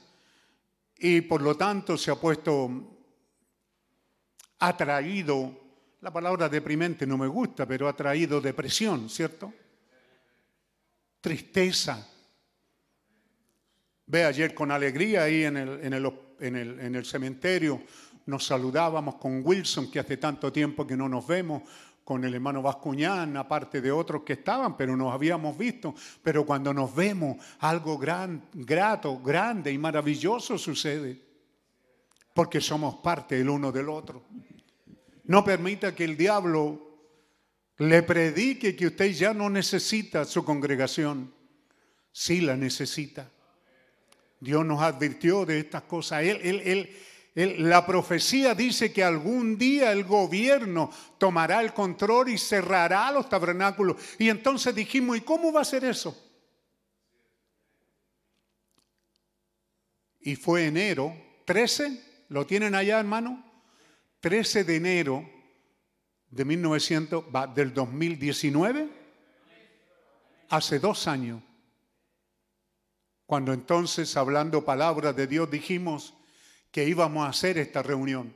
Speaker 4: y por lo tanto se ha puesto atraído, la palabra deprimente no me gusta, pero ha traído depresión, ¿cierto? Tristeza. Ve ayer con alegría ahí en el, en el, en el, en el cementerio, nos saludábamos con Wilson, que hace tanto tiempo que no nos vemos, con el hermano Vascuñán, aparte de otros que estaban, pero nos habíamos visto. Pero cuando nos vemos, algo gran, grato, grande y maravilloso sucede, porque somos parte el uno del otro. No permita que el diablo le predique que usted ya no necesita su congregación. Sí la necesita. Dios nos advirtió de estas cosas. Él, él, él, la profecía dice que algún día el gobierno tomará el control y cerrará los tabernáculos. Y entonces dijimos, ¿y cómo va a ser eso? Y fue enero 13, ¿lo tienen allá hermano? 13 de enero de 1900, del 2019, hace dos años, Cuando entonces, hablando palabras de Dios, dijimos que íbamos a hacer esta reunión,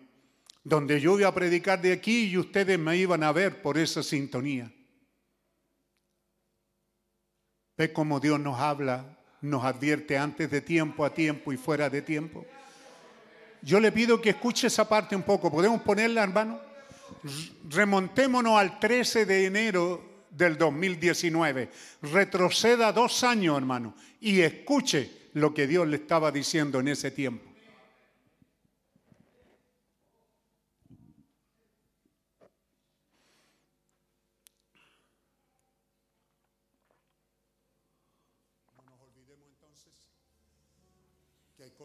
Speaker 4: donde yo iba a predicar de aquí y ustedes me iban a ver por esa sintonía. Ve cómo Dios nos habla, nos advierte antes de tiempo, a tiempo y fuera de tiempo. Yo le pido que escuche esa parte un poco. ¿Podemos ponerla, hermano? Remontémonos al 13 de enero del 2019. Retroceda dos años, hermano, y escuche lo que Dios le estaba diciendo en ese tiempo.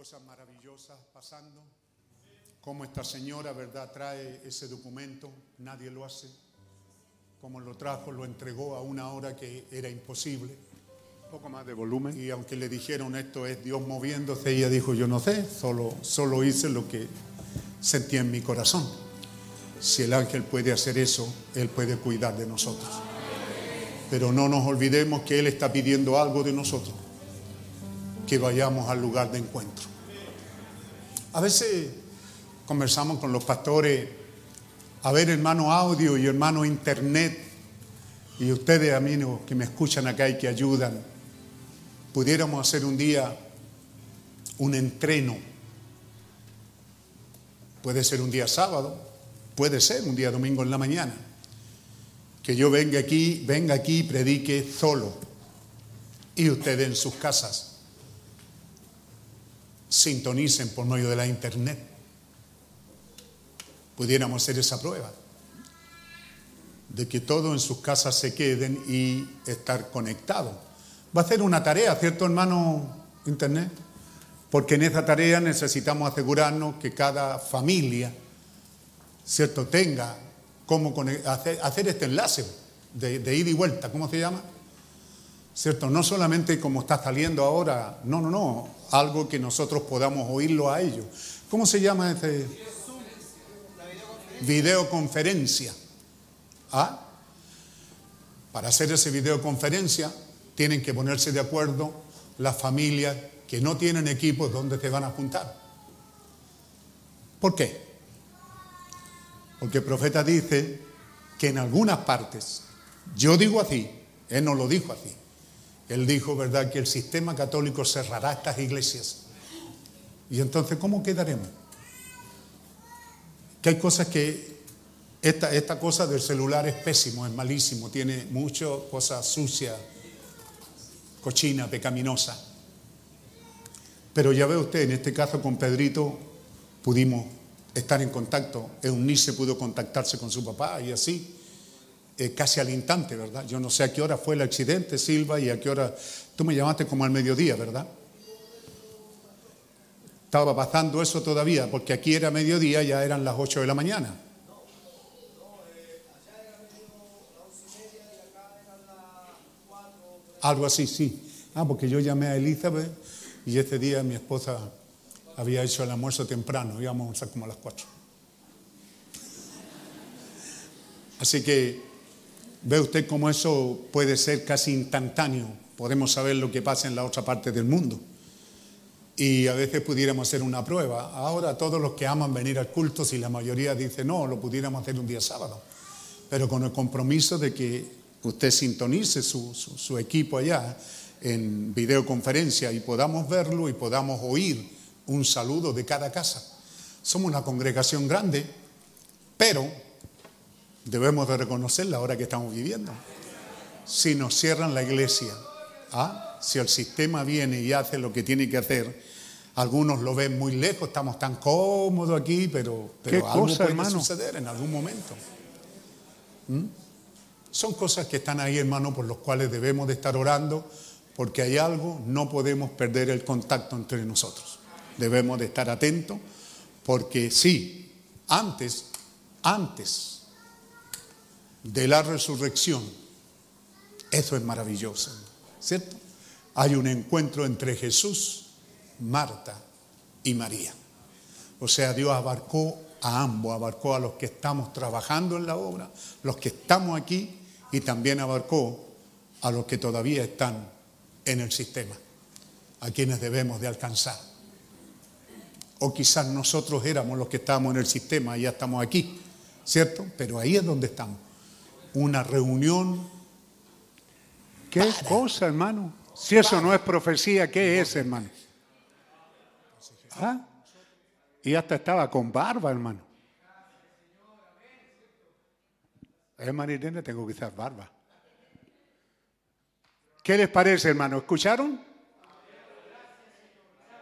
Speaker 4: cosas maravillosas pasando. Como esta señora, ¿verdad?, trae ese documento, nadie lo hace. Como lo trajo, lo entregó a una hora que era imposible.
Speaker 3: Un poco más de volumen.
Speaker 4: Y aunque le dijeron esto es Dios moviéndose, ella dijo, yo no sé, solo, solo hice lo que sentía en mi corazón. Si el ángel puede hacer eso, Él puede cuidar de nosotros. Pero no nos olvidemos que Él está pidiendo algo de nosotros, que vayamos al lugar de encuentro. A veces conversamos con los pastores, a ver hermano audio y hermano internet, y ustedes amigos que me escuchan acá y que ayudan, pudiéramos hacer un día un entreno. Puede ser un día sábado, puede ser un día domingo en la mañana. Que yo venga aquí, venga aquí y predique solo. Y ustedes en sus casas sintonicen por medio de la internet. Pudiéramos hacer esa prueba de que todos en sus casas se queden y estar conectados. Va a ser una tarea, ¿cierto, hermano Internet? Porque en esa tarea necesitamos asegurarnos que cada familia, ¿cierto?, tenga cómo hacer, este enlace de, de ida y vuelta, ¿cómo se llama? ¿Cierto? No solamente como está saliendo ahora, no, no, no, algo que nosotros podamos oírlo a ellos. ¿Cómo se llama ese? Videoconferencia. ¿Ah? Para hacer esa videoconferencia tienen que ponerse de acuerdo las familias que no tienen equipos donde se van a juntar. ¿Por qué? Porque el profeta dice que en algunas partes, yo digo así, él no lo dijo así, él dijo, ¿verdad?, que el sistema católico cerrará estas iglesias. Y entonces, ¿cómo quedaremos? Que hay cosas que... Esta, esta cosa del celular es pésimo, es malísimo, tiene muchas cosas sucias, cochina, pecaminosa. Pero ya ve usted, en este caso con Pedrito pudimos estar en contacto. Eunice pudo contactarse con su papá y así. Eh, casi al instante, ¿verdad? Yo no sé a qué hora fue el accidente, Silva, y a qué hora... Tú me llamaste como al mediodía, ¿verdad? Estaba pasando eso todavía, porque aquí era mediodía, ya eran las 8 de la mañana. Algo así, sí. Ah, porque yo llamé a Elizabeth y este día mi esposa había hecho el almuerzo temprano, íbamos a como a las 4. Así que Ve usted cómo eso puede ser casi instantáneo. Podemos saber lo que pasa en la otra parte del mundo. Y a veces pudiéramos hacer una prueba. Ahora todos los que aman venir al culto, si la mayoría dice no, lo pudiéramos hacer un día sábado. Pero con el compromiso de que usted sintonice su, su equipo allá en videoconferencia y podamos verlo y podamos oír un saludo de cada casa. Somos una congregación grande, pero Debemos de reconocer la hora que estamos viviendo. Si nos cierran la iglesia, ¿ah? si el sistema viene y hace lo que tiene que hacer, algunos lo ven muy lejos, estamos tan cómodos aquí, pero, pero algo puede suceder en algún momento. ¿Mm? Son cosas que están ahí, hermano, por los cuales debemos de estar orando, porque hay algo, no podemos perder el contacto entre nosotros. Debemos de estar atentos, porque sí, antes, antes de la resurrección, eso es maravilloso, ¿cierto? Hay un encuentro entre Jesús, Marta y María. O sea, Dios abarcó a ambos, abarcó a los que estamos trabajando en la obra, los que estamos aquí y también abarcó a los que todavía están en el sistema.
Speaker 5: a quienes debemos de alcanzar. O quizás nosotros éramos los que estábamos en el sistema y ya estamos aquí, ¿cierto? Pero ahí es donde estamos. Una reunión.
Speaker 4: ¿Qué cosa, hermano? Si eso no es profecía, ¿qué es, hermano? ¿Ah? Y hasta estaba con barba, hermano. Hermano Irene, tengo que usar barba. ¿Qué les parece, hermano? ¿Escucharon?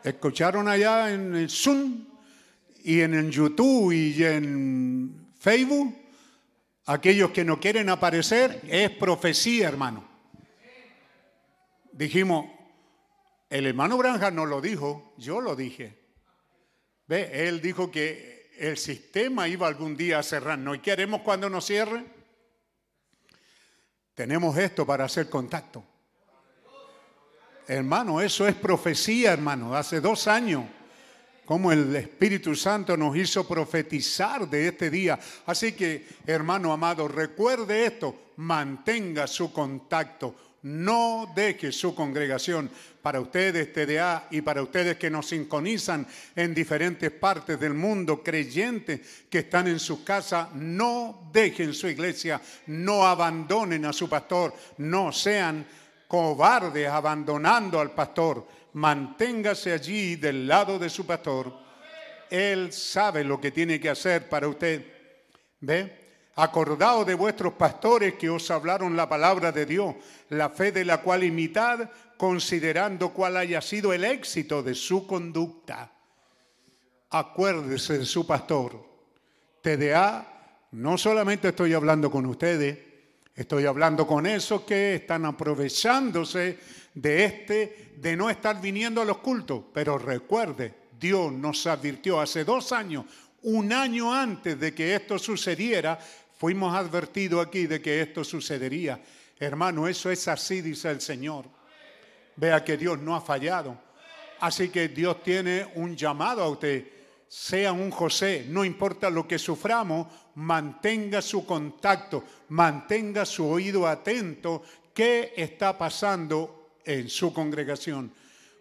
Speaker 4: ¿Escucharon allá en el Zoom y en el YouTube y en Facebook? Aquellos que no quieren aparecer, es profecía, hermano. Dijimos, el hermano Branja no lo dijo, yo lo dije. Ve, él dijo que el sistema iba algún día a cerrar. ¿No queremos cuando nos cierre? Tenemos esto para hacer contacto. Hermano, eso es profecía, hermano. Hace dos años, como el Espíritu Santo nos hizo profetizar de este día. Así que, hermano amado, recuerde esto, mantenga su contacto no deje su congregación. Para ustedes, TDA, y para ustedes que nos sintonizan en diferentes partes del mundo, creyentes que están en su casa, no dejen su iglesia, no abandonen a su pastor, no sean cobardes abandonando al pastor. Manténgase allí del lado de su pastor. Él sabe lo que tiene que hacer para usted. ¿Ve? Acordaos de vuestros pastores que os hablaron la palabra de Dios, la fe de la cual imitad, considerando cuál haya sido el éxito de su conducta. Acuérdese de su pastor. TDA, no solamente estoy hablando con ustedes, estoy hablando con esos que están aprovechándose de este, de no estar viniendo a los cultos. Pero recuerde, Dios nos advirtió hace dos años, un año antes de que esto sucediera, Fuimos advertidos aquí de que esto sucedería. Hermano, eso es así, dice el Señor. Vea que Dios no ha fallado. Así que Dios tiene un llamado a usted. Sea un José, no importa lo que suframos, mantenga su contacto, mantenga su oído atento. ¿Qué está pasando en su congregación?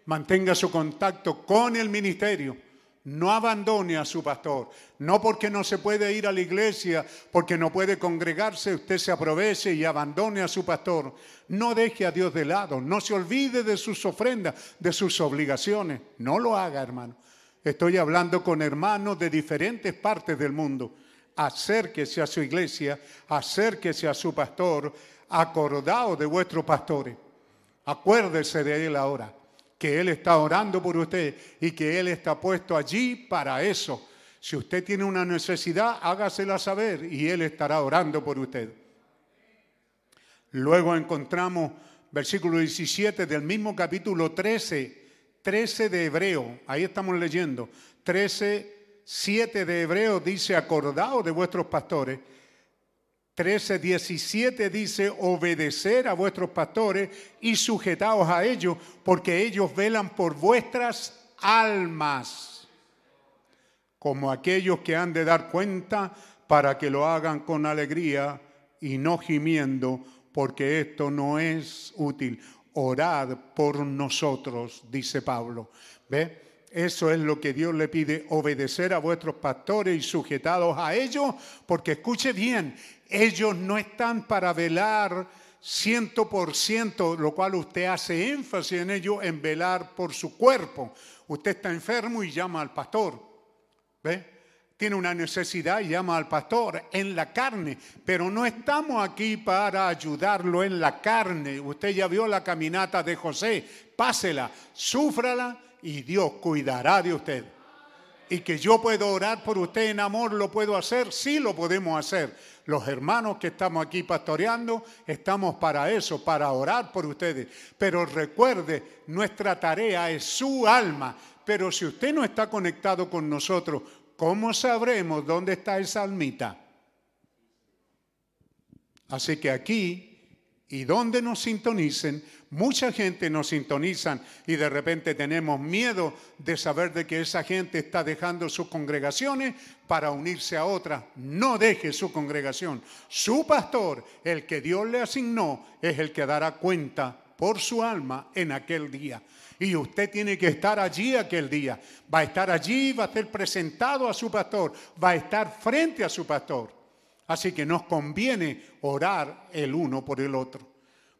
Speaker 4: Mantenga su contacto con el ministerio no abandone a su pastor. No porque no se puede ir a la iglesia, porque no puede congregarse, usted se aproveche y abandone a su pastor. No deje a Dios de lado. No se olvide de sus ofrendas, de sus obligaciones. No lo haga, hermano. Estoy hablando con hermanos de diferentes partes del mundo. Acérquese a su iglesia, acérquese a su pastor, acordado de vuestros pastores. Acuérdese de él ahora que Él está orando por usted y que Él está puesto allí para eso. Si usted tiene una necesidad, hágasela saber y Él estará orando por usted. Luego encontramos versículo 17 del mismo capítulo 13, 13 de Hebreo, ahí estamos leyendo, 13, 7 de Hebreo dice, acordaos de vuestros pastores 13, 17 dice, obedecer a vuestros pastores y sujetaos a ellos, porque ellos velan por vuestras almas, como aquellos que han de dar cuenta para que lo hagan con alegría y no gimiendo, porque esto no es útil. Orad por nosotros, dice Pablo. ¿Ve? Eso es lo que Dios le pide, obedecer a vuestros pastores y sujetados a ellos, porque escuche bien, ellos no están para velar ciento por ciento, lo cual usted hace énfasis en ello, en velar por su cuerpo. Usted está enfermo y llama al pastor. ¿Ve? Tiene una necesidad y llama al pastor en la carne, pero no estamos aquí para ayudarlo en la carne. Usted ya vio la caminata de José, pásela, súfrala y Dios cuidará de usted. Y que yo puedo orar por usted en amor, ¿lo puedo hacer? Sí, lo podemos hacer los hermanos que estamos aquí pastoreando, estamos para eso, para orar por ustedes. Pero recuerde, nuestra tarea es su alma. Pero si usted no está conectado con nosotros, ¿cómo sabremos dónde está esa almita? Así que aquí y donde nos sintonicen, mucha gente nos sintonizan y de repente tenemos miedo de saber de que esa gente está dejando sus congregaciones para unirse a otra. No deje su congregación. Su pastor, el que Dios le asignó, es el que dará cuenta por su alma en aquel día. Y usted tiene que estar allí aquel día. Va a estar allí, va a ser presentado a su pastor, va a estar frente a su pastor. Así que nos conviene orar el uno por el otro.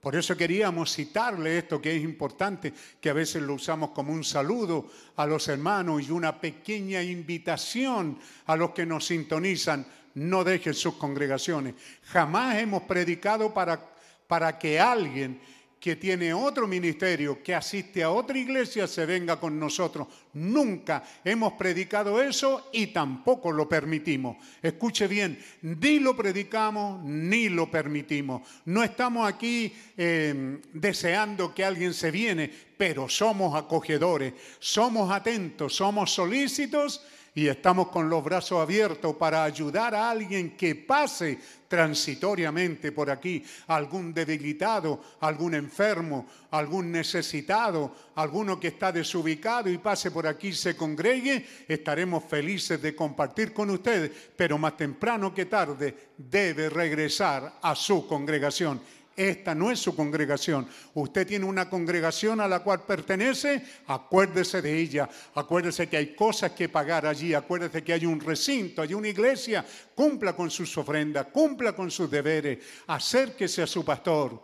Speaker 4: Por eso queríamos citarle esto que es importante, que a veces lo usamos como un saludo a los hermanos y una pequeña invitación a los que nos sintonizan. No dejen sus congregaciones. Jamás hemos predicado para, para que alguien que tiene otro ministerio, que asiste a otra iglesia, se venga con nosotros. Nunca hemos predicado eso y tampoco lo permitimos. Escuche bien, ni lo predicamos ni lo permitimos. No estamos aquí eh, deseando que alguien se viene, pero somos acogedores, somos atentos, somos solícitos y estamos con los brazos abiertos para ayudar a alguien que pase transitoriamente por aquí, algún debilitado, algún enfermo, algún necesitado, alguno que está desubicado y pase por aquí, se congregue, estaremos felices de compartir con ustedes, pero más temprano que tarde debe regresar a su congregación esta no es su congregación. Usted tiene una congregación a la cual pertenece, acuérdese de ella. Acuérdese que hay cosas que pagar allí. Acuérdese que hay un recinto, hay una iglesia. Cumpla con sus ofrendas, cumpla con sus deberes. Acérquese a su pastor.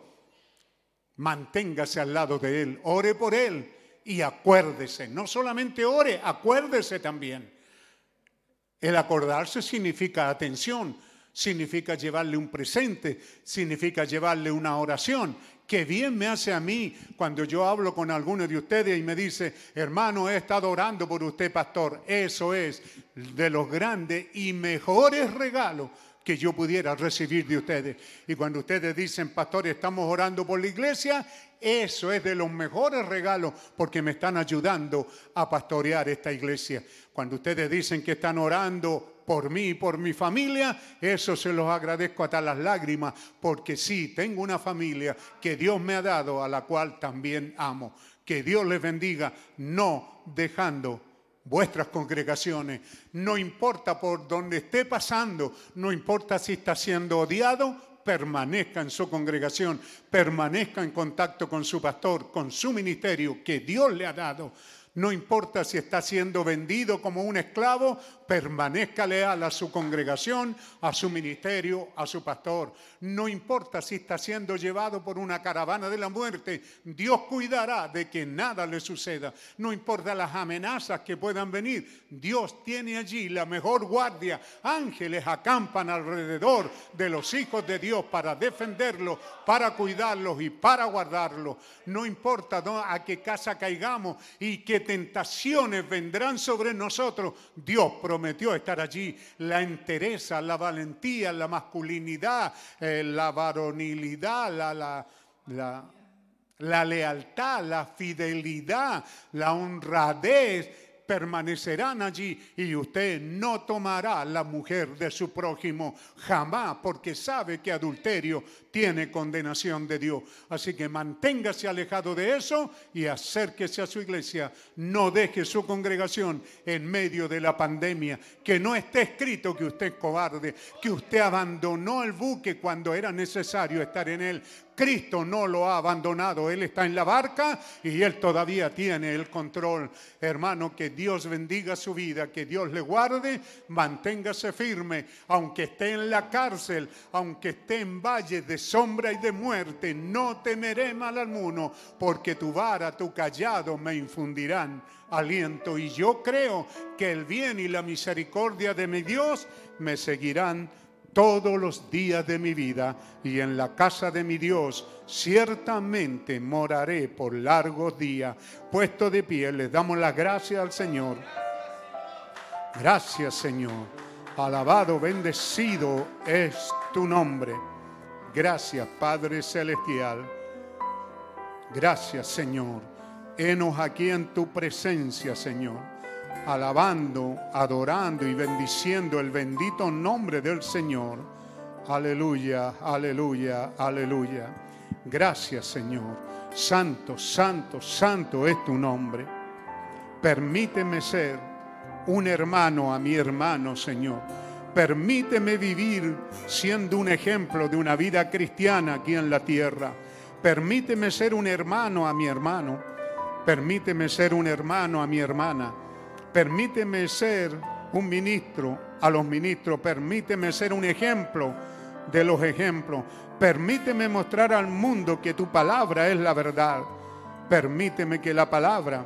Speaker 4: Manténgase al lado de él. Ore por él. Y acuérdese. No solamente ore, acuérdese también. El acordarse significa atención significa llevarle un presente, significa llevarle una oración. Que bien me hace a mí cuando yo hablo con alguno de ustedes y me dice, hermano, he estado orando por usted, pastor. Eso es de los grandes y mejores regalos que yo pudiera recibir de ustedes. Y cuando ustedes dicen, pastor, estamos orando por la iglesia, eso es de los mejores regalos porque me están ayudando a pastorear esta iglesia. Cuando ustedes dicen que están orando por mí y por mi familia, eso se los agradezco hasta las lágrimas, porque sí, tengo una familia que Dios me ha dado, a la cual también amo. Que Dios les bendiga, no dejando vuestras congregaciones. No importa por dónde esté pasando, no importa si está siendo odiado, permanezca en su congregación, permanezca en contacto con su pastor, con su ministerio que Dios le ha dado. No importa si está siendo vendido como un esclavo, permanezca leal a su congregación, a su ministerio, a su pastor. No importa si está siendo llevado por una caravana de la muerte, Dios cuidará de que nada le suceda. No importa las amenazas que puedan venir, Dios tiene allí la mejor guardia. Ángeles acampan alrededor de los hijos de Dios para defenderlos, para cuidarlos y para guardarlos. No importa a qué casa caigamos y qué tentaciones vendrán sobre nosotros, Dios prometió estar allí. La entereza, la valentía, la masculinidad, eh, la varonilidad, la, la, la, la lealtad, la fidelidad, la honradez permanecerán allí y usted no tomará la mujer de su prójimo jamás porque sabe que adulterio tiene condenación de Dios. Así que manténgase alejado de eso y acérquese a su iglesia. No deje su congregación en medio de la pandemia. Que no esté escrito que usted es cobarde, que usted abandonó el buque cuando era necesario estar en él. Cristo no lo ha abandonado, Él está en la barca y Él todavía tiene el control. Hermano, que Dios bendiga su vida, que Dios le guarde, manténgase firme, aunque esté en la cárcel, aunque esté en valles de sombra y de muerte, no temeré mal alguno, porque tu vara, tu callado me infundirán aliento. Y yo creo que el bien y la misericordia de mi Dios me seguirán todos los días de mi vida, y en la casa de mi Dios ciertamente moraré por largos días. Puesto de pie, les damos las gracias al Señor. Gracias, Señor. Alabado, bendecido es tu nombre. Gracias, Padre Celestial. Gracias, Señor. Henos aquí en tu presencia, Señor. Alabando, adorando y bendiciendo el bendito nombre del Señor. Aleluya, aleluya, aleluya. Gracias, Señor. Santo, santo, santo es tu nombre. Permíteme ser un hermano a mi hermano, Señor Permíteme vivir siendo un ejemplo de una vida cristiana aquí en la tierra. Permíteme ser un hermano a mi hermano. Permíteme ser un hermano a mi hermana. Permíteme ser un ministro a los ministros. Permíteme ser un ejemplo de los ejemplos. Permíteme mostrar al mundo que tu palabra es la verdad. Permíteme que la palabra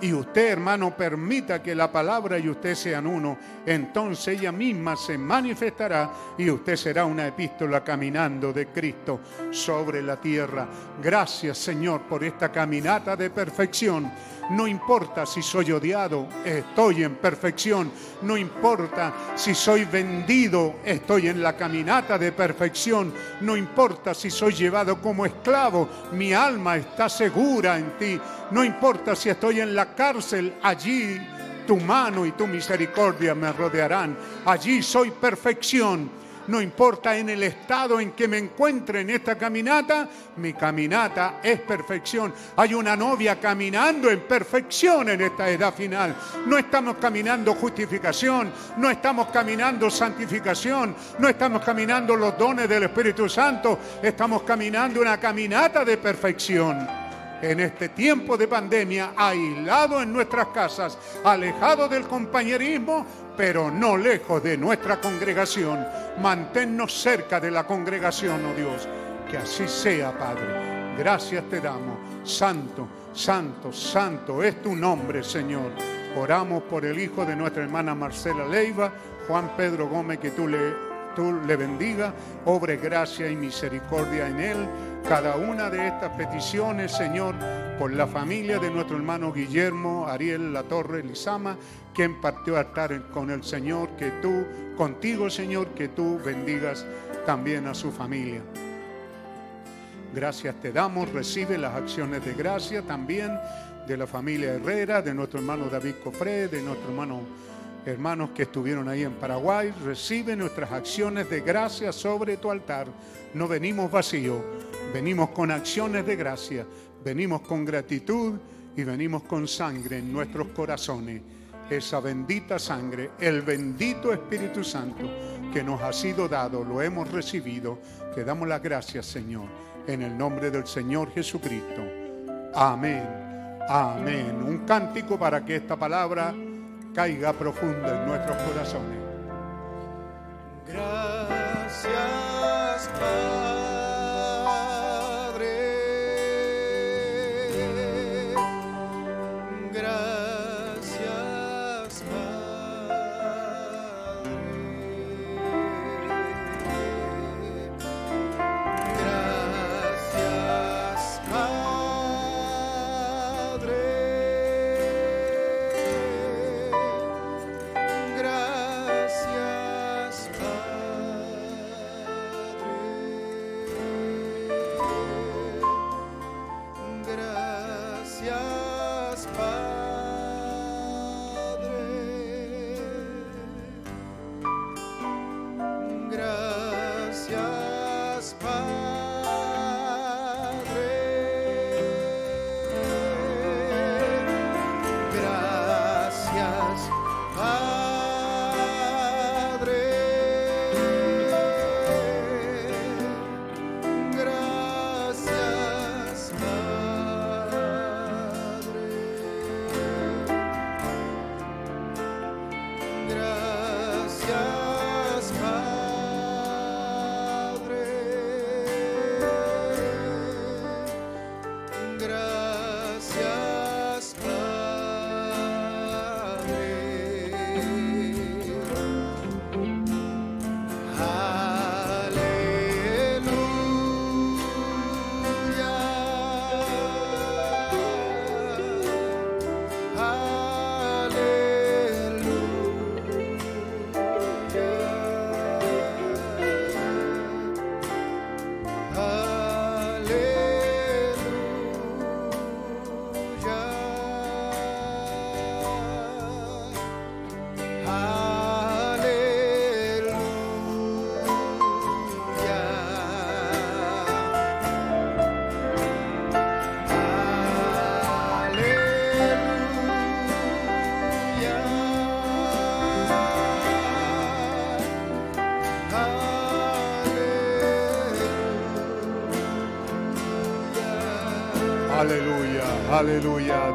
Speaker 4: y usted, hermano, permita que la palabra y usted sean uno, entonces ella misma se manifestará y usted será una epístola caminando de Cristo sobre la tierra. Gracias, Señor, por esta caminata de perfección no importa si soy odiado, estoy en perfección. No importa si soy vendido, estoy en la caminata de perfección. No importa si soy llevado como esclavo, mi alma está segura en ti. No importa si estoy en la cárcel, allí tu mano y tu misericordia me rodearán. Allí soy perfección no importa en el estado en que me encuentre en esta caminata, mi caminata es perfección. Hay una novia caminando en perfección en esta edad final. No estamos caminando justificación, no estamos caminando santificación, no estamos caminando los dones del Espíritu Santo, estamos caminando una caminata de perfección en este tiempo de pandemia, aislado en nuestras casas, alejado del compañerismo, pero no lejos de nuestra congregación. Manténnos cerca de la congregación, oh Dios. Que así sea, Padre. Gracias te damos. Santo, santo, santo es tu nombre, Señor. Oramos por el hijo de nuestra hermana Marcela Leiva, Juan Pedro Gómez, que tú le, tú le bendiga, obre gracia y misericordia en él cada una de estas peticiones, Señor, por la familia de nuestro hermano Guillermo, Ariel La Torre, Lizama, quien partió a estar con el Señor, que tú, contigo, Señor, que tú bendigas también a su familia. Gracias te damos, recibe las acciones de gracia también de la familia Herrera, de nuestro hermano David Cofré, de nuestro hermano hermanos que estuvieron ahí en Paraguay, recibe nuestras acciones de gracia sobre tu altar. No venimos vacíos, venimos con acciones de gracia, venimos con gratitud y venimos con sangre en nuestros corazones. Esa bendita sangre, el bendito Espíritu Santo que nos ha sido dado, lo hemos recibido. Te damos las gracias, Señor, en el nombre del Señor Jesucristo. Amén. Amén. Un cántico para que esta palabra caiga profunda en nuestros corazones.
Speaker 2: Gracias,
Speaker 4: Aleluya,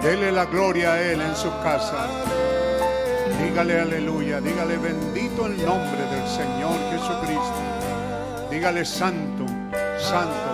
Speaker 4: Dele la gloria a Él en su casa. Dígale aleluya, dígale bendito el nombre del Señor Jesucristo. Dígale santo, santo.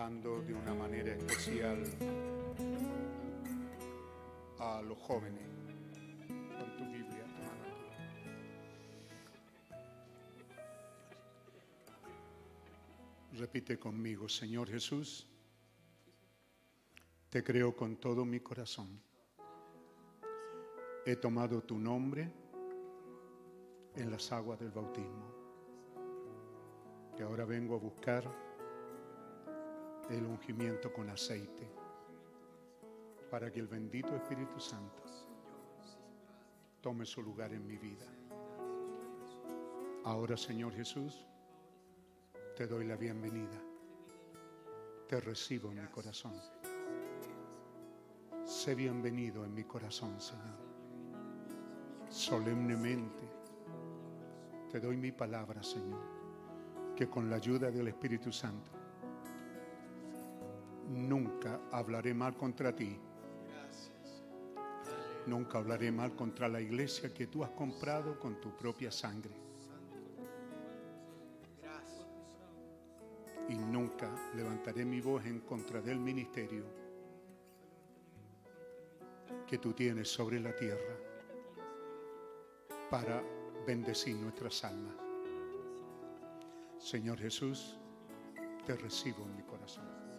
Speaker 4: Dando de una manera especial a los jóvenes. Con tu Biblia. Repite conmigo, Señor Jesús, te creo con todo mi corazón. He tomado tu nombre en las aguas del bautismo. Y ahora vengo a buscar el ungimiento con aceite para que el bendito Espíritu Santo tome su lugar en mi vida. Ahora, Señor Jesús, te doy la bienvenida. Te recibo en mi corazón. Sé bienvenido en mi corazón, Señor. Solemnemente te doy mi palabra, Señor, que con la ayuda del Espíritu Santo nunca hablaré mal contra ti. Nunca hablaré mal contra la iglesia que tú has comprado con tu propia sangre. Y nunca levantaré mi voz en contra del ministerio que tú tienes sobre la tierra para bendecir nuestras almas. Señor Jesús, te recibo en mi corazón.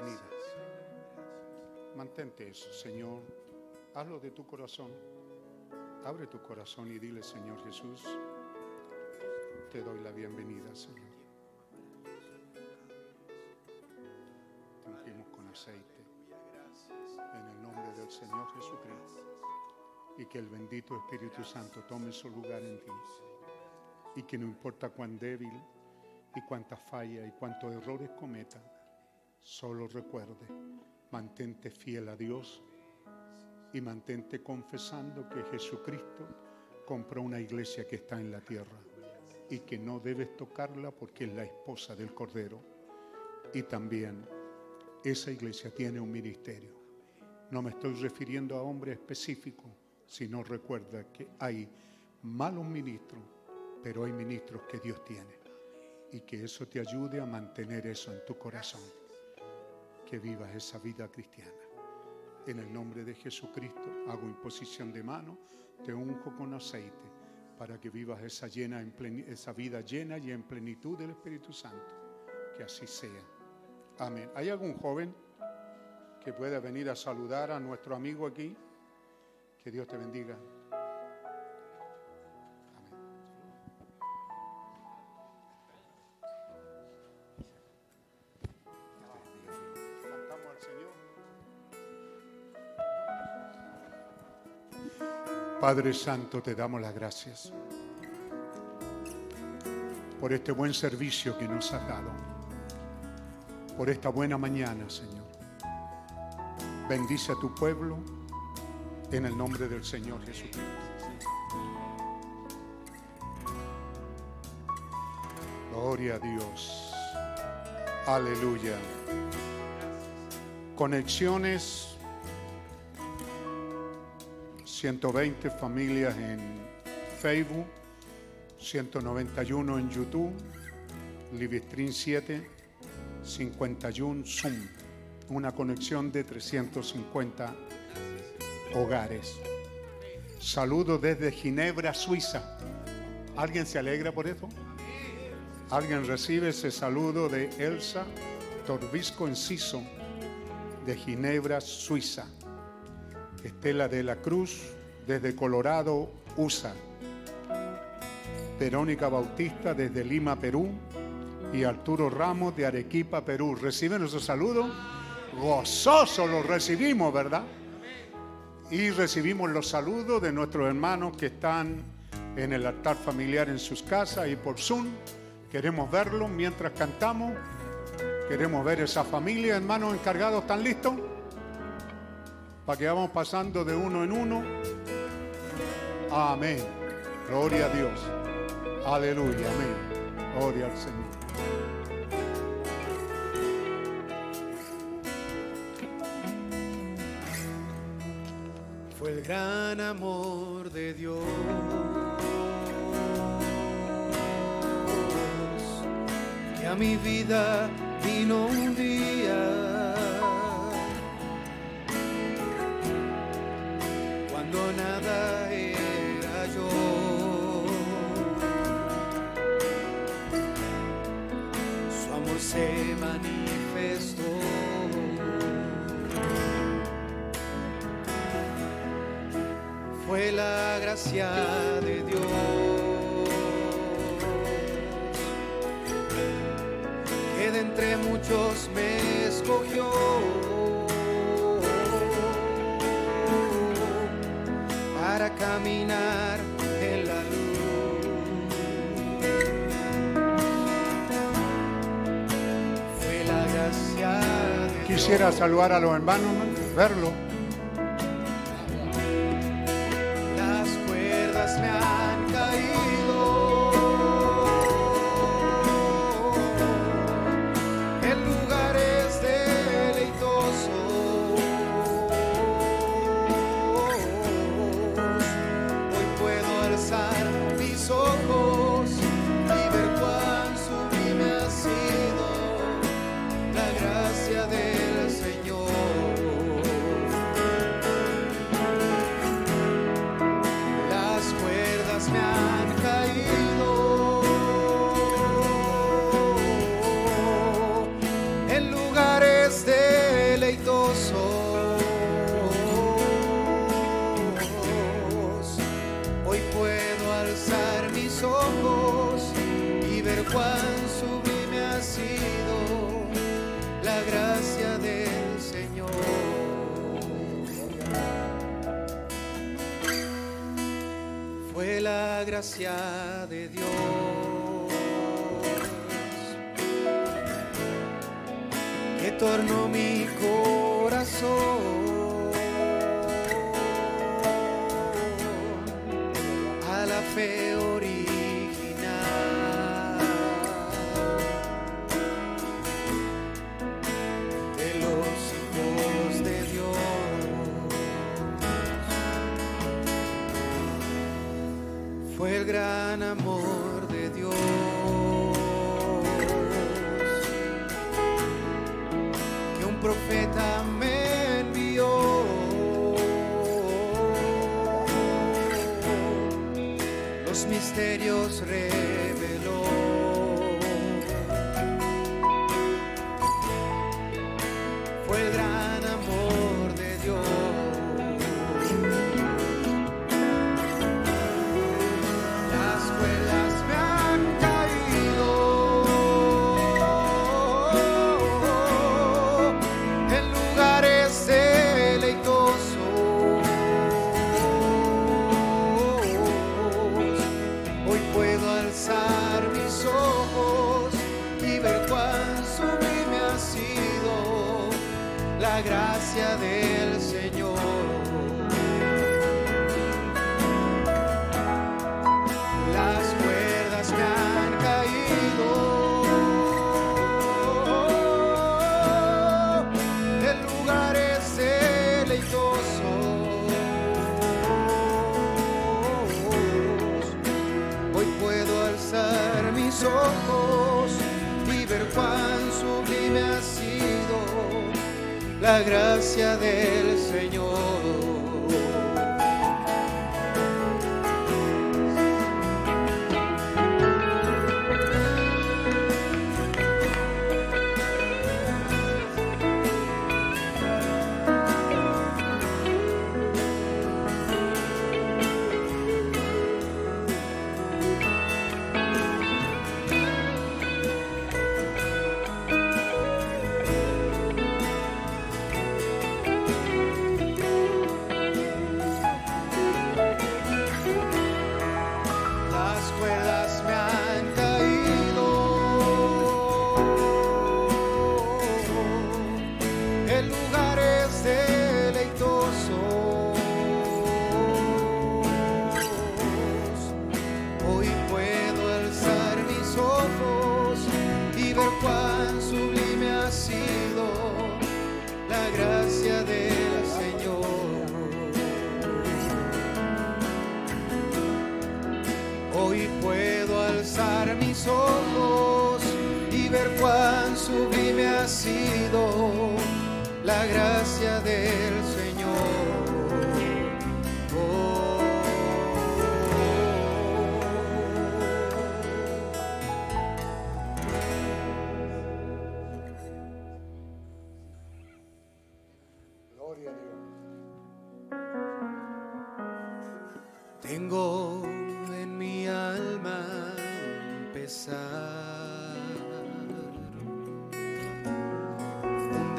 Speaker 4: Doy la bienvenida. Mantente eso, Señor. Hazlo de tu corazón. Abre tu corazón y dile, Señor Jesús, te doy la bienvenida, Señor. Te ungimos con aceite. En el nombre del Señor Jesucristo. Y que el bendito Espíritu Santo tome su lugar en ti. Y que no importa cuán débil y cuántas fallas y cuántos errores cometa, solo recuerde, mantente fiel a Dios y mantente confesando que Jesucristo compró una iglesia que está en la tierra y que no debes tocarla porque es la esposa del Cordero. Y también esa iglesia tiene un ministerio. No me estoy refiriendo a hombres específicos, sino recuerda que hay malos ministros, pero hay ministros que Dios tiene. Y que eso te ayude a mantener eso en tu corazón. Que vivas esa vida cristiana. En el nombre de Jesucristo hago imposición de mano, te unjo con aceite para que vivas esa, llena esa vida llena y en plenitud del Espíritu Santo. Que así sea. Amén. ¿Hay algún joven que pueda venir a saludar a nuestro amigo aquí? Que Dios te bendiga.
Speaker 2: Padre Santo, te damos las gracias por este buen servicio que nos has dado, por esta buena mañana, Señor. Bendice a tu pueblo en el nombre del Señor Jesucristo. Gloria a Dios. Aleluya. Conexiones 120 familias en Facebook, 191 en YouTube, Livestream 7, 51 Zoom. Una conexión de 350 hogares. Saludo desde Ginebra, Suiza. ¿Alguien se alegra por eso? ¿Alguien recibe ese saludo de Elsa Torbisco Enciso de Ginebra, Suiza? Estela de la Cruz desde Colorado, USA. Verónica Bautista desde Lima, Perú. Y Arturo Ramos de Arequipa, Perú. ¿Reciben nuestro saludo? Gozoso lo recibimos, ¿verdad? Y recibimos los saludos de nuestros hermanos que están en el altar familiar en sus casas y por Zoom. Queremos verlos mientras cantamos. Queremos ver esa familia, hermanos encargados. ¿Están listos? Para que vamos pasando de uno en uno. Amén. Gloria a Dios. Aleluya. Amén. Gloria al Señor.
Speaker 4: Fue el gran amor de Dios que a mi vida vino un día gracia de Dios que de entre muchos me escogió para caminar en la luz. Fue la gracia de Dios.
Speaker 2: Quisiera saludar a los hermanos, verlo.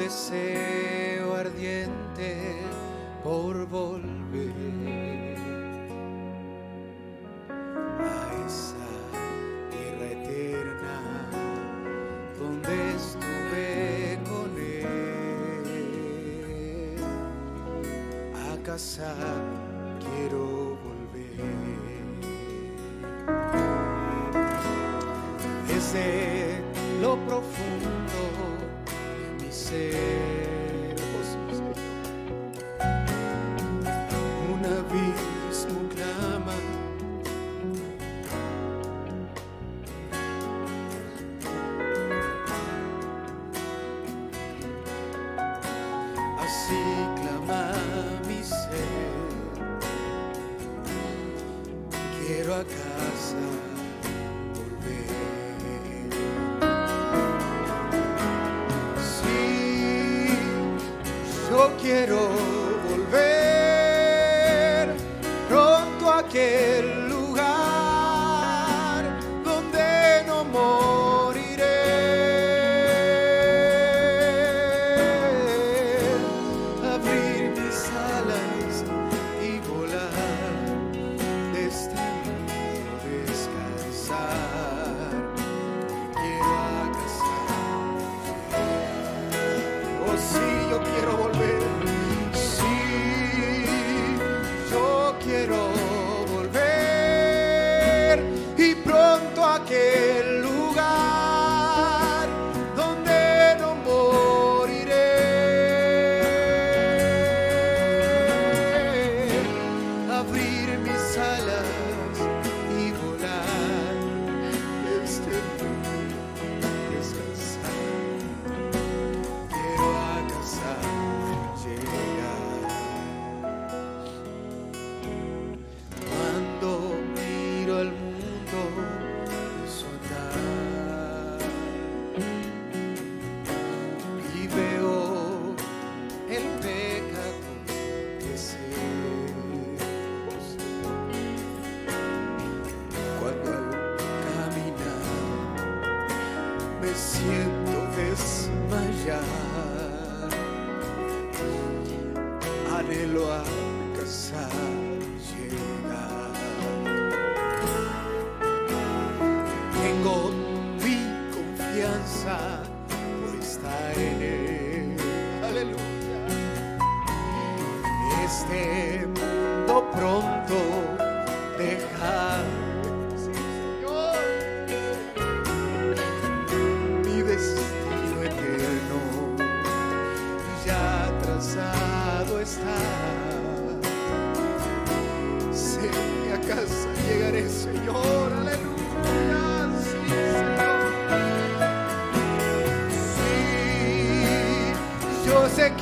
Speaker 2: deseo ardiente por volver a esa tierra eterna donde estuve con él. A casa quiero volver. Desde lo profundo say.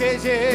Speaker 2: gece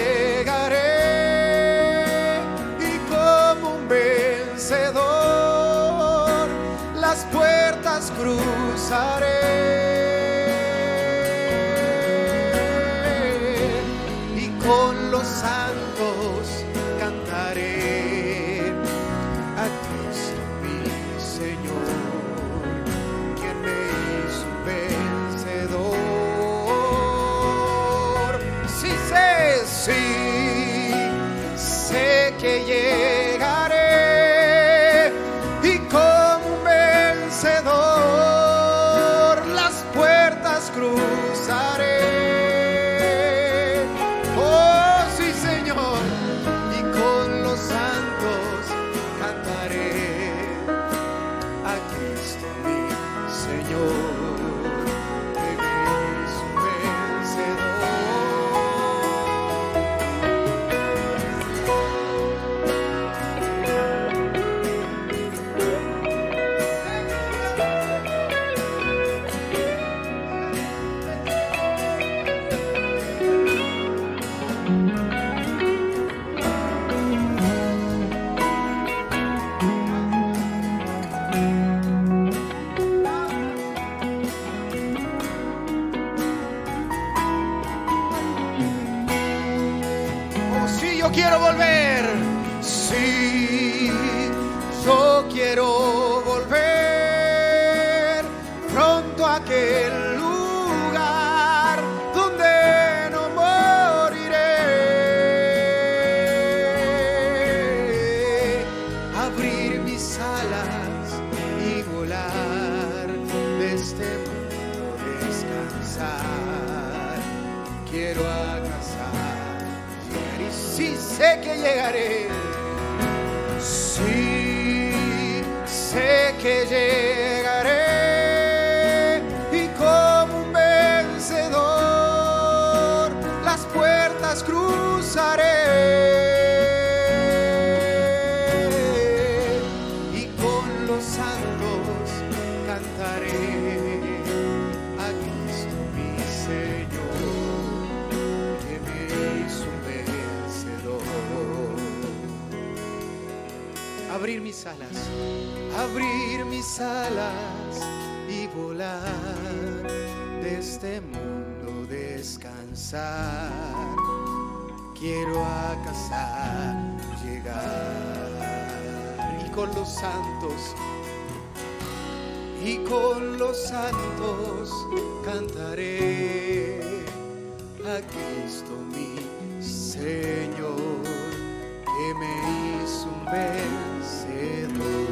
Speaker 2: este mundo descansar, quiero a casa llegar. Y con los santos, y con los santos cantaré. A Cristo mi Señor que me hizo un vencedor.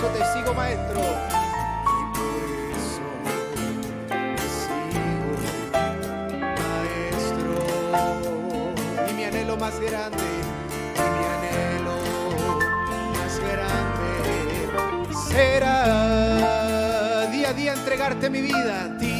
Speaker 2: eso te sigo, maestro. Y mi anhelo más grande, y mi anhelo más grande será día a día entregarte mi vida, a ti.